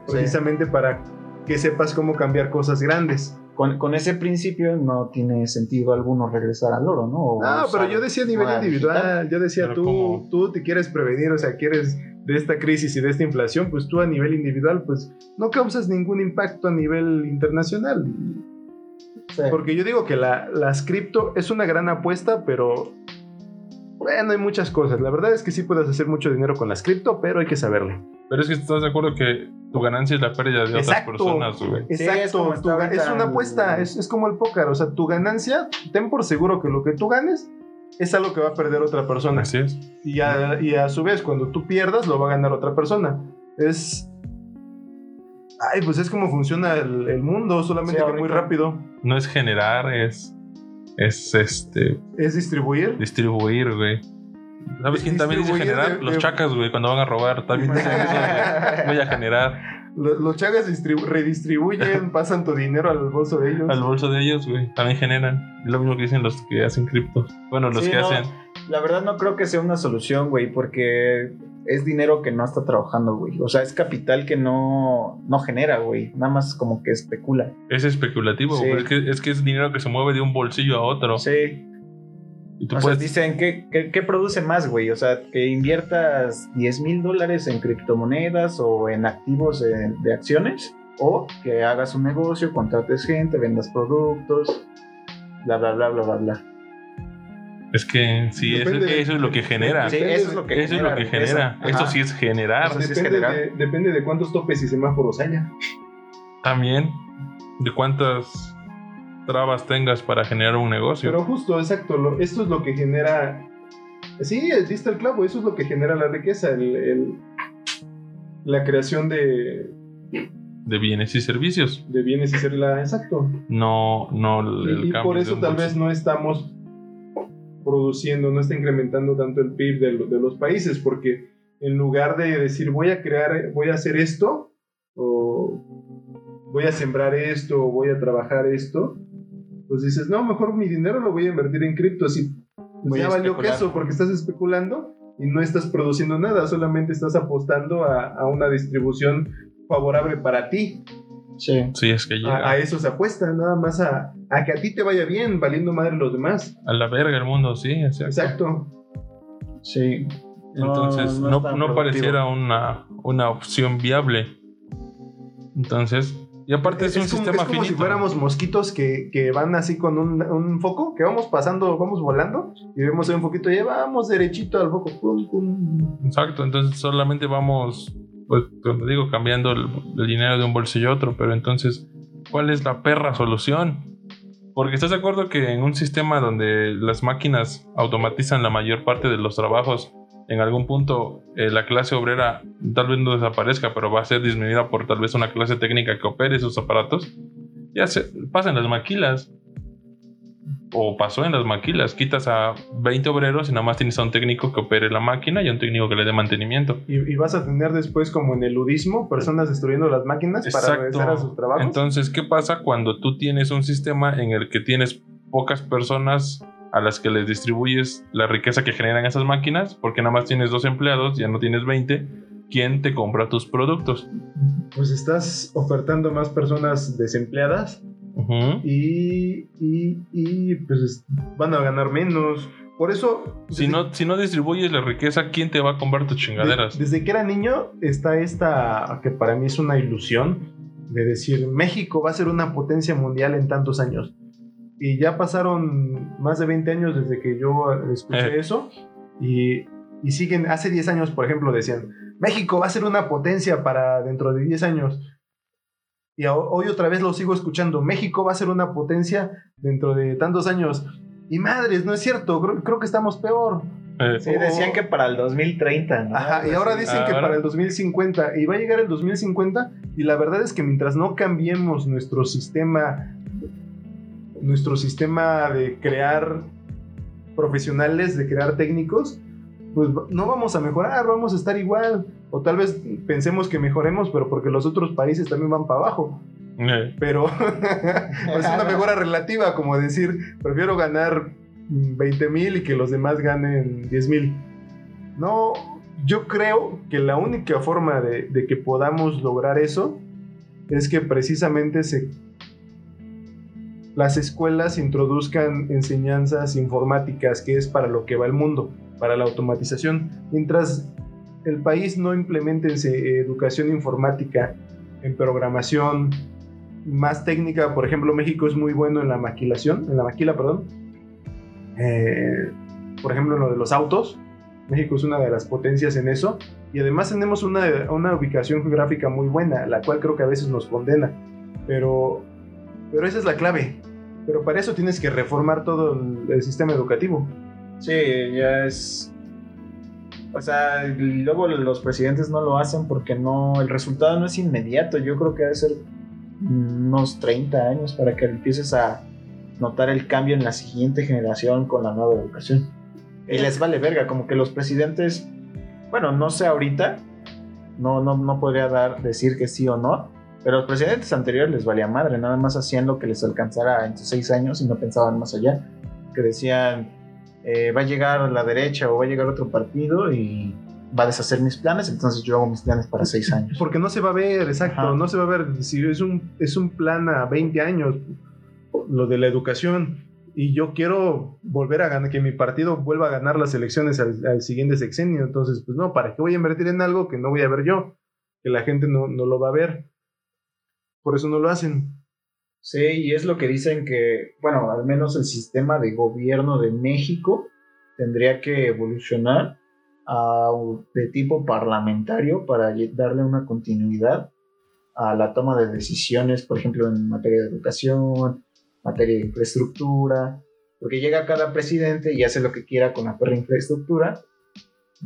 Sí. precisamente para que sepas cómo cambiar cosas grandes. Con, con ese principio no tiene sentido alguno regresar al oro, ¿no? O No, pero yo decía a nivel individual, digital. yo decía Pero tú, tú te quieres prevenir, o sea, quieres de esta crisis y de esta inflación, pues tú a nivel individual, pues no causas ningún impacto a nivel internacional. Sí. Porque yo digo que la, las cripto es una gran apuesta, pero bueno, hay muchas cosas. La verdad es que sí puedes hacer mucho dinero con las cripto, pero hay que saberle. Pero es que estás de acuerdo que tu ganancia es la pérdida de otras personas, güey. es Exacto, ga- ahorita es una apuesta, es, es como el póker, o sea, tu ganancia, ten por seguro que lo que tú ganes es algo que va a perder otra persona. Así es. Y a, y a su vez, cuando tú pierdas, lo va a ganar otra persona. Es. Ay, pues es como funciona el, el mundo, solamente Sí, que muy rápido. No es generar, es. Es este. Es distribuir. Distribuir, güey. ¿Sabes quién también dice generar? de- Los de- chacas, güey, cuando van a robar. También dicen eso. Voy a generar Lo- Los distribu- redistribuyen, pasan tu dinero al bolso de ellos. al bolso de ellos, güey. También generan. Es lo mismo que dicen los que hacen cripto. Bueno, los Sí, que no, hacen. La verdad no creo que sea una solución, güey, porque es dinero que no está trabajando, güey. O sea, es capital que no, no genera, güey. Nada más como que especula. Es especulativo, Sí. güey. Es que, es que es dinero que se mueve de un bolsillo a otro. Sí. Y tú O sea, puedes. dicen, ¿qué, qué, qué produce más, güey? O sea, que inviertas 10 mil dólares en criptomonedas o en activos de, de acciones, o que hagas un negocio, contrates gente, vendas productos, bla, bla, bla, bla, bla, bla. Es que sí, eso, Depende- eso es lo que genera. Sí, eso es lo que Eso es lo que genera. riqueza. Esto sí es generar. Eso sí es Depende, de, depende de cuántos topes y semáforos haya. También. De cuántas. Trabas tengas para generar un negocio. Pero justo, exacto, lo- esto es lo que genera... Sí, diste el clavo, eso es lo que genera la riqueza, el- el- la creación de, de bienes y servicios. de bienes y ser la... Exacto. No, no el, Y, y por eso tal vez no estamos produciendo, no está incrementando tanto el PIB de los países, porque en lugar de decir voy a crear, voy a hacer esto, o voy a sembrar esto, o voy a trabajar esto, pues dices, no, mejor mi dinero lo voy a invertir en pues Voy ya valió queso porque estás especulando y no estás produciendo nada, solamente estás apostando a, a una distribución favorable para ti. Sí. Sí, es que llega A, a eso se apuesta, nada más a, a que a ti te vaya bien, valiendo madre los demás. a la verga el mundo, sí, exacto. Exacto. Sí. Entonces, no, no, productivo. pareciera una, una opción viable. Entonces, y aparte es, un como, sistema es como si fuéramos mosquitos que, que van así con un, un foco, que vamos pasando, vamos volando y vemos ahí un foquito y vamos derechito al foco. Pum, pum. Exacto, entonces solamente vamos, pues, como digo, cambiando el, el dinero de un bolsillo a otro, pero entonces, ¿cuál es la perra solución? Porque estás de acuerdo que en un sistema donde las máquinas automatizan la mayor parte de los trabajos, en algún punto eh, la clase obrera tal vez no desaparezca, pero va a ser disminuida por tal vez una clase técnica que opere esos aparatos. Ya se pasa en las maquilas. O pasó en las maquilas. Quitas a 20 obreros y nada más tienes a un técnico que opere la máquina y a un técnico que le dé mantenimiento. Y, y vas a tener después, como en el ludismo, personas destruyendo las máquinas para regresar a sus trabajos. Entonces, ¿qué pasa cuando tú tienes un sistema en el que tienes pocas personas a las que les distribuyes la riqueza que generan esas máquinas? Porque nada más tienes dos empleados, ya no tienes 20. ¿Quién te compra tus productos? pues estás ofertando más personas desempleadas y, y, y, pues es- van a ganar menos. Por eso, Si no, si no distribuyes la riqueza, ¿quién te va a comprar tus de- chingaderas? desde que era niño está esta, que para mí es una ilusión, de decir, México va a ser una potencia mundial en tantos años. Y ya pasaron más de 20 años desde que yo escuché Eh. eso. Y, y siguen, hace 10 años, por ejemplo, decían, México va a ser una potencia para dentro de 10 años. Y a- hoy otra vez lo sigo escuchando, México va a ser una potencia dentro de tantos años. Y madres, no es cierto, creo, creo que estamos peor. Eh, Sí, decían que para el 2030, ¿no? Ajá, y ahora dicen que para el 2050, y va a llegar el 2050, y la verdad es que mientras no cambiemos nuestro sistema, nuestro sistema de crear profesionales, de crear técnicos, pues no vamos a mejorar, vamos a estar igual. O tal vez pensemos que mejoremos, pero porque los otros países también van para abajo. eh, Pero es una mejora relativa, como decir, prefiero ganar 20 mil y que los demás ganen 10 mil. No, yo creo que la única forma de, de que podamos lograr eso es que precisamente se, las escuelas introduzcan enseñanzas informáticas, que es para lo que va el mundo, para la automatización. Mientras el país no implemente ense- educación informática en programación, más técnica, por ejemplo, México es muy bueno en la maquilación, en la maquila, perdón. Eh, por ejemplo, en lo de los autos, México es una de las potencias en eso. Y además tenemos una, una ubicación geográfica muy buena, la cual creo que a veces nos condena. Pero, pero esa es la clave. Pero para eso tienes que reformar todo el, sistema educativo. Sí, ya es. O sea, luego los presidentes no lo hacen porque no. El resultado no es inmediato. Yo creo que debe ser unos 30 años para que empieces a notar el cambio en la siguiente generación con la nueva educación. Y les vale verga, como que los presidentes. Bueno, no sé ahorita. No, no, no podría dar, decir que sí o no. Pero los presidentes anteriores les valía madre, nada más hacían lo que les alcanzara en sus seis años y no pensaban más allá. Que decían, eh, va a llegar la derecha o va a llegar otro partido y va a deshacer mis planes, entonces yo hago mis planes para seis años. Porque no se va a ver, exacto, Ajá. no se va a ver. Si es un, es un plan a 20 años, lo de la educación, y yo quiero volver a ganar, que mi partido vuelva a ganar las elecciones al, al siguiente sexenio. Entonces, pues no, ¿para qué voy a invertir en algo que no voy a ver yo? Que la gente no, no lo va a ver. Por eso no lo hacen. Sí, y es lo que dicen que, bueno, al menos el sistema de gobierno de México tendría que evolucionar a, de tipo parlamentario para darle una continuidad a la toma de decisiones, por ejemplo, en materia de educación, materia de infraestructura, porque llega cada presidente y hace lo que quiera con la perra infraestructura,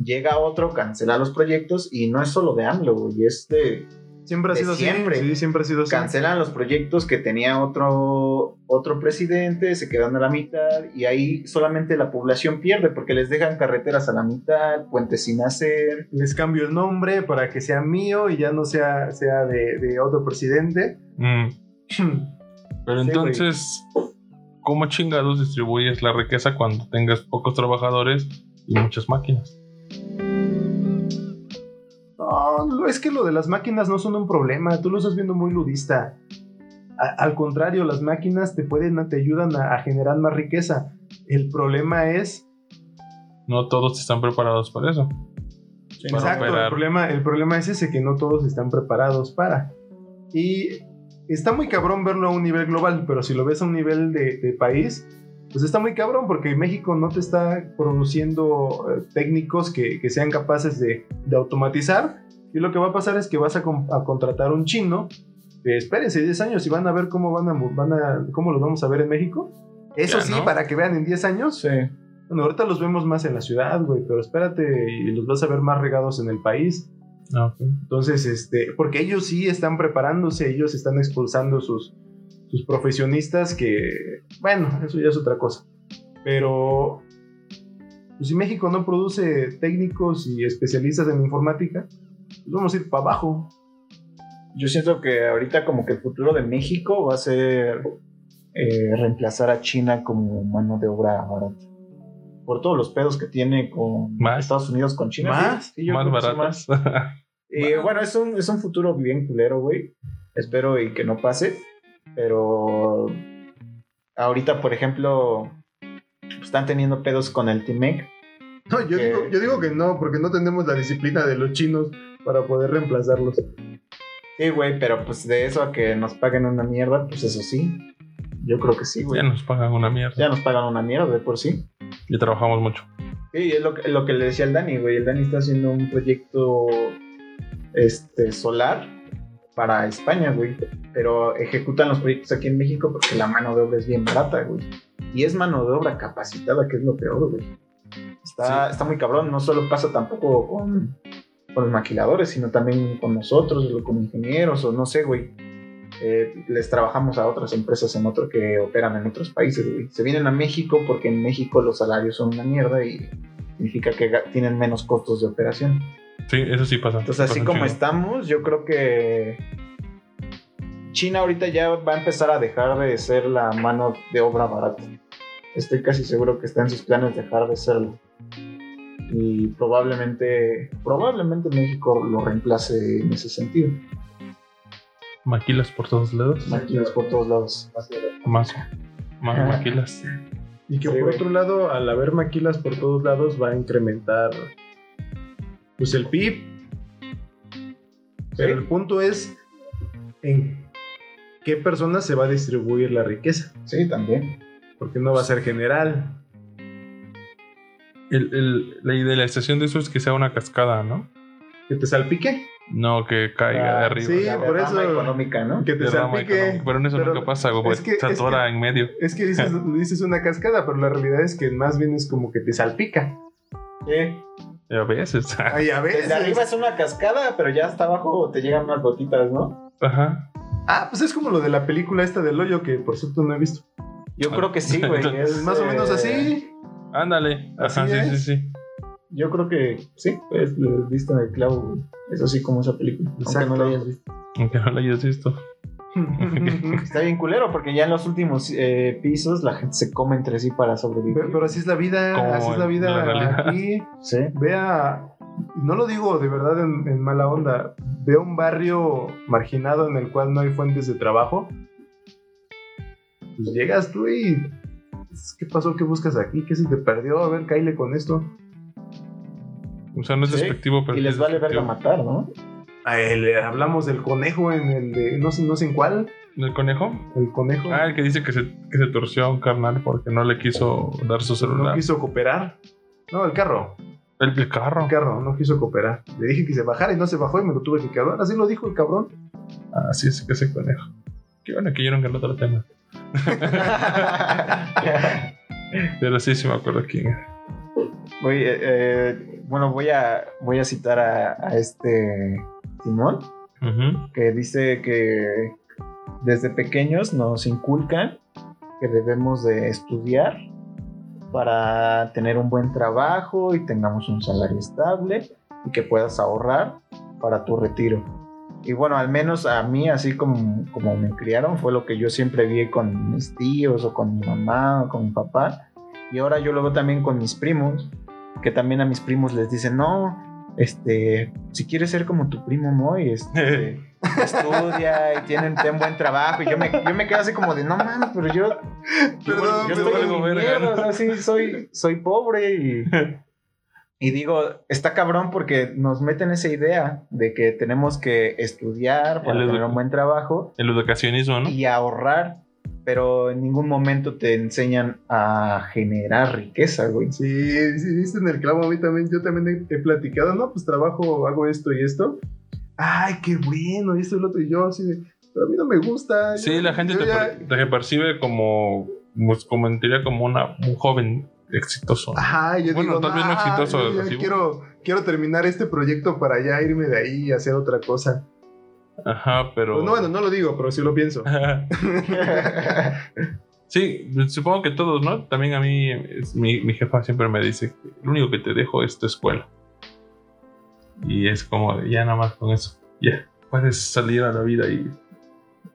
llega otro, cancela los proyectos y no es solo de AMLO, güey, es de Siempre ha sido siempre. así. Sí, siempre ha sido así. cancelan los proyectos que tenía otro, otro presidente, se quedan a la mitad y ahí solamente la población pierde porque les dejan carreteras a la mitad, puentes sin hacer. Les cambio el nombre para que sea mío y ya no sea, sea de, de otro presidente. Mm. Pero Sí, entonces, ¿cómo chingados distribuyes la riqueza cuando tengas pocos trabajadores y muchas máquinas? No, es que lo de las máquinas no son un problema. Tú lo estás viendo muy ludista. A- al contrario, las máquinas te pueden, te ayudan a, a generar más riqueza. El problema es No todos están preparados para eso. Para Exacto, el problema, el problema es ese, que no todos están preparados para. Y está muy cabrón verlo a un nivel global, pero si lo ves a un nivel de, de país, pues está muy cabrón porque México no te está produciendo eh, técnicos que, que sean capaces de, de automatizar. Y lo que va a pasar es que vas a, con- a contratar un chino. Que espérense 10 años y van a ver cómo van a, van a cómo los vamos a ver en México. Eso Ya, sí, ¿no? para que vean en 10 años, Sí. bueno, ahorita los vemos más en la ciudad, güey, pero espérate y los vas a ver más regados en el país. Ah. Entonces, este, porque ellos sí están preparándose, ellos están expulsando sus, sus profesionistas que, bueno, eso ya es otra cosa. Pero, pues si México no produce técnicos y especialistas en informática, pues vamos a ir para abajo. Yo siento que ahorita como que el futuro de México va a ser eh, reemplazar a China como mano de obra barata. Por todos los pedos que tiene con ¿Más? Estados Unidos, con China. ¿Más? Sí, yo Más baratas. Y bueno, es un, es un futuro bien culero, güey. Espero y que no pase. Pero ahorita, por ejemplo, están teniendo pedos con el T-Mec. No, yo, Que- digo, yo digo que no, porque no tenemos la disciplina de los chinos para poder reemplazarlos. Sí, güey, pero pues de eso a que nos paguen una mierda, pues eso sí. Yo creo que sí, güey. ya nos pagan una mierda. Ya nos pagan una mierda de por sí. Y trabajamos mucho. Sí, es lo, que- lo que le decía al Dani, güey. El Dani está haciendo un proyecto este, solar para España, güey. Pero ejecutan los proyectos aquí en México porque la mano de obra es bien barata, güey. Y es mano de obra capacitada, que es lo peor, güey. Está, está muy cabrón. No solo pasa tampoco con, con los maquiladores, sino también con nosotros, o como ingenieros, o no sé, güey. Eh, les trabajamos a otras empresas en otro que operan en otros países, güey. Se vienen a México porque en México los salarios son una mierda y significa que tienen menos costos de operación. Sí, eso sí pasa. Entonces, así Pasa como estamos, yo creo que China ahorita ya va a empezar a dejar de ser la mano de obra barata. Estoy casi seguro que está en sus planes dejar de serlo. Y probablemente, probablemente México lo reemplace en ese sentido. Maquilas por todos lados. Máquinas por todos lados. Más, más maquilas. Y que Sí, por güey. otro lado, al haber maquilas por todos lados, va a incrementar pues el PIB. Pero el punto es en qué personas se va a distribuir la riqueza. Sí, también. Porque no va a ser general. El- el- la idealización de eso es que sea una cascada, ¿no? Que te salpique. No que caiga de Ah, arriba. sí, La por eso- económica, ¿no? Que te salpique. Pero en eso Pero nunca pasa, güey, es que- se es que- atora en medio. Es que dices, dices una cascada, pero la realidad es que más bien es como que te salpica. Sí. Y A veces. Ay, a veces. Desde arriba es una cascada, pero ya hasta abajo te llegan unas gotitas, ¿no? Ajá. Ah, pues es como lo de la película esta del hoyo que por cierto no he visto. Yo creo que sí, güey. Es más o menos eh, así. Ándale. Así Ajá, sí, sí, es. sí. Yo creo que sí, es lo visto en el clavo, güey. Es así como esa película. Aunque Exacto. no la hayas visto. Aunque no lo hayas visto. Está bien culero, porque ya en los últimos eh, pisos la gente se come entre sí para sobrevivir. Pero, pero así es la vida, Como así es la vida la aquí. Sí. Vea, no lo digo de verdad en, en mala onda, veo un barrio marginado en el cual no hay fuentes de trabajo. Pues llegas tú y... ¿Qué pasó? ¿Qué buscas aquí? ¿Qué se te perdió? A ver, caile con esto. O sea, no es Sí, despectivo, pero Y les es vale verga matar, ¿no? Ah, el- hablamos del conejo en el de... No sé, no sé en cuál. ¿El conejo? El conejo Ah, el que dice que se, que se torció a un carnal porque no le quiso dar su no celular. quiso cooperar. No, el carro. El, el carro. El carro no quiso cooperar. Le dije que se bajara y no se bajó y me lo tuve que quedar. Así lo dijo el cabrón. Así es que ese conejo. Qué bueno que yo nunca lo otro tema. Pero sí, sí me acuerdo quién era. Voy, eh, eh, bueno, voy a, voy a citar a, a este Simón, que dice que desde pequeños nos inculcan que debemos de estudiar para tener un buen trabajo y tengamos un salario estable y que puedas ahorrar para tu retiro. Y bueno, al menos a mí, así como, como me criaron, fue lo que yo siempre vi con mis tíos o con mi mamá o con mi papá. Y ahora yo lo veo también con mis primos, que también a mis primos les dicen, no, este, si quieres ser como tu primo Moy, este, estudia y tienen ten buen trabajo. Y yo me, yo me quedo así como de, no mames, pero yo, Perdón, yo me estoy en mi mierda, o sea, sí, soy, soy pobre y... Y digo, está cabrón porque nos meten esa idea de que tenemos que estudiar para tener un buen trabajo El educacionismo, ¿no? y ahorrar, pero en ningún momento te enseñan a generar riqueza, güey. Sí, sí, viste en el clavo, a mí también, yo también he, he platicado, no, pues trabajo, hago esto y esto. Ay, qué bueno, y esto y lo otro, y yo así de, pero a mí no me gusta. Sí, yo- la gente te, ya- per- te percibe como, pues, como en teoría como una, un joven exitoso. Ajá, yo Bueno, digo, tal vez no "Nah, exitoso, yo quiero, quiero terminar este proyecto para ya irme de ahí y hacer otra cosa. Ajá, pero... Pues no, bueno, no lo digo, pero sí lo pienso. sí, supongo que todos, ¿no? También a mí, es- mi, mi jefa siempre me dice, lo único que te dejo es tu escuela. Y es como, ya nada más con eso. Ya, puedes salir a la vida y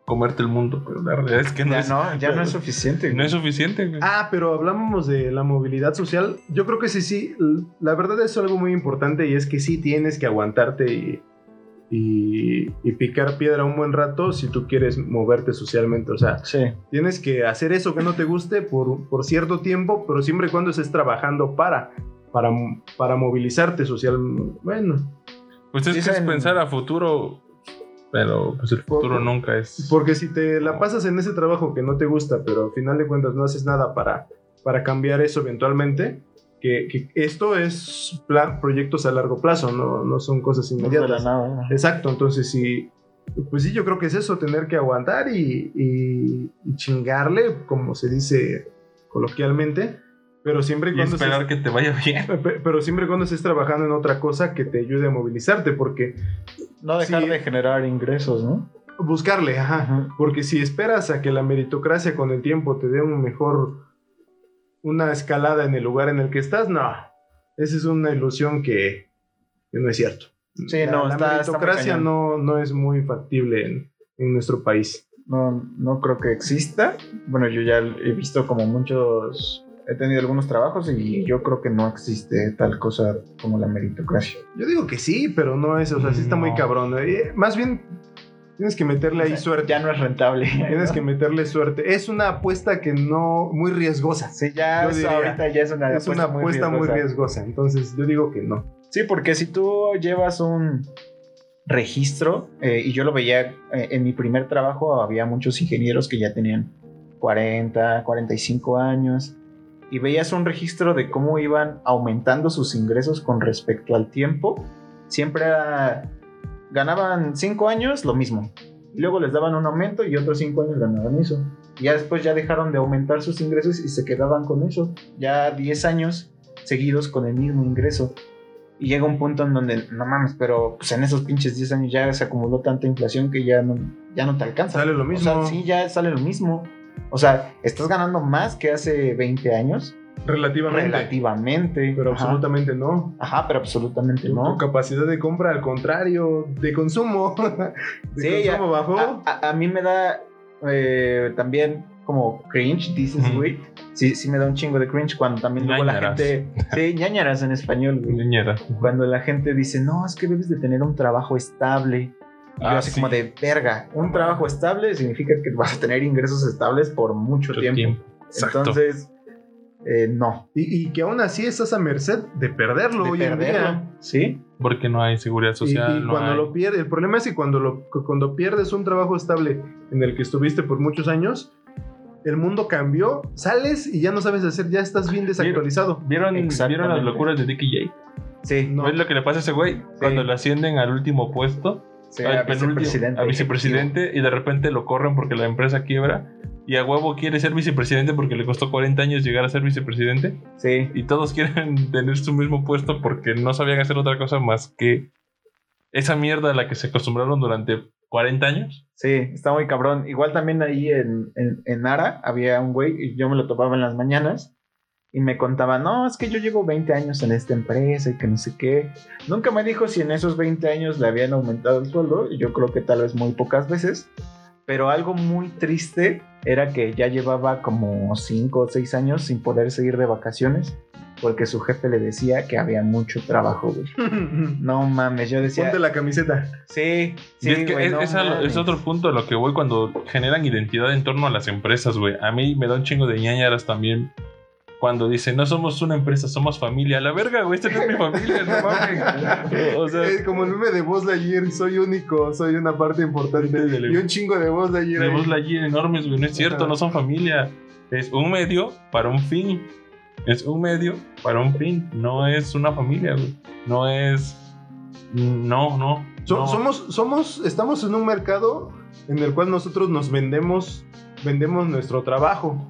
comerte el mundo, pero la realidad es que no, ya es, no, ya no es suficiente. no es suficiente. güey. Ah, pero hablamos de la movilidad social. Yo creo que sí, sí. La verdad es algo muy importante y es que sí tienes que aguantarte y, y, y picar piedra un buen rato si tú quieres moverte socialmente. O sea, Sí. tienes que hacer eso que no te guste por, por cierto tiempo, pero siempre y cuando estés trabajando para, para, para movilizarte social. Bueno, Pues es que es Dicen- pensar a futuro, pero pues el futuro nunca es... porque si te la pasas en ese trabajo que no te gusta, pero al final de cuentas no haces nada para, para cambiar eso eventualmente, que, que esto es plan, proyectos a largo plazo, no, no son cosas No es de la inmediatas. nada. Exacto, entonces sí, pues sí, yo creo que es eso, tener que aguantar y, y- y chingarle, como se dice coloquialmente, pero siempre y Y cuando esperar estés, que te vaya bien. pe- pero siempre y cuando estés trabajando en otra cosa que te ayude a movilizarte, porque No dejar de generar ingresos, ¿no? buscarle, ajá, Ajá. porque si esperas a que la meritocracia con el tiempo te dé un mejor, una escalada en el lugar en el que estás, no, esa es una ilusión que, que no es cierto. Sí, la, no, la está- meritocracia no, no es muy factible en, en nuestro país. No, no creo que exista. Bueno, yo ya he visto como muchos, he tenido algunos trabajos y yo creo que no existe tal cosa como la meritocracia. Yo digo que sí, pero no es, o sea, sí está muy cabrón. Eh, más bien, tienes que meterle ahí suerte. Ya no es rentable. Tienes que meterle suerte. Es una apuesta que no, muy riesgosa. Sí, ya es- ahorita ya es una Es una apuesta muy riesgosa. riesgosa. Entonces, yo digo que no. Sí, porque si tú llevas un registro, eh, y yo lo veía eh, en mi primer trabajo, había muchos ingenieros que ya tenían 40, 45 años, y veías un registro de cómo iban aumentando sus ingresos con respecto al tiempo. Siempre era, ganaban 5 años lo mismo. Y luego les daban un aumento y otros 5 años ganaban eso. Y ya después ya dejaron de aumentar sus ingresos y se quedaban con eso. Ya 10 años seguidos con el mismo ingreso. Y llega un punto en donde, no mames, pero pues en esos pinches 10 años ya se acumuló tanta inflación que ya no, ya no te alcanza. Sale lo O mismo. sea, sí, ya sale lo mismo. O sea, estás ganando más que hace 20 años. Relativamente. Relativamente. Pero Ajá. absolutamente no. Ajá, pero absolutamente Tu no. capacidad de compra, al contrario, de consumo. de Sí, ya- consumo bajó. A, a- a mí me da eh, también como cringe, dices, güey. Sí, sí me da un chingo de cringe cuando también luego la gente... Sí, ñañaras en español, güey. Cuando la gente dice, no, es que debes de tener un trabajo estable. Y yo Ah, así sí. como de verga. Un trabajo estable significa que vas a tener ingresos estables por mucho, Mucho tiempo. tiempo. Entonces, eh, no. Y, y que aún así estás a merced de perderlo De hoy en perderlo. día. ¿Sí? Porque no hay seguridad Y, social. y no cuando hay- lo pierdes, el problema es que cuando, lo, cuando pierdes un trabajo estable en el que estuviste por muchos años, el mundo cambió, sales y ya no sabes hacer, ya estás bien desactualizado. ¿Vieron. ¿Vieron las locuras de Dicky Jake? Sí. No. ¿Ves lo que le pasa a ese güey? Cuando lo ascienden al último puesto, Sí, al a penúltimo- vicepresidente. a vicepresidente, y de repente lo corren porque la empresa quiebra. y a huevo quiere ser vicepresidente porque le costó 40 años llegar a ser vicepresidente. Sí. Y todos quieren tener su mismo puesto porque no sabían hacer otra cosa más que esa mierda a la que se acostumbraron durante 40 años. Sí, está muy cabrón. Igual también ahí en, en, en Ara había un güey, y yo me lo topaba en las mañanas, y me contaba, no, es que yo llevo 20 años en esta empresa y que no sé qué. Nunca me dijo si en esos 20 años le habían aumentado el sueldo, y yo creo que tal vez muy pocas veces. Pero algo muy triste era que ya llevaba como 5 o 6 años sin poder seguir de vacaciones, porque su jefe le decía que había mucho trabajo, güey. No mames, yo decía... Ponte la camiseta. Sí, sí, y es que güey, es, no otro punto a lo que voy cuando generan identidad en torno a las empresas, güey. A mí me da un chingo de ñañaras también cuando dicen, no somos una empresa, somos familia. La verga, güey, esta no es mi familia, no mames. O sea, como el meme de Buzz Lightyear, soy único, soy una parte importante. Dele. Y un chingo de Buzz Lightyear. de ahí. Buzz Lightyear enormes, güey, no es cierto, Ajá. no son familia. Es un medio para un fin. Es un medio para un fin. No es una familia, güey. No es. No, no. So- no. Somos, somos, estamos en un mercado en el cual nosotros nos vendemos, vendemos nuestro trabajo.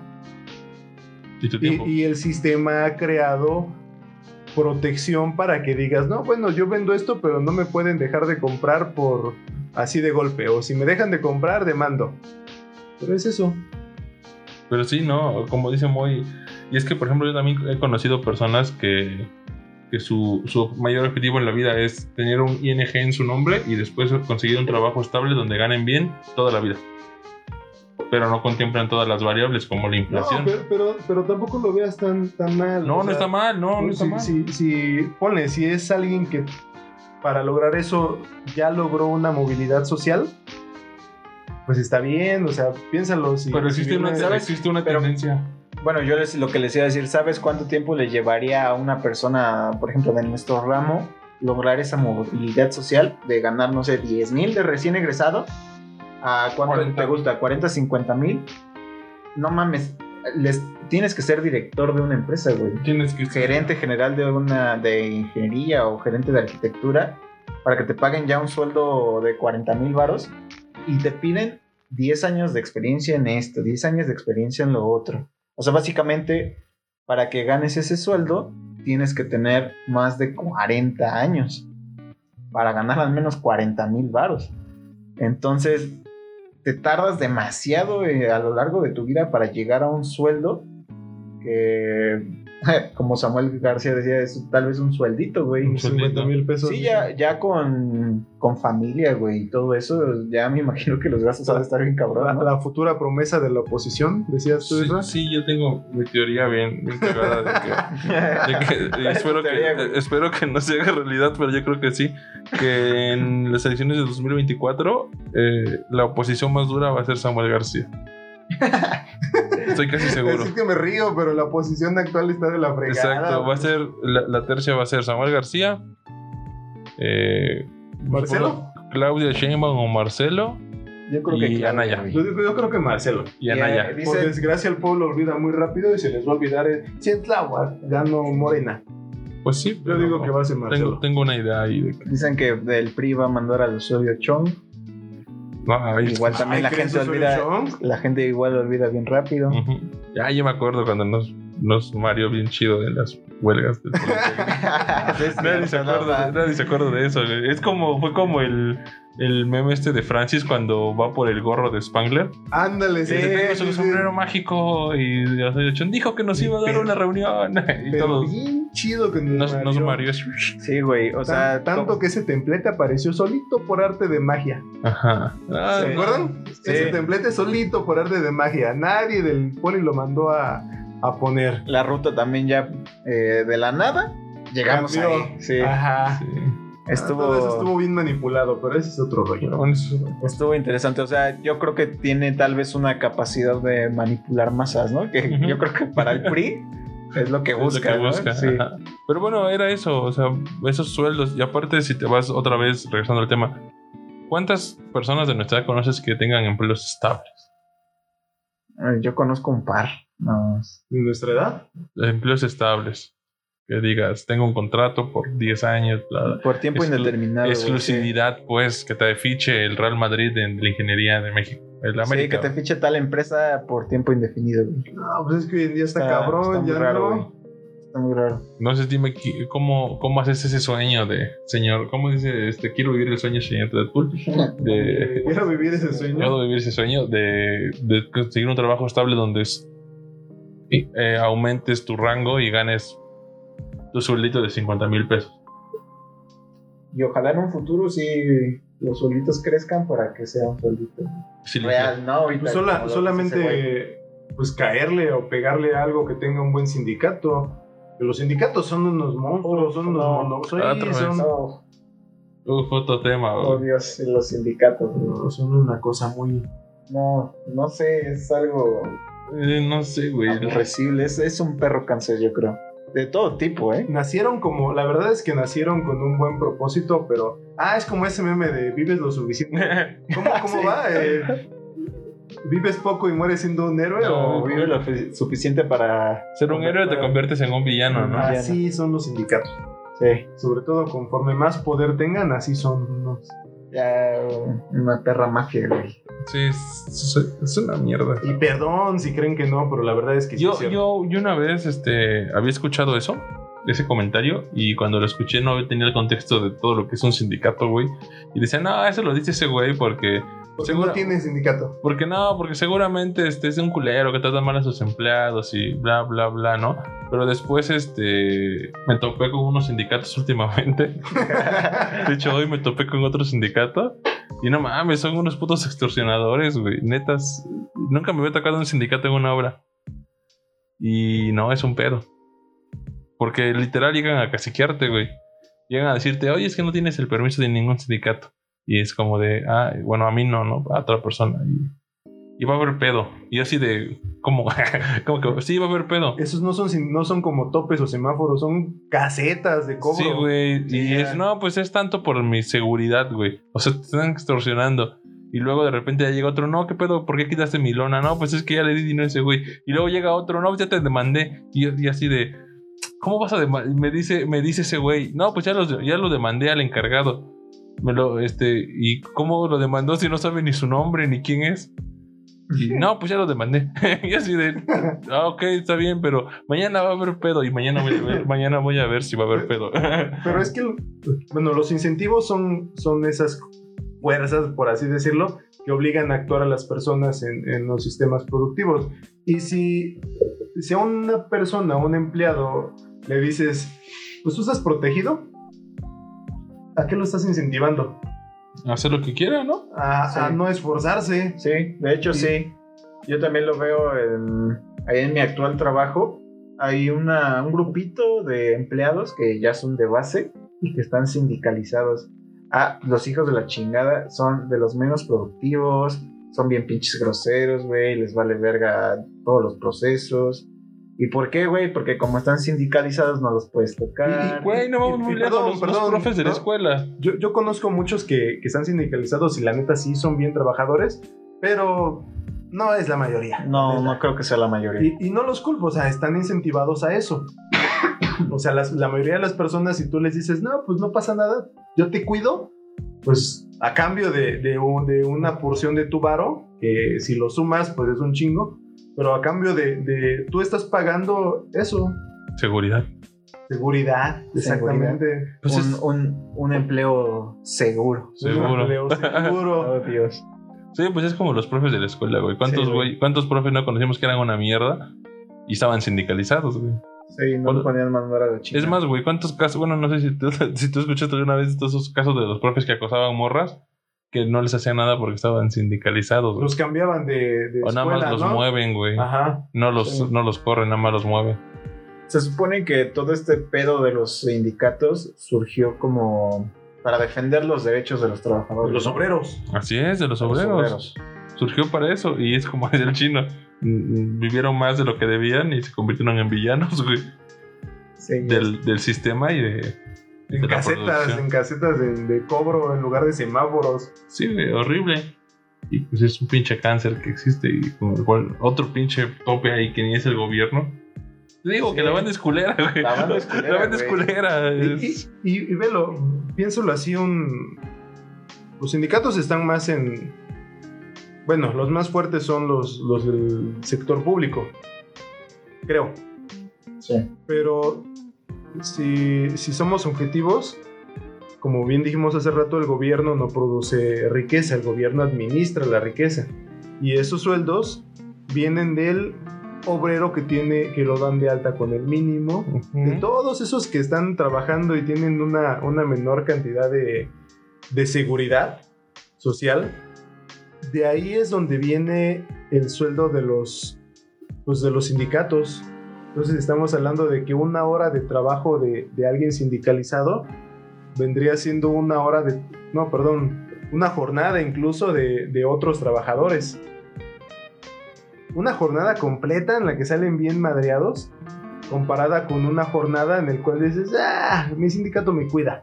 Y tu Y, tiempo. y el sistema ha creado protección para que digas, no, bueno, yo vendo esto, pero no me pueden dejar de comprar por así de golpe. O si me dejan de comprar, demando. Pero es eso. Pero sí, no, como dice Moy. Y es que, por ejemplo, yo también he conocido personas que, que su, su mayor objetivo en la vida es tener un ING en su nombre y después conseguir un trabajo estable donde ganen bien toda la vida. Pero no contemplan todas las variables como la No, inflación. pero, pero, pero tampoco lo veas tan, tan mal. No, o no sea, está mal, no, no está si, mal. si, si- ponle, si es alguien que para lograr eso ya logró una movilidad social, pues está bien, o sea, piénsalo. Si, Pero si existe una, ¿sabes? existe una Pero- tendencia. Bueno, yo les, lo que les iba a decir, ¿sabes cuánto tiempo le llevaría a una persona, por ejemplo, de nuestro ramo, lograr esa movilidad social de ganar, no sé, 10 mil de recién egresado? ¿A cuánto 40. te gusta? ¿40, 50 mil? No mames, les, tienes que ser director de una empresa, güey. Tienes que Gerente general de una de ingeniería o gerente de arquitectura para que te paguen ya un sueldo de 40 mil varos y te piden 10 años de experiencia en esto, 10 años de experiencia en lo otro. O sea, básicamente, para que ganes ese sueldo, tienes que tener más de 40 años para ganar al menos 40 mil varos. Entonces, te tardas demasiado eh, a lo largo de tu vida para llegar a un sueldo que, como Samuel García decía, es tal vez un sueldito, güey. Un 50 mil pesos. Sí, ya, ya con, con familia, güey, y todo eso, ya me imagino que los gastos van a estar bien cabrón, ¿no? la futura promesa de la oposición, decías tú, Sí, Isra. sí, yo tengo mi teoría bien, bien cagada de que De que- ¿Cuál es espero, güey? que, espero que no se haga realidad, pero yo creo que sí. Que en las elecciones de 2024 eh, la oposición más dura va a ser Samuel García. Estoy casi seguro. Así que me río, pero la posición actual está de la fregada. Exacto, va a ser la, la tercia va a ser Samuel García, eh, ¿Marcelo? Claudia Sheinbaum o Marcelo Yo creo que y claro, Anaya. Yo, creo que Marcelo. y Anaya. eh, Por Dice- desgracia, el pueblo olvida muy rápido y se les va a olvidar. el- Si en Tláhuac ganó Morena. Pues sí, Yo digo que va a ser Marcelo. tengo, tengo una idea ahí de que Dicen que del PRI va a mandar al Osorio Chong. Ay, Igual también Ay, la ¿crees gente olvida. La gente igual lo olvida bien rápido. Ujú. Ya, yo me acuerdo cuando nos, nos mareó bien chido de las huelgas del nadie, se acuerda, de- nadie se acuerda de eso. Es como, fue como el, el meme este de Francis cuando va por el gorro de Spangler. Ándale, Sí, tengo sí, su sí. sombrero mágico y dijo que nos iba a dar Pero- una reunión. Y Pero todos bien chido que nos, nos, mareó. Sí, güey. O Tan- sea, tanto que ese templete apareció solito por arte de magia. Ajá. Ah, ¿Se Sí. acuerdan? Sí. Ese templete solito por arte de magia. Nadie del poli lo mandó a, a poner. la ruta también ya eh, de la nada llegamos Cambió. ahí. Sí. Ajá. Estuvo, Todo eso estuvo bien manipulado, pero ese es otro rollo. Estuvo interesante. O sea, yo creo que tiene tal vez una capacidad de manipular masas, ¿no? Que yo creo que para el PRI es lo que lo busca. Pero bueno, era eso, o sea, esos sueldos. Y aparte, si te vas otra vez, regresando al tema, ¿cuántas personas de nuestra edad conoces que tengan empleos estables? Yo conozco un par. No, ¿En nuestra edad? Empleos estables. Que digas, tengo un contrato por 10 años, bla, por tiempo Exclu- indeterminado. exclusividad, pues, que te fiche el Real Madrid en la ingeniería de México. sí. El Sí, América. que te fiche tal empresa por tiempo indefinido, güey. No, pues es que hoy en día está, Está- cabrón, está muy ya raro, no. güey. Está muy raro. No sé, dime cómo, cómo haces ese sueño de señor. ¿Cómo dice? Este, quiero vivir el sueño, señor Deadpool. De, Quiero vivir ese sueño. Puedo vivir ese sueño de, de conseguir un trabajo estable donde es- y, eh, aumentes tu rango y ganes tu sueldito de 50 mil pesos. Y ojalá en un futuro sí los suelditos crezcan para que sea un sueldito Sí, real, ¿no? Ahorita, Pues sola- solamente pues caerle o pegarle a algo que tenga un buen sindicato. Que Los sindicatos son unos monstruos, son unos No. vez. son, No, Uf, otro tema. oh güey. Dios, los sindicatos. son una cosa muy... No, no sé, es algo Eh, no sé, güey. aborrecible. Es, es un perro cáncer, yo creo. De todo tipo, ¿eh? Nacieron como, la verdad es que nacieron con un buen propósito, pero... Ah, es como ese meme de vives lo suficiente. ¿Cómo, cómo Sí. va? Eh, ¿Vives poco y mueres siendo un héroe? No, o O vive lo fi- suficiente para. Ser un héroe te conviertes en un villano, ¿no? Así son los sindicatos. Sí. Sobre todo conforme más poder tengan, así son unos... Ya, una perra mafia, güey. Sí, es, una mierda. Y perdón si creen que no, pero la verdad es que sí Yo, es cierto. yo, yo una vez este, había escuchado eso, ese comentario, y cuando lo escuché no tenía el contexto de todo lo que es un sindicato, güey. Y decía, no, eso lo dice ese güey porque Porque seguro- no tiene sindicato. Porque no, porque seguramente este es un culero que trata mal a sus empleados y bla, bla, bla, ¿no? Pero después este me topé con unos sindicatos últimamente. De hecho, hoy me topé con otro sindicato. Y no mames, son unos putos extorsionadores, güey. Netas, nunca me había tocado un sindicato en una obra. Y no, es un pedo. Porque literal llegan a caciquearte, güey. Llegan a decirte, oye, es que no tienes el permiso de ningún sindicato. Y es como de, ah, bueno, a mí no, ¿no? A otra persona. Y, y va a haber pedo. Y así de, ¿cómo? como que sí, va a haber pedo. Esos no son, no son como topes o semáforos, son casetas de cobro. Sí, güey. Y es, no, pues es tanto por mi seguridad, güey. O sea, te están extorsionando. Y luego de repente ya llega otro, no, ¿qué pedo? ¿Por qué quitaste mi lona? No, pues es que ya le di dinero a ese güey. Y luego llega otro, no, ya te demandé. Y, y así de, ¿cómo vas a demandar? Me dice, me dice ese güey, no, pues ya, los, ya lo demandé al encargado. Me lo, este, ¿y cómo lo demandó si no sabe ni su nombre ni quién es? Y no, pues ya lo demandé. y así de, ah, ok, está bien, pero mañana va a haber pedo y mañana voy a ver, mañana voy a ver si va a haber pedo. Pero es que, bueno, los incentivos son, son esas fuerzas, por así decirlo, que obligan a actuar a las personas en, en los sistemas productivos. Y si, si a una persona, a un empleado, le dices, pues tú estás protegido, ¿a qué lo estás incentivando? Hacer lo que quiera, ¿no? A, Sí. a no esforzarse. Sí, de hecho Sí. sí. Yo también lo veo en, ahí en mi actual trabajo. Hay una, un grupito de empleados que ya son de base y que están sindicalizados. Ah, los hijos de la chingada son de los menos productivos, son bien pinches groseros, güey, les vale verga todos los procesos. ¿Y por qué, güey? Porque como están sindicalizados no los puedes tocar. Y- Güey, no vamos muy lejos. perdón, los, los profes de la escuela. Yo, yo conozco muchos que, que están sindicalizados y la neta sí son bien trabajadores, pero no es la mayoría. No, no creo que sea la mayoría. Y, y no los culpo, o sea, están incentivados a eso. O sea, las- la mayoría de las personas, si tú les dices, no, pues no pasa nada, yo te cuido, pues a cambio de, de un- de una porción de tu varo, que si lo sumas, pues es un chingo, pero a cambio de, de- tú estás pagando eso, Seguridad. seguridad, exactamente. Pues un, es- un- un empleo seguro. Seguro. Un empleo seguro. Oh, Dios. Sí, pues es como los profes de la escuela, güey. ¿Cuántos, Sí, güey. güey? ¿Cuántos profes no conocimos que eran una mierda? Y estaban sindicalizados, güey. Sí, no ¿Cuál- le ponían mandar a la chingada. Es más, güey, ¿cuántos casos? Bueno, no sé si tú, si tú escuchaste alguna vez todos esos casos de los profes que acosaban morras, que no les hacían nada porque estaban sindicalizados, güey. Los cambiaban de, de O nada escuela, más los ¿no? mueven, güey. Ajá. No los, Sí. no los corren, nada más los mueven. Se supone que todo este pedo de los sindicatos surgió como para defender los derechos de los trabajadores. Los ¿no? obreros. Así es, de los De los obreros. Surgió para eso. Y es como decía el chino. mm, Vivieron más de lo que debían y se convirtieron en villanos, güey. Sí, Del, del sistema y de. En de casetas, en casetas de, de cobro en lugar de semáforos. Sí, horrible. Y pues es un pinche cáncer que existe y con el cual otro pinche tope ahí que ni es el gobierno. Te digo Sí. que la banda es culera, güey. La banda es culera, La banda es culera. Es- y, y- y velo, piénsalo así, un... Los sindicatos están más en... bueno, los más fuertes son los, los del sector público, creo. Sí. Pero si, si somos objetivos, como bien dijimos hace rato, el gobierno no produce riqueza, el gobierno administra la riqueza. Y esos sueldos vienen del obrero que tiene, que lo dan de alta con el mínimo, de todos esos que están trabajando y tienen una, una menor cantidad de, de seguridad social. De ahí es donde viene el sueldo de los, pues de los sindicatos. Entonces estamos hablando de que una hora de trabajo de, de alguien sindicalizado vendría siendo una hora de, no, perdón, una jornada incluso de, de otros trabajadores. Una jornada completa en la que salen bien madreados, comparada con una jornada en la cual dices, ah, mi sindicato me cuida.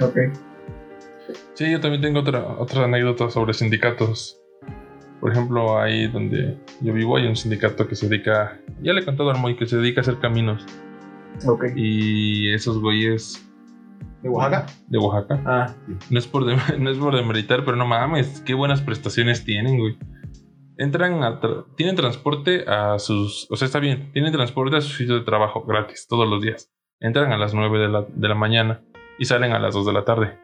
Ok. Sí, yo también tengo otra, otra anécdota sobre sindicatos. Por ejemplo, ahí donde yo vivo hay un sindicato que se dedica, ya le he contado al Moy, que se dedica a hacer caminos. Ok. Y esos güeyes ¿De Oaxaca? de Oaxaca, Ah, no es por, no es por demeritar, pero no mames, qué buenas prestaciones tienen, güey. Entran a, tra- tienen transporte a sus, o sea, está bien, tienen transporte a su sitio de trabajo gratis todos los días. Entran a las 9 de la, de la mañana y salen a las 2 de la tarde.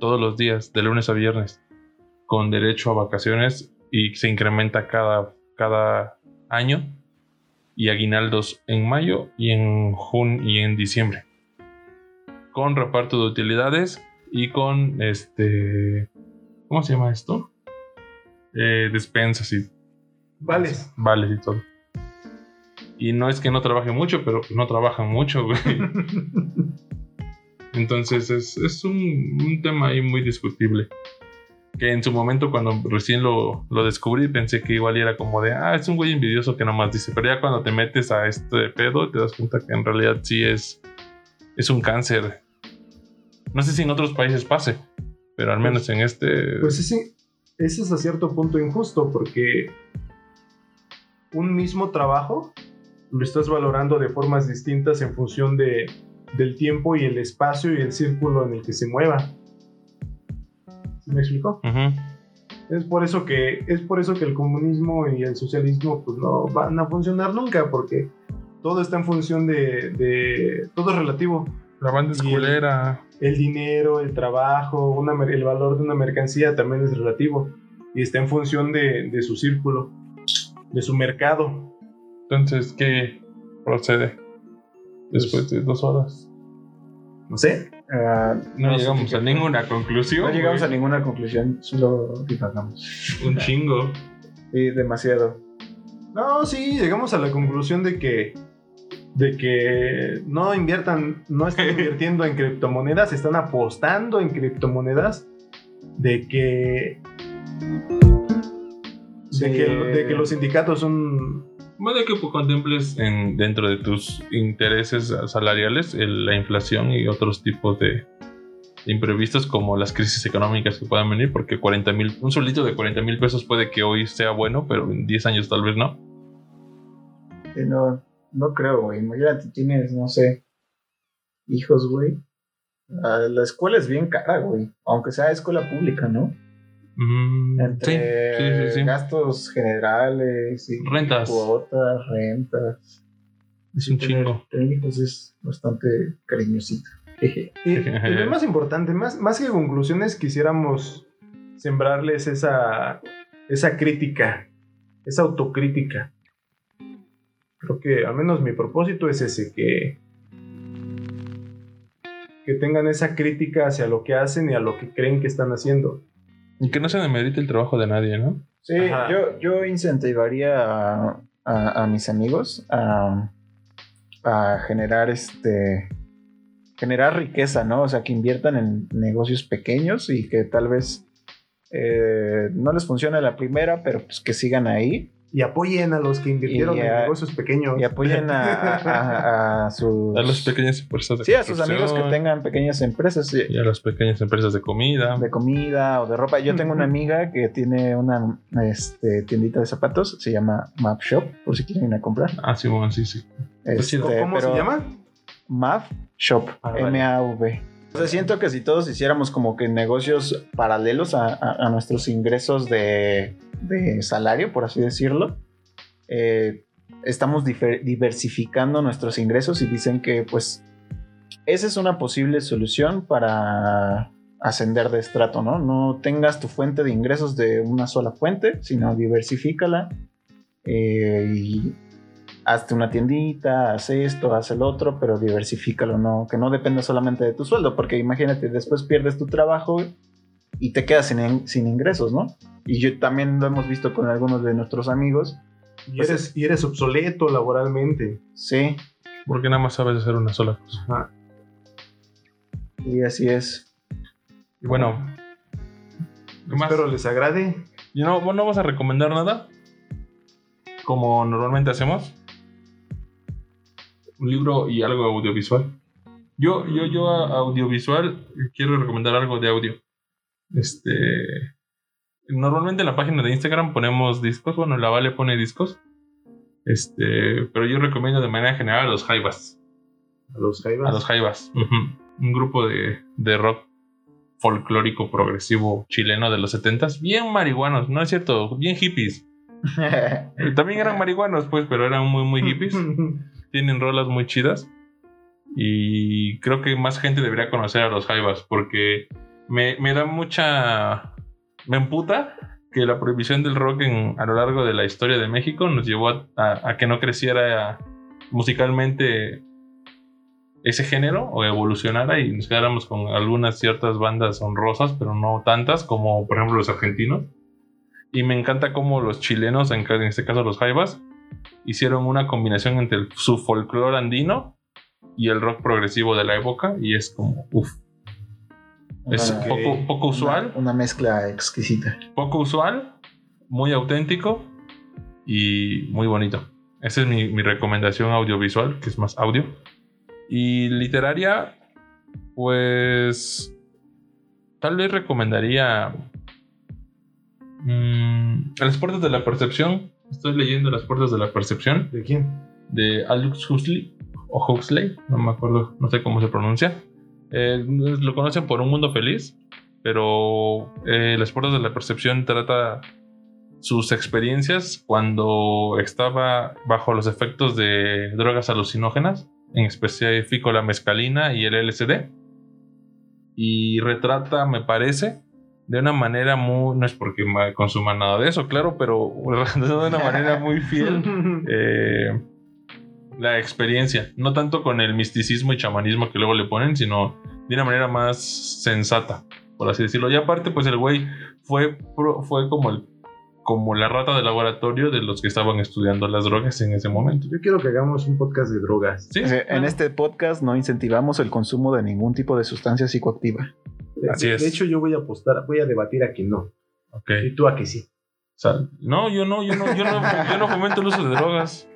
Todos los días, de lunes a viernes, con derecho a vacaciones y se incrementa cada, cada año. Y aguinaldos en mayo y en junio y en diciembre. Con reparto de utilidades y con este. ¿Cómo se llama esto? Eh, despensas y vales. vales y todo. Y no es que no trabaje mucho, pero no trabajan mucho, güey. Entonces es, es un, un tema ahí muy discutible. Que en su momento, cuando recién lo, lo descubrí, pensé que igual era como de, ah, es un güey envidioso que nomás dice. Pero ya cuando te metes a este pedo, te das cuenta que en realidad sí es, es un cáncer. No sé si en otros países pase, pero al menos en este. Pues ese, ese es a cierto punto injusto porque un mismo trabajo lo estás valorando de formas distintas en función de, del tiempo y el espacio y el círculo en el que se mueva. ¿Sí me explicó? Ujú. Es por eso que es por eso que el comunismo y el socialismo pues no van a funcionar nunca porque todo está en función de, de todo es relativo. La banda es Y el- culera. El dinero, el trabajo, una el valor de una mercancía también es relativo y está en función de, de su círculo, de su mercado. Entonces, ¿qué procede? Después de dos horas. No sé. Ah, No, llegamos a ninguna conclusión. No llegamos a ninguna conclusión, solo divagamos. Un chingo. Sí, demasiado. No, sí, llegamos a la conclusión de que de que no inviertan, no están invirtiendo en criptomonedas, están apostando en criptomonedas, de que Sí. de, que, de que los sindicatos son Puede que pues, contemples en, dentro de tus intereses salariales el- la inflación y otros tipos de, de imprevistos como las crisis económicas que puedan venir, porque 40 mil, un sueldito de 40 mil pesos puede que hoy sea bueno, pero en 10 años tal vez no. No, no creo, güey. Imagínate, tienes, no sé, hijos, güey. Ah, la escuela es bien cara, güey. Aunque sea escuela pública, ¿no? Mm, Entre sí, sí, sí. gastos generales y Rentas. cuotas, rentas. Es un chingo. Hijos es bastante cariñosito. Jeje. Y, y lo más importante, más, más que conclusiones, quisiéramos sembrarles esa, esa crítica, esa autocrítica. Creo que al menos mi propósito es ese, que, que tengan esa crítica hacia lo que hacen y a lo que creen que están haciendo. Y que no se demerite el trabajo de nadie, ¿no? Sí, Ajá. yo, yo incentivaría a, a- a mis amigos a, a generar este generar riqueza, ¿no? O sea, que inviertan en negocios pequeños y que tal vez eh, no les funcione la primera, pero pues que sigan ahí Y apoyen a los que invirtieron Y en a- negocios pequeños. y apoyen a, a- a- a sus A las pequeñas empresas de sí, a sus amigos que tengan pequeñas empresas. sí, Y a las pequeñas empresas de comida. de comida o de ropa. Yo tengo una amiga que tiene una este, tiendita de zapatos, se llama Map Shop, por si quieren ir a comprar. Ah, sí, bueno, sí, sí. Este, chido. ¿Cómo pero se llama? Mav Shop, Ah, vale. M-A-V. O sea, siento que si todos hiciéramos como que negocios paralelos a, a- a nuestros ingresos de, de salario, por así decirlo, eh, estamos diversificando nuestros ingresos y dicen que pues esa es una posible solución para ascender de estrato, ¿no? No tengas tu fuente de ingresos de una sola fuente, sino diversifícala eh, y hazte una tiendita, haz esto, haz el otro, pero diversifícalo, no, que no dependa solamente de tu sueldo, porque imagínate, después pierdes tu trabajo y te quedas sin, in- sin ingresos, ¿no? Y yo también lo hemos visto con algunos de nuestros amigos, Y eres, y eres obsoleto laboralmente. sí, Porque nada más sabes hacer una sola cosa. Ajá. y así es. Y bueno, ¿qué más? Espero les agrade. ¿Y no, vos no vas a recomendar nada? Como normalmente hacemos. Un libro y algo audiovisual. Yo, yo, yo a- audiovisual quiero recomendar algo de audio. Este. Normalmente en la página de Instagram ponemos discos. Bueno, la Vale pone discos. Este. Pero yo recomiendo de manera general a los Jaivas. A los Jaivas. A los Jaivas. Un grupo de, de rock folclórico progresivo chileno de los 70s. Bien marihuanos, no es cierto, bien hippies. También eran marihuanos, pues, pero eran muy, muy hippies. Tienen rolas muy chidas. Y creo que más gente debería conocer a los Jaivas porque me, me da mucha. Me emputa que la prohibición del rock en- a lo largo de la historia de México nos llevó a, que no creciera musicalmente ese género o evolucionara y nos quedáramos con algunas ciertas bandas honrosas, pero no tantas como por ejemplo los argentinos. Y me encanta cómo los chilenos, en este caso los Jaivas, hicieron una combinación entre el- su folclore andino y el rock progresivo de la época y es como, uff, es poco, poco usual, Una, una mezcla exquisita. poco usual, muy auténtico y muy bonito. Esa es mi, mi recomendación audiovisual, que es más audio. Y literaria, pues tal vez recomendaría mm, A las puertas de la percepción. Estoy leyendo Las puertas de la percepción ¿De quién? de Aldous Huxley o Huxley, no me acuerdo, no sé cómo se pronuncia. Eh, lo conocen por Un Mundo Feliz, pero eh, Las Puertas de la Percepción trata sus experiencias cuando estaba bajo los efectos de drogas alucinógenas, en específico la mescalina y el LSD. Y retrata, me parece, de una manera muy. No es porque ma- consuma nada de eso, claro, pero de una manera muy fiel eh, la experiencia. No tanto con el misticismo y chamanismo que luego le ponen, sino de una manera más sensata, por así decirlo. Y aparte, pues el güey fue, pro- fue como, el, como la rata de laboratorio de los que estaban estudiando las drogas en ese momento. Yo quiero que hagamos un podcast de drogas. Sí, sea, En claro. este podcast no incentivamos el consumo de ningún tipo de sustancia psicoactiva. De- Así de, es. de hecho, yo voy a apostar, voy a debatir a que no. Y tú a que sí. O sea, no, yo no, yo no, yo no, yo no fomento el uso de drogas.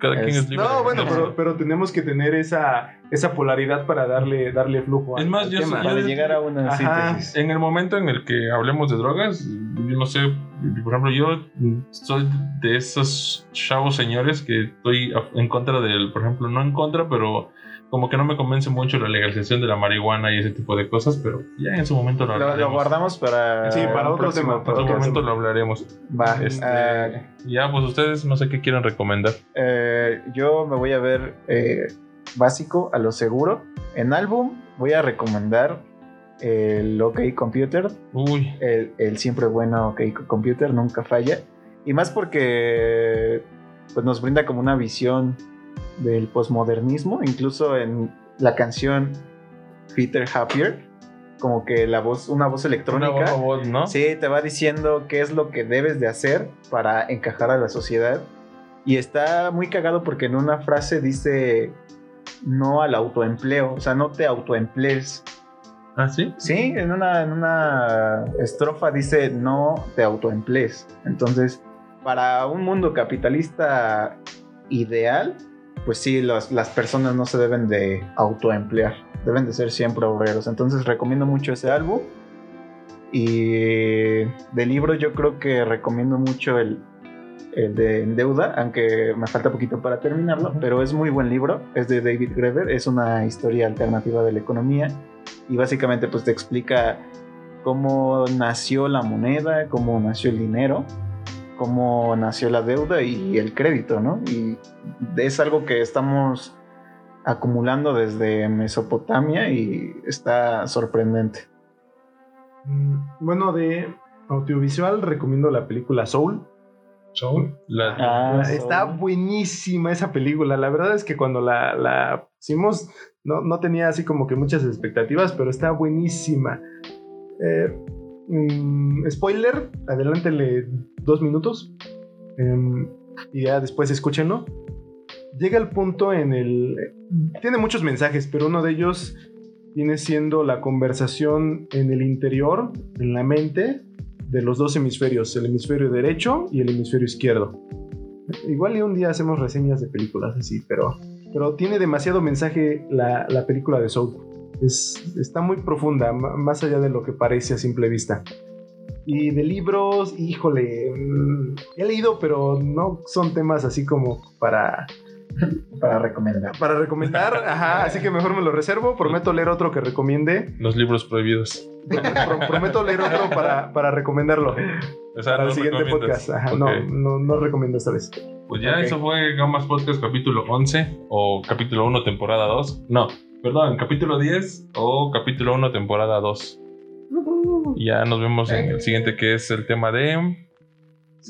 Cada quien Es- es libre. No, bueno, pero, pero tenemos que tener esa, esa polaridad para darle, darle flujo Es al- más, al yo tema. Para llegar a una Ajá. síntesis. En el momento en el que hablemos de drogas, yo no sé, por ejemplo, yo soy de esos chavos señores que estoy a- en contra del, por ejemplo, no en contra, pero como que no me convence mucho la legalización de la marihuana y ese tipo de cosas, pero ya en su momento lo Lo, hablaremos. lo guardamos para, Sí, para otro próximo tema, para En otro momento lo hablaremos. Va, Este, ah, ya, pues ustedes no sé qué quieren recomendar. eh, yo me voy a ver eh, básico a lo seguro. En álbum voy a recomendar el OK Computer, Uy, el, el siempre bueno OK Computer, nunca falla. Y más porque pues, nos brinda como una visión del posmodernismo, incluso en la canción Peter Happier, como que la voz, una voz una electrónica. voz, ¿no? Sí, te va diciendo qué es lo que debes de hacer para encajar a la sociedad. Y está muy cagado porque en una frase dice no al autoempleo, o sea, no te autoemplees. ¿Ah, sí? Sí, en una, en una estrofa dice no te autoemplees. Entonces, para un mundo capitalista ideal, pues sí, los- las personas no se deben de autoemplear, deben de ser siempre obreros. Entonces recomiendo mucho ese álbum. Y de libro yo creo que recomiendo mucho el, el de En Deuda, aunque me falta poquito para terminarlo, pero es muy buen libro, es de David Greber, es una historia alternativa de la economía y básicamente pues te explica cómo nació la moneda, cómo nació el dinero, cómo nació la deuda y el crédito, ¿no? Y es algo que estamos acumulando desde Mesopotamia y está sorprendente. Mm, Bueno, de audiovisual recomiendo la película Soul. Soul. La- Ah, Está Soul. buenísima esa película. La verdad es que cuando la, la pusimos no, no tenía así como que muchas expectativas, pero está buenísima. Eh, mm, spoiler, adelántele dos minutos em, y ya después escúchenlo. Llega el punto en el... Tiene muchos mensajes, pero uno de ellos viene siendo la conversación en el interior, en la mente, de los dos hemisferios, el hemisferio derecho y el hemisferio izquierdo. Igual y un día hacemos reseñas de películas así, pero, pero tiene demasiado mensaje la, la película de Soul. Es, está muy profunda, más allá de lo que parece a simple vista. Y de libros, híjole, mm, he leído, pero no son temas así como para, Para recomendar. para recomendar. Ajá, así que mejor me lo reservo. Prometo leer otro que recomiende. Los libros prohibidos. Pro- prometo leer otro para, para recomendarlo. O sea, Para el ¿no siguiente recomiendas? podcast. Ajá, Ok. no, no, no recomiendo esta vez. Pues ya Ok. eso fue Gamas Podcast capítulo 11 o capítulo 1 temporada 2. No, perdón, capítulo 10 o capítulo 1 temporada 2. Y ya nos vemos en el siguiente que es el tema de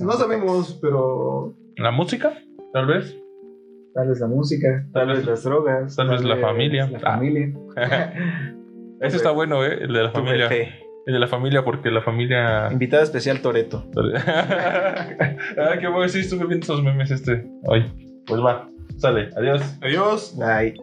No sabemos, pero la música, tal vez. Tal vez la música, tal, Tal vez las drogas, tal vez la familia. La Ah. familia. Ese está bueno, ¿eh? El de la familia. El de la familia porque la familia... Invitada especial Toreto. ah, qué bueno, sí, estuve viendo esos memes este. Hoy. Pues va, sale, adiós. adiós. Bye.